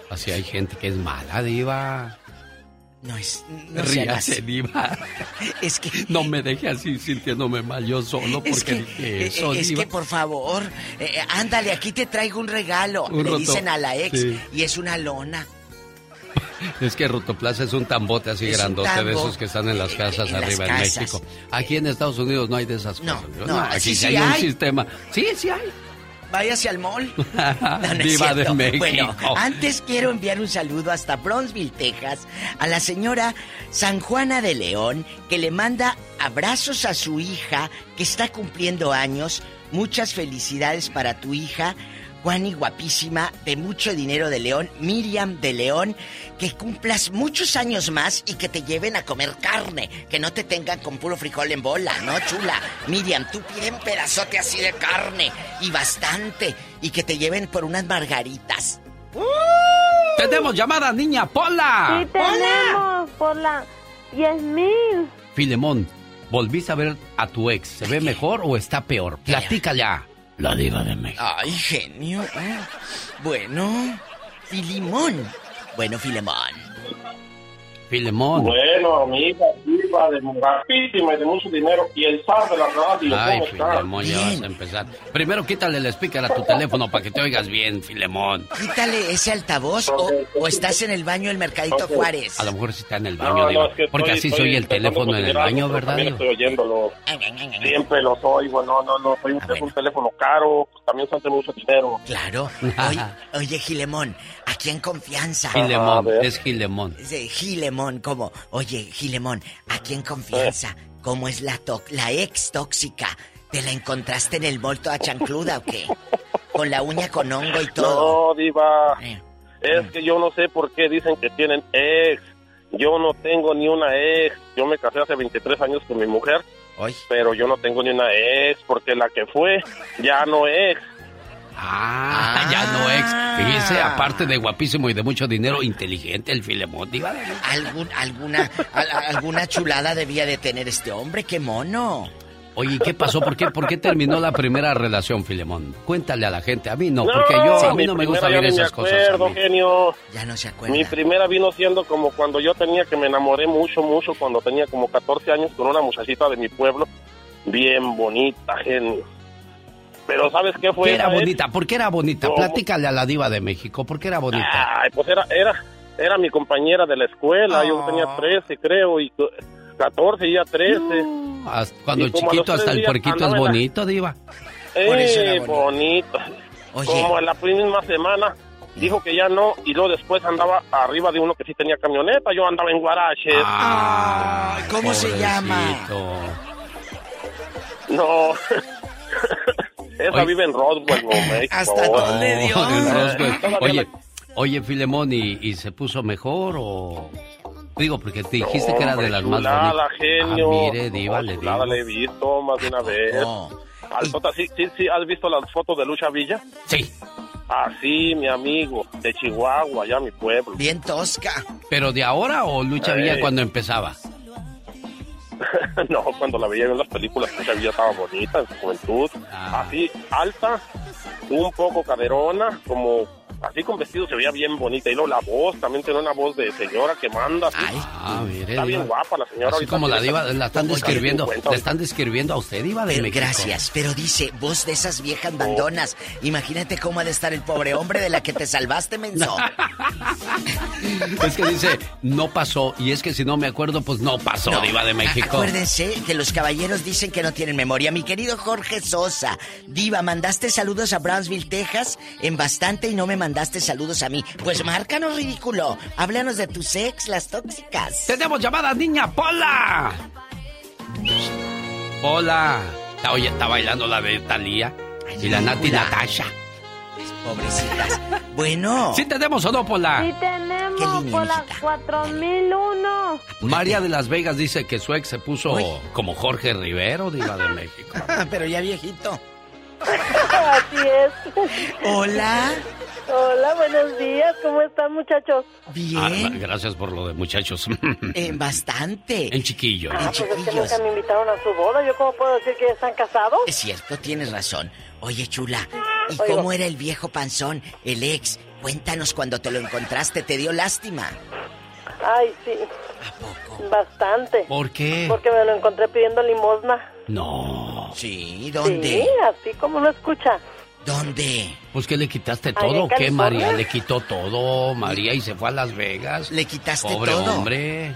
Así hay gente que es mala, Diva. No es... No Ríase. Diva. Es que... No me deje así sintiéndome mal yo solo porque Es que, dije eh, eso, es Diva. que por favor, eh, eh, ándale, aquí te traigo un regalo. Un Le roto- dicen a la ex Sí. y es una lona. Es que Rotoplas es un tambote así Es grandote de esos que están en las casas en las arriba en casas. México. Aquí en Estados Unidos no hay de esas No, cosas. no, aquí sí, hay, un sistema. Sí, sí hay. Váyase al mall. No, Diva de. México. Bueno, antes quiero enviar un saludo hasta Bronzeville, Texas, a la señora San Juana de León, que le manda abrazos a su hija, que está cumpliendo años. Muchas felicidades para tu hija, Juani guapísima, de mucho dinero de León, Miriam de León, que cumplas muchos años más y que te lleven a comer carne, que no te tengan con puro frijol en bola, ¿no, chula? Miriam, tú pide un pedazote así de carne y bastante, y que te lleven por unas margaritas. Tenemos llamada, niña Pola. Sí, tenemos por la 10 mil. Filemón, ¿volviste a ver a tu ex? ¿Se ve mejor o está peor? Platícale a la diva de México. Ay, genio. Ah, Bueno, Filimón. Bueno, Filemón. Filemón. Bueno, amiga, viva de guapísima y de mucho dinero y el zar de la radio. Ay. Filemón, ya vas a empezar. Primero quítale el speaker a tu teléfono para que te oigas bien, Filemón. Quítale ese altavoz o, o estás en el baño del Mercadito Juárez. A lo mejor si está en el No, baño, no, Diva, es que porque estoy- así se estoy oye el teléfono en el baño, ¿verdad? También estoy oyéndolo. Siempre los oigo, no, no, no. Soy un, un teléfono caro, pues también son de mucho dinero. Claro. Oye, oye, Gilemón, aquí en confianza. Gilemón, es Gilemón. Sí, Gilemón, como, oye, Gilemón, aquí en confianza, ¿cómo es la la ex tóxica? ¿Te la encontraste en el mall toda chancluda o qué? Con la uña con hongo y todo. No, Diva. Eh. Es que yo no sé por qué dicen que tienen ex. Yo no tengo ni una ex. Yo me casé hace 23 años con mi mujer. Pero yo no tengo ni una ex porque la que fue ya no es. Ah, ya no ex. Fíjese, aparte de guapísimo y de mucho dinero, inteligente el Filemón. Algún, alguna, al- alguna chulada debía de tener este hombre, qué mono. Oye, ¿y ¿qué pasó? ¿Por qué, ¿Por qué terminó la primera relación, Filemón? Cuéntale a la gente. A mí no, porque yo, a mí no me gusta ver esas cosas. Acuerdo, genio. Ya no se acuerda. Mi primera vino siendo como cuando yo tenía que me enamoré mucho, mucho, cuando tenía como 14 años con una muchachita de mi pueblo, bien bonita, genio. Pero ¿sabes qué fue? ¿Qué era esa vez? bonita? ¿Por qué era bonita? ¿Cómo? Platícale a la diva de México. ¿Por qué era bonita? Ay, pues era, era, era mi compañera de la escuela. Yo tenía 13, creo, y 14 y ya 13. Hasta- cuando Y el chiquito hasta el puerquito es bonito, diva. Por eso era Eh, bonito. Como en la misma semana dijo que ya no y luego después andaba arriba de uno que sí tenía camioneta. Yo andaba en guaraches. Ay, ¿Cómo se llama? No. Esa Oye. vive en Roswell, Nuevo México. ¿Hasta dónde, Dios? en Roswell. Oye, oye, Filemón, ¿y, y se puso mejor o...? Digo, porque te dijiste que era de las más bonitas. genio. Ah, mire, diva, No, le digo. le he visto más de una vez. Altota, ¿sí, sí, sí, ¿Has visto las fotos de Lucha Villa? Sí. Así, mi amigo, de Chihuahua, allá mi pueblo. Bien tosca. ¿Pero de ahora o Lucha Eh. Villa cuando empezaba? no, cuando la veía en las películas, Lucha Villa estaba bonita en su juventud. Ah. Así, alta, un poco caderona, como así con vestido se veía bien bonita. Y luego la voz, también tiene una voz de señora que manda. así. Ah, mire. Está bien guapa la señora. Así como la diva, la están describiendo, 50. la están describiendo a usted, diva de Pero México. gracias, pero dice, voz de esas viejas bandonas. Imagínate cómo ha de estar el pobre hombre de la que te salvaste, menso. Es que dice, no pasó, y es que si no me acuerdo, pues no pasó, No, diva de México. Acuérdense que los caballeros dicen que no tienen memoria. Mi querido Jorge Sosa, Diva, mandaste saludos a Brownsville, Texas, en bastante y no me mandaste saludos a mí. Pues márcanos, ridículo. Háblanos de tus ex, las tóxicas. ¡Tenemos llamada, niña Pola! Hola. Oye, está bailando la de Talía y la Nati. Natasha. Pobrecitas. Bueno. ¿Sí tenemos o no, Pola? Sí tenemos Qué línea, por las 4001. María de Las Vegas dice que su ex se puso como Jorge Rivero, diva de México. pero ya viejito. Así es. Hola. Hola, buenos días. ¿Cómo están, muchachos? Ah, gracias por lo de muchachos. Eh, bastante. En chiquillo. Ah, pues es que nunca me invitaron a su boda. ¿Yo cómo puedo decir que ya están casados? Es cierto, tienes razón. Oye, chula, ¿y Oigo. cómo era el viejo panzón, el ex? Cuéntanos cuando te lo encontraste, ¿te dio lástima? Ay, sí. Bastante. ¿Por qué? Porque me lo encontré pidiendo limosna. No. Sí, ¿dónde? Sí, así como lo escucha. ¿Dónde? Pues que le quitaste todo, en ¿o ¿qué, California. María? Le quitó todo, María, y se fue a Las Vegas. Le quitaste Pobre todo. hombre.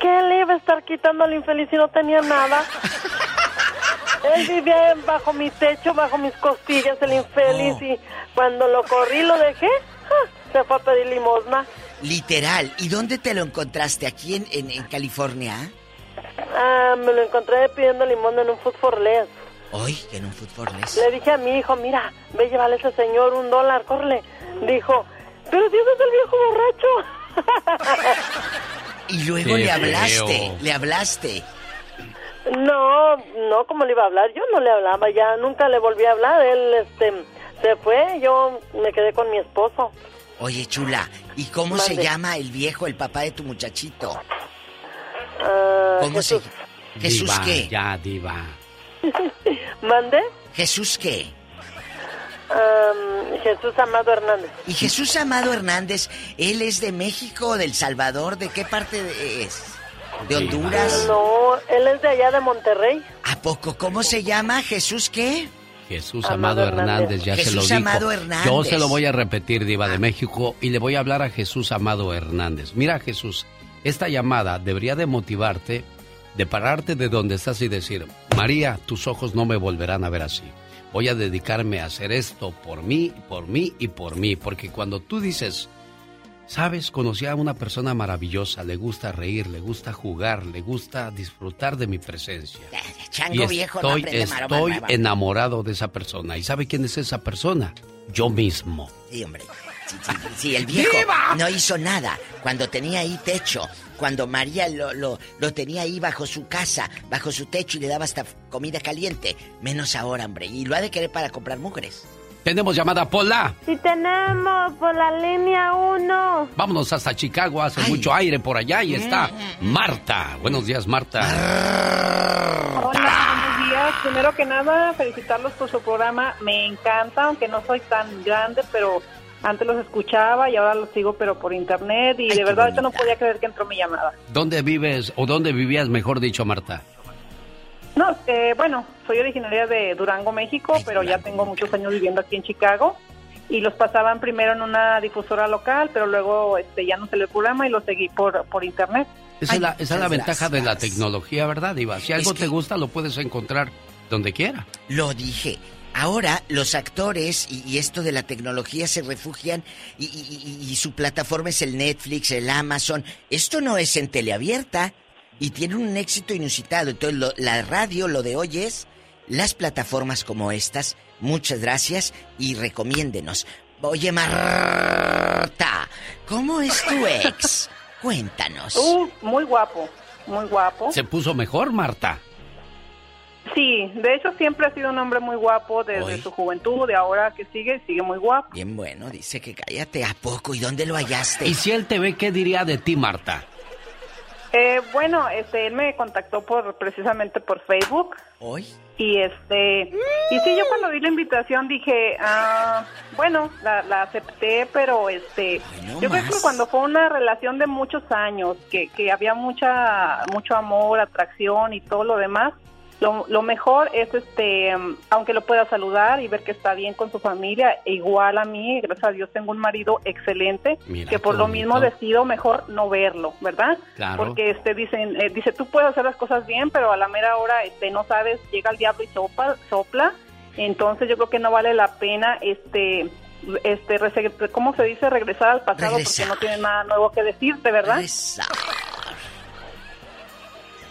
¿Qué le iba a estar quitando al infeliz si no tenía nada? Él vivía bajo mi techo, bajo mis costillas, el infeliz, Oh. y cuando lo corrí, lo dejé, ¡ah! se fue a pedir limosna. Literal. ¿Y dónde te lo encontraste? ¿Aquí en, en, en California? Ah, me lo encontré pidiendo limosna en un food for less. Hoy, en un fútbol Le dije a mi hijo, mira, ve a llevarle a ese señor un dólar, córrele. Dijo, pero Dios es el viejo borracho. Y luego Qué le hablaste, feo. le hablaste. No, no, como le iba a hablar? Yo no le hablaba, ya nunca le volví a hablar. Él, este, se fue, yo me quedé con mi esposo. Oye, chula, ¿y cómo se llama el viejo, el papá de tu muchachito? Ah, ¿Cómo se Jesús Diva, qué? Ya, diva. ¿Mande? ¿Jesús qué? Jesús Amado Hernández. Y Jesús Amado Hernández, ¿él es de México, del Salvador? ¿De qué parte de- es? ¿De Honduras? No, él es de allá de Monterrey. ¿A poco? ¿Cómo se llama? ¿Jesús qué? Jesús Amado Amado, Hernández, Hernández. ya se lo Jesús dijo. Amado Hernández. Yo se lo voy a repetir, Diva de México, y le voy a hablar a Jesús Amado Hernández. Mira, Jesús, esta llamada debería de motivarte, de pararte de donde estás y decir, María, tus ojos no me volverán a ver así. Voy a dedicarme a hacer esto por mí, por mí y por mí, porque cuando tú dices, sabes, conocí a una persona maravillosa, le gusta reír, le gusta jugar, le gusta disfrutar de mi presencia. Chango Y viejo, estoy, estoy enamorado de esa persona. ¿Y sabe quién es esa persona? Yo mismo. Sí, hombre. Sí, sí, sí, el viejo no hizo nada cuando tenía ahí techo, cuando María lo, lo, lo tenía ahí bajo su casa, bajo su techo y le daba hasta comida caliente. Menos ahora, hombre. Y lo ha de querer para comprar mujeres. Tenemos llamada Pola. Sí tenemos por la línea 1. Vámonos hasta Chicago, hace mucho aire por allá y está Marta. Buenos días, Marta. Hola, buenos días. Primero que nada, felicitarlos por su programa. Me encanta, aunque no soy tan grande, pero antes los escuchaba y ahora los sigo, pero por internet. Y de verdad, ahorita no podía creer que entró mi llamada. ¿Dónde vives o dónde vivías, mejor dicho, Marta? No, eh, bueno, soy originaria de Durango, México, pero ya tengo muchos años viviendo aquí en Chicago. Y los pasaban primero en una difusora local, pero luego este, ya no se el programa y lo seguí por, por internet. Esa es la, esa es la ventaja de la tecnología, ¿verdad, Iba? Si algo te gusta, lo puedes encontrar donde quiera. Lo dije. Ahora los actores y, esto de la tecnología se refugian y, y, su plataforma es el Netflix, el Amazon. Esto no es en teleabierta y tiene un éxito inusitado. Entonces la radio, lo de hoy es las plataformas como estas. Muchas gracias y recomiéndenos. Oye, Marta, ¿cómo es tu ex? Cuéntanos. Uh, muy guapo, muy guapo. ¿Se puso mejor, Marta? Sí, de hecho siempre ha sido un hombre muy guapo desde su juventud, de ahora que sigue, sigue muy guapo. Bien bueno, dice que cállate a poco. ¿Y dónde lo hallaste? ¿Y si él te ve, qué diría de ti, Marta? Eh, bueno, este, él me contactó por precisamente por Facebook. ¿Hoy? Y este, y sí, yo cuando vi la invitación dije, ah, bueno, la, acepté, pero este, yo creo que cuando fue una relación de muchos años, que, que había mucha, mucho amor, atracción y todo lo demás, lo, mejor es, este, aunque lo pueda saludar y ver que está bien con su familia, igual a mí, gracias a Dios tengo un marido excelente, que por lo mismo decido mejor no verlo, ¿verdad? Porque este dicen, eh, dice, tú puedes hacer las cosas bien, pero a la mera hora este no sabes, llega el diablo y sopla, sopla entonces yo creo que no vale la pena este este ¿cómo se dice? regresar al pasado porque no tiene nada nuevo que decirte, ¿verdad?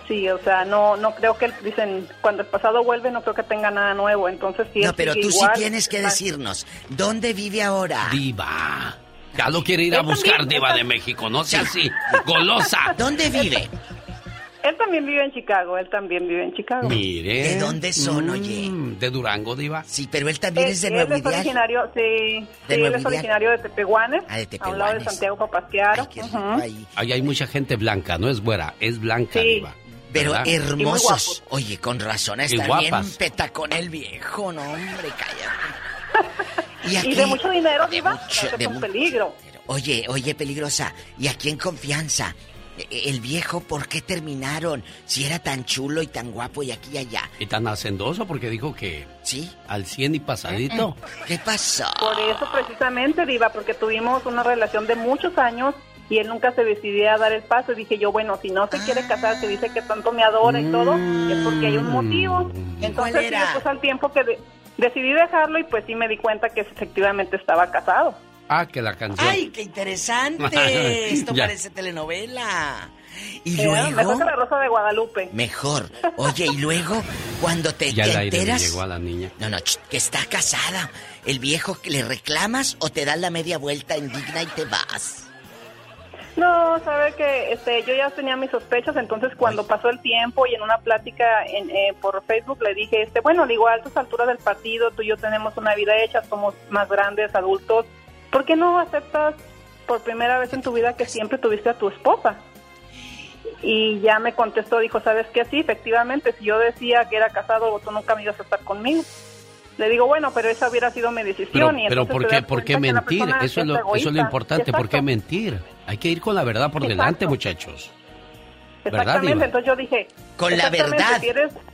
Sí, o sea, no no creo que dicen cuando el pasado vuelve no creo que tenga nada nuevo, entonces sí. No, pero tú sí tienes que decirnos dónde vive ahora. Diva. Ya lo quiere ir a buscar Diva de México, no sea así, golosa. ¿Dónde vive? Él también vive en Chicago, él también vive en Chicago. Mire. ¿De dónde son, oye? Mm, de Durango, Diva. Sí, pero él también es, de Nuevo Él es originario, sí, sí él es originario de Tepehuanes. Ah, de Tepehuanes. A un lado de Santiago Papasquiaro. ahí. ahí. hay mucha gente blanca, no es güera, es blanca, Diva. Pero hermosos. Oye, con razón, está bien peta con el viejo, no, hombre, cállate. ¿Y, de mucho dinero, Diva. De un peligro. Oye, oye, peligrosa. ¿Y aquí en confianza? E, e, el viejo, ¿por qué terminaron? Si era tan chulo y tan guapo y aquí y allá. Y tan hacendoso porque dijo que... Sí. Al 100 y pasadito. ¿Qué pasó? Por eso precisamente, Diva, porque tuvimos una relación de muchos años y él nunca se decidía a dar el paso. Y dije yo, bueno, si no se quiere casar, se dice que tanto me adora y todo, es porque hay un motivo. Mm. Entonces, después al tiempo que decidí dejarlo y pues sí me di cuenta que efectivamente estaba casado. Ah, que la canción. ¡Ay, qué interesante! Esto parece telenovela. Y luego. Mejor que la Rosa de Guadalupe. Mejor. Oye, y luego, cuando te, ya te enteras. llegó a la niña. No, no, que está casada. El viejo que le reclamas o te das la media vuelta indigna y te vas. No, sabe que este, yo ya tenía mis sospechas, entonces cuando pasó el tiempo y en una plática en, eh, por Facebook le dije, este, bueno, igual a estas alturas del partido, tú y yo tenemos una vida hecha, somos más grandes, adultos, ¿por qué no aceptas por primera vez en tu vida que siempre tuviste a tu esposa? Y ya me contestó, dijo, ¿sabes qué? Sí, efectivamente, si yo decía que era casado, tú nunca me ibas a estar conmigo. Le digo, bueno, pero esa hubiera sido mi decisión. Pero, y pero ¿por qué, ¿por qué mentir? Eso es, lo, eso es lo importante. ¿Por qué mentir? Hay que ir con la verdad por delante, muchachos. Exactamente, entonces yo dije... Con la verdad,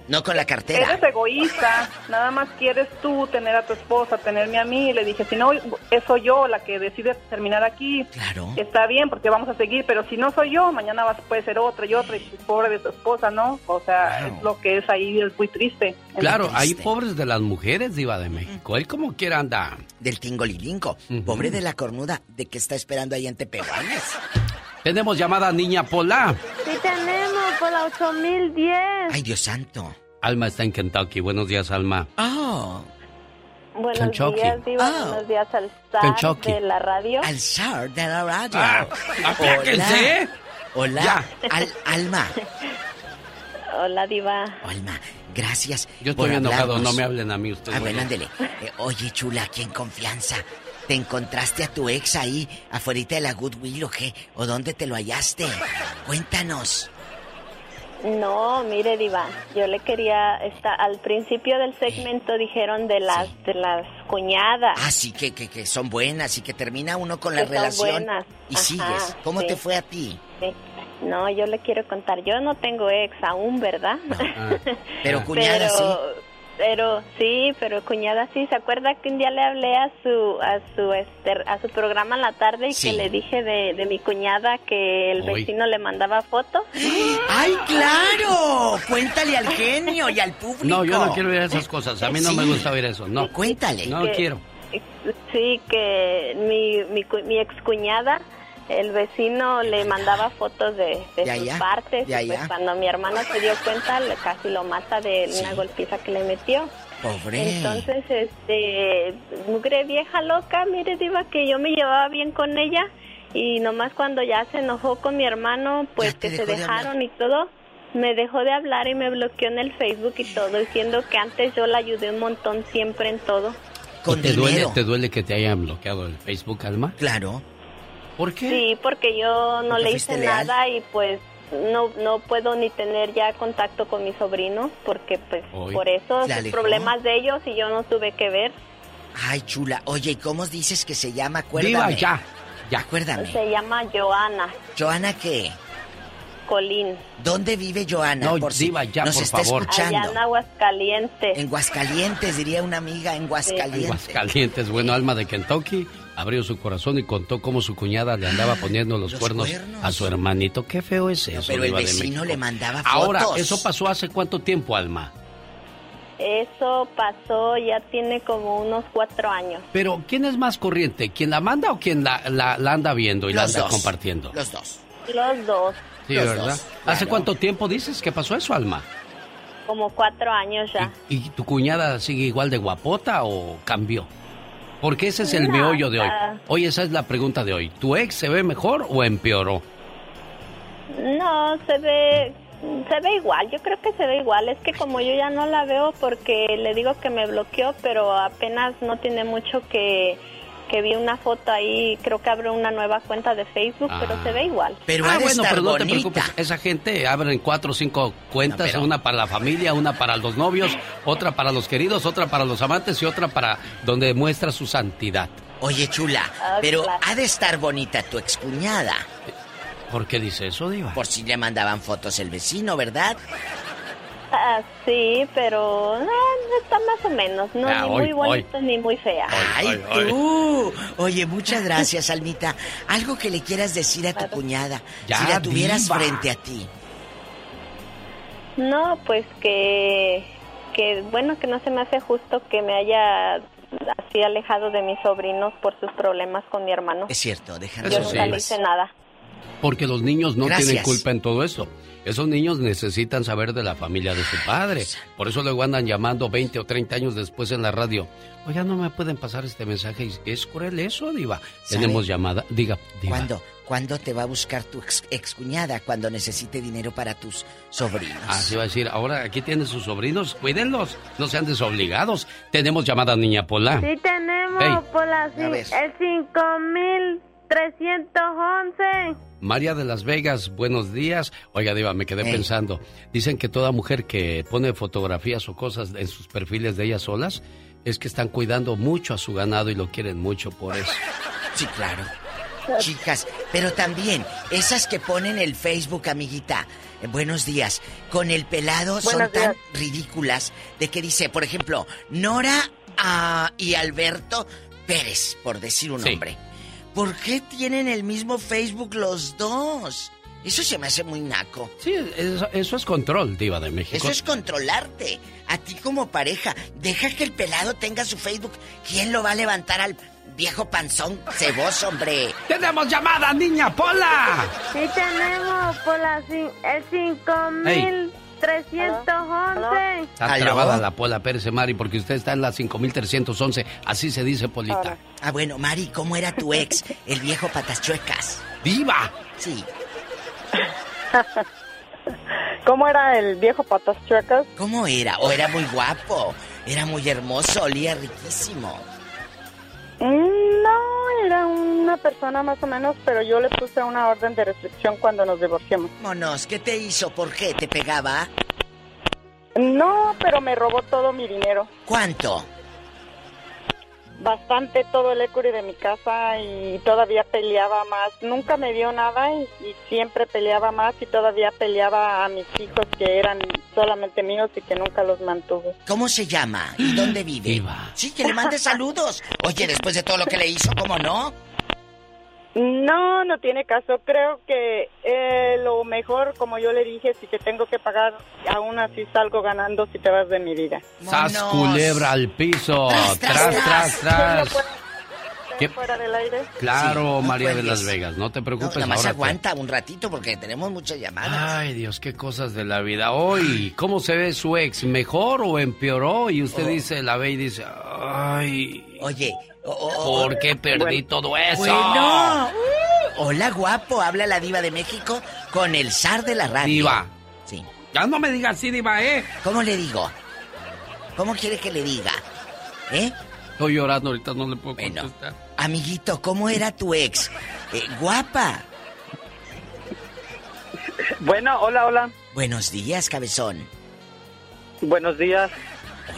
no con la cartera. Eres egoísta, nada más quieres tú tener a tu esposa, tenerme a mí. Y le dije, si no, eso yo la que decide terminar aquí. Claro. Está bien, porque vamos a seguir, pero si no soy yo, mañana vas, puede ser otra y otra, y pobre de tu esposa, ¿no? O sea, es lo que es ahí, es muy triste. Claro, hay pobres de las mujeres, Diva de México. Él como quiera anda. Del tingolilinco. Pobre de la cornuda, de que está esperando ahí en Tepehuanes. Tenemos llamada Niña Pola. Sí, tenemos, Pola 8010. Ay, Dios santo. Alma está en Kentucky. Buenos días, Alma. Oh. Buenos días, Diva. Oh. Buenos días al SAR de la radio. Al SAR de la radio. Ah, Hola. Hola. Al, Alma. Hola, Diva. Alma, gracias. Yo estoy enojado, no me hablen a mí ustedes. Ah, bueno, ándele. Eh, oye, chula, aquí en confianza. ¿Te encontraste a tu ex ahí, afuera de la Goodwill o qué? ¿O dónde te lo hallaste? Cuéntanos. No, mire Diva, yo le quería esta, al principio del segmento dijeron de las de las cuñadas. Ah, sí que, que, que son buenas y que termina uno con la relación y sigues. ¿Cómo te fue a ti? No, yo le quiero contar, yo no tengo ex aún, ¿verdad? pero cuñada sí. Pero sí, pero cuñada sí, ¿se acuerda que un día le hablé a su a su este, a su programa en la tarde y que le dije de, mi cuñada que el vecino le mandaba fotos? ¡Ay, claro! Cuéntale al genio y al público. No, yo no quiero ver esas cosas. A mí no me gusta ver eso. No. Cuéntale. No quiero. Sí, que mi mi, mi ex cuñada el vecino le mandaba fotos de, sus partes. y pues cuando mi hermana se dio cuenta, le, casi lo mata de una golpiza que le metió. Pobre. Entonces, este, mugre vieja loca, mire, Diva, que yo me llevaba bien con ella y nomás cuando ya se enojó con mi hermano, pues que se dejaron y todo, me dejó de hablar y me bloqueó en el Facebook y todo, diciendo que antes yo la ayudé un montón siempre en todo. te duele, te duele que te hayan bloqueado el Facebook, Alma? Claro. ¿Por qué? Sí, porque yo no le hice nada y pues no no puedo ni tener ya contacto con mis sobrinos porque pues por eso problemas de ellos y yo no tuve que ver. Ay, chula. Oye, ¿y cómo dices que se llama? Acuérdame. ya. Ya, acuérdame. Se llama Joana. ¿Joana qué? Colín. ¿Dónde vive Joana? No, por Diva, ya, nos por está favor. escuchando. Allá en Aguascalientes. En Aguascalientes, diría una amiga, en Aguascalientes. En Aguascalientes, bueno, alma de Kentucky abrió su corazón y contó cómo su cuñada le andaba poniendo los, cuernos, a su hermanito. Qué feo es eso. pero el vecino le mandaba fotos. Ahora, ¿eso pasó hace cuánto tiempo, Alma? Eso pasó, ya tiene como unos cuatro años. Pero, ¿quién es más corriente? ¿Quién la manda o quién la, la, anda viendo y la anda compartiendo? Los dos. Los dos. Sí, ¿verdad? ¿Hace cuánto tiempo dices que pasó eso, Alma? Como cuatro años ya. ¿Y tu cuñada sigue igual de guapota o cambió? Porque ese es el meollo de hoy. Hoy esa es la pregunta de hoy. ¿Tu ex se ve mejor o empeoró? No, se ve se ve igual, yo creo que se ve igual. Es que como yo ya no la veo porque le digo que me bloqueó, pero apenas no tiene mucho que que vi una foto ahí, creo que abre una nueva cuenta de Facebook, pero se ve ah. igual. Pero ah, bueno, pero no te preocupes, esa gente abre cuatro o cinco cuentas, una para la familia, una para los novios, otra para los queridos, otra para los amantes y otra para donde muestra su santidad. Oye, chula, ah, pero ha de estar bonita tu excuñada. ¿Por qué dice eso, Diva? Por si le mandaban fotos el vecino, ¿verdad? Ah, sí, pero eh, está más o menos, no ni muy bonito ni muy fea. Ay, tú. Oye, muchas gracias, Almita. Algo que le quieras decir a tu cuñada, si la tuvieras frente a ti. No, pues que que bueno, que no se me hace justo que me haya así alejado de mis sobrinos por sus problemas con mi hermano. Es cierto, déjame. Yo nunca le hice nada. Porque los niños no tienen culpa en todo esto. Esos niños necesitan saber de la familia de su padre. Por eso luego andan llamando 20 o 30 años después en la radio. Oiga, no me pueden pasar este mensaje. ¿Es cruel eso, Diva? Tenemos llamada. Diga, Diva. ¿Cuándo? ¿Cuándo te va a buscar tu ex, cuñada cuando necesite dinero para tus sobrinos? Así va a decir. Ahora aquí tienen sus sobrinos. Cuídenlos. No sean desobligados. Tenemos llamada, niña Pola. Sí, tenemos, Pola. Sí. El 5000. 311. María de Las Vegas, buenos días. Oiga, Diva, me quedé pensando. Dicen que toda mujer que pone fotografías o cosas en sus perfiles de ellas solas es que están cuidando mucho a su ganado y lo quieren mucho por eso. Sí, claro. Chicas, pero también esas que ponen el Facebook, amiguita, eh, buenos días, con el pelado son tan ridículas de que dice, por ejemplo, Nora ah, y Alberto Pérez, por decir un nombre. ¿Por qué tienen el mismo Facebook los dos? Eso se me hace muy naco. Sí, eso, es control, diva de México. Eso es controlarte. A ti como pareja, deja que el pelado tenga su Facebook. ¿Quién lo va a levantar al viejo panzón ceboso, hombre? ¡Tenemos llamada, niña Pola! Sí tenemos, Pola, el 5000... 311. Está trabada la Pola Pérez Mari porque usted está en la 5311. Así se dice, Polita. Ah, bueno, Mari, ¿cómo era tu ex, el viejo patas chuecas? ¡Viva! Sí. ¿Cómo era el viejo patas chuecas? ¿Cómo era? ¿O era muy guapo? Era muy hermoso, olía riquísimo. Mm, no, era una persona más o menos, pero yo le puse una orden de restricción cuando nos divorciamos. Monos, ¿qué te hizo? ¿Por qué? ¿Te pegaba? No, pero me robó todo mi dinero. ¿Cuánto? Bastante todo el equity de mi casa y todavía peleaba más. Nunca me dio nada y, y siempre peleaba más y todavía peleaba a mis hijos que eran solamente míos y que nunca los mantuve. ¿Cómo se llama? ¿Y dónde vive? Sí, que le mande saludos. Oye, después de todo lo que le hizo, ¿cómo no? No, no tiene caso. Creo que eh, lo mejor, como yo le dije, si te tengo que pagar, aún así salgo ganando si te vas de mi vida. ¡Sas culebra al piso! ¡Tras, tras, tras! ¿Qué? ¿Fuera del aire? Claro, Sí, no María de cuelgues. Las Vegas, no te No, preocupes. nada más ahora te- aguanta un ratito porque tenemos muchas llamadas. Ay, Dios, qué cosas de la vida. Hoy, ¿cómo se ve su ex? ¿Mejor o empeoró? Y usted Oh. dice, la ve y dice, ay, Oye, ¿por qué perdí Bueno. todo eso? Bueno. Hola, guapo. Habla la diva de México con el zar de la radio. Diva. Sí. Ya no me digas así, diva, ¿eh? ¿Cómo le digo? ¿Cómo quiere que le diga? ¿Eh? Estoy llorando, ahorita no le puedo contestar. Amiguito, ¿cómo era tu ex? Eh, guapa. Bueno, hola, hola. Buenos días, cabezón. Buenos días.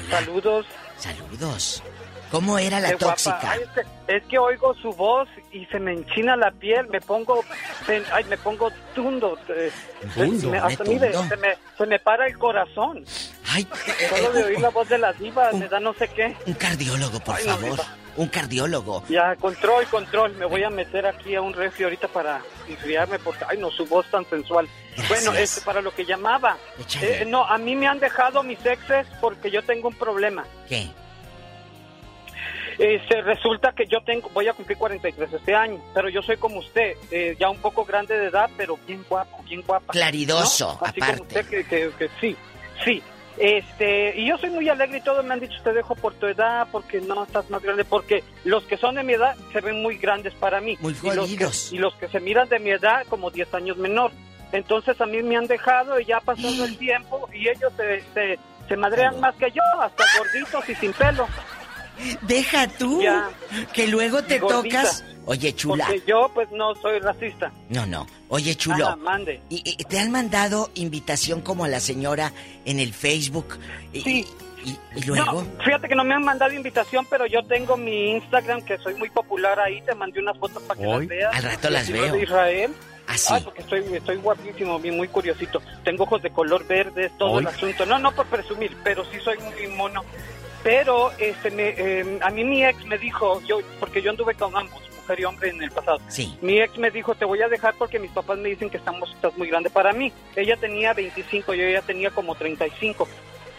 Saludos. Saludos. ¿Cómo era la tóxica? Es, que, es que oigo su voz y se me enchina la piel, me pongo, me- ay, me pongo tundo. eh, Tundo, me- hasta ¿me mire, se me, se me para el corazón. Ay, Solo de oír la voz de la diva me da no sé qué. Un cardiólogo, por Ay, favor. Un cardiólogo. Ya, control, control. Me voy a meter aquí a un refri ahorita para enfriarme porque, ay, no, su voz tan sensual. Bueno, este, para lo que llamaba. Eh, no, a mí me han dejado mis exes porque yo tengo un problema. ¿Qué? Eh, se resulta que yo tengo, voy a cumplir 43 este año, pero yo soy como usted, eh, ya un poco grande de edad, pero bien guapo, bien guapa. Claridoso, ¿no? Así aparte. como usted que, que- que sí, sí. Este, y yo soy muy alegre y todos me han dicho, te dejo por tu edad, porque no estás más grande, porque los que son de mi edad se ven muy grandes para mí. Muy y los, que, jodidos. y los que se miran de mi edad como 10 años menor. Entonces a mí me han dejado y ya ha pasado el tiempo y ellos se, se, se madrean más que yo, hasta gorditos y sin pelo. Deja tú. Ya. Que luego te Gordita. tocas. Oye, chula. Porque yo pues no soy racista. No, no. Oye, chulo. Ajá, mande. ¿Y, y te han mandado invitación como a la señora en el Facebook? Y, Sí. Y, y luego. No, fíjate que no me han mandado invitación, pero yo tengo mi Instagram, que soy muy popular ahí. Te mandé unas fotos para que Hoy. las veas. Al rato las veo. de Israel. ¿Ah, sí? Ay, porque estoy, estoy guapísimo, bien, muy curiosito. Tengo ojos de color verde, todo Hoy. el asunto. No, no por presumir, pero sí soy muy mono. Pero este, me, eh, a mí mi ex me dijo, yo porque yo anduve con ambos, mujer y hombre en el pasado. Sí. Mi ex me dijo, te voy a dejar porque mis papás me dicen que estamos, estás muy grande para mí. Ella tenía 25, yo ya tenía como 35.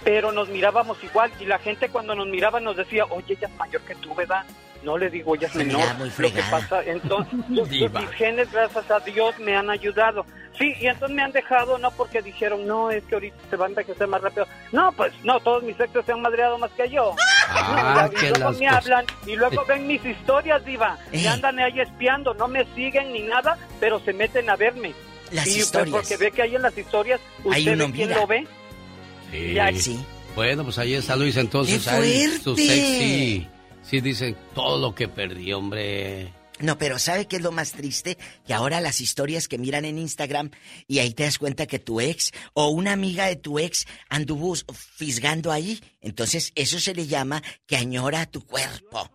Pero nos mirábamos igual y la gente cuando nos miraba nos decía, oye, ella es mayor que tú, ¿verdad? No le digo, ella es Se menor. muy Lo que pasa, entonces, mis genes, gracias a Dios, me han ayudado. Sí, y entonces me han dejado, no porque dijeron, no, es que ahorita se va a envejecer más rápido. No, pues no, todos mis exes se han madreado más que yo. Ah, No, y luego las me cosas- hablan y luego ven mis historias, Diva. Eh. Y andan ahí espiando, no me siguen ni nada, pero se meten a verme. Las y pues, historias. porque ve que ahí en las historias, ¿usted quién lo ve? Sí. Ya, Sí. Bueno, pues ahí está Luis, entonces. ¡Qué ahí sus fuerte! Sí, dicen todo lo que perdí, hombre. No, pero ¿sabe qué es lo más triste? Que ahora las historias que miran en Instagram y ahí te das cuenta que tu ex o una amiga de tu ex anduvo fisgando ahí. Entonces, eso se le llama que añora tu cuerpo.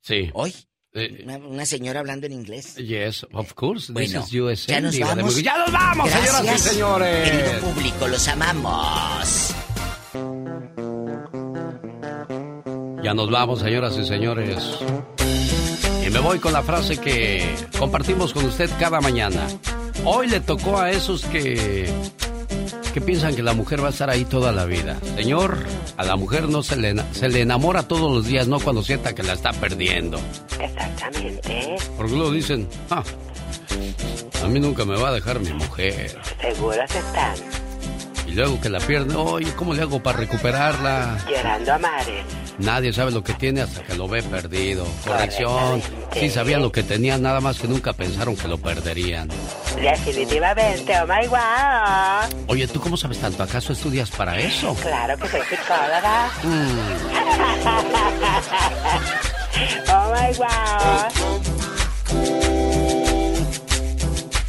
Sí. Hoy, Eh, una, una señora hablando en inglés. yes, of course. Bueno, This is USA, ya nos vamos. ¡Ya nos vamos, señoras y Gracias, señores! Querido público, los amamos. Ya nos vamos, señoras y señores. Y me voy con la frase que compartimos con usted cada mañana. Hoy le tocó a esos que que piensan que la mujer va a estar ahí toda la vida. Señor, a la mujer no se le, se le enamora todos los días, no cuando sienta que la está perdiendo. Exactamente. Porque luego dicen, ah, a mí nunca me va a dejar mi mujer. Seguros están Y luego que la pierde, oye, ¿cómo le hago para recuperarla? llorando a mares. Nadie sabe lo que tiene hasta que lo ve perdido. Corrección. Sí sabían lo que tenían, nada más que nunca pensaron que lo perderían. Definitivamente, oh my wow. Oye, ¿tú cómo sabes tanto? ¿Acaso estudias para eso? Claro que soy psicóloga. Mm. oh my wow.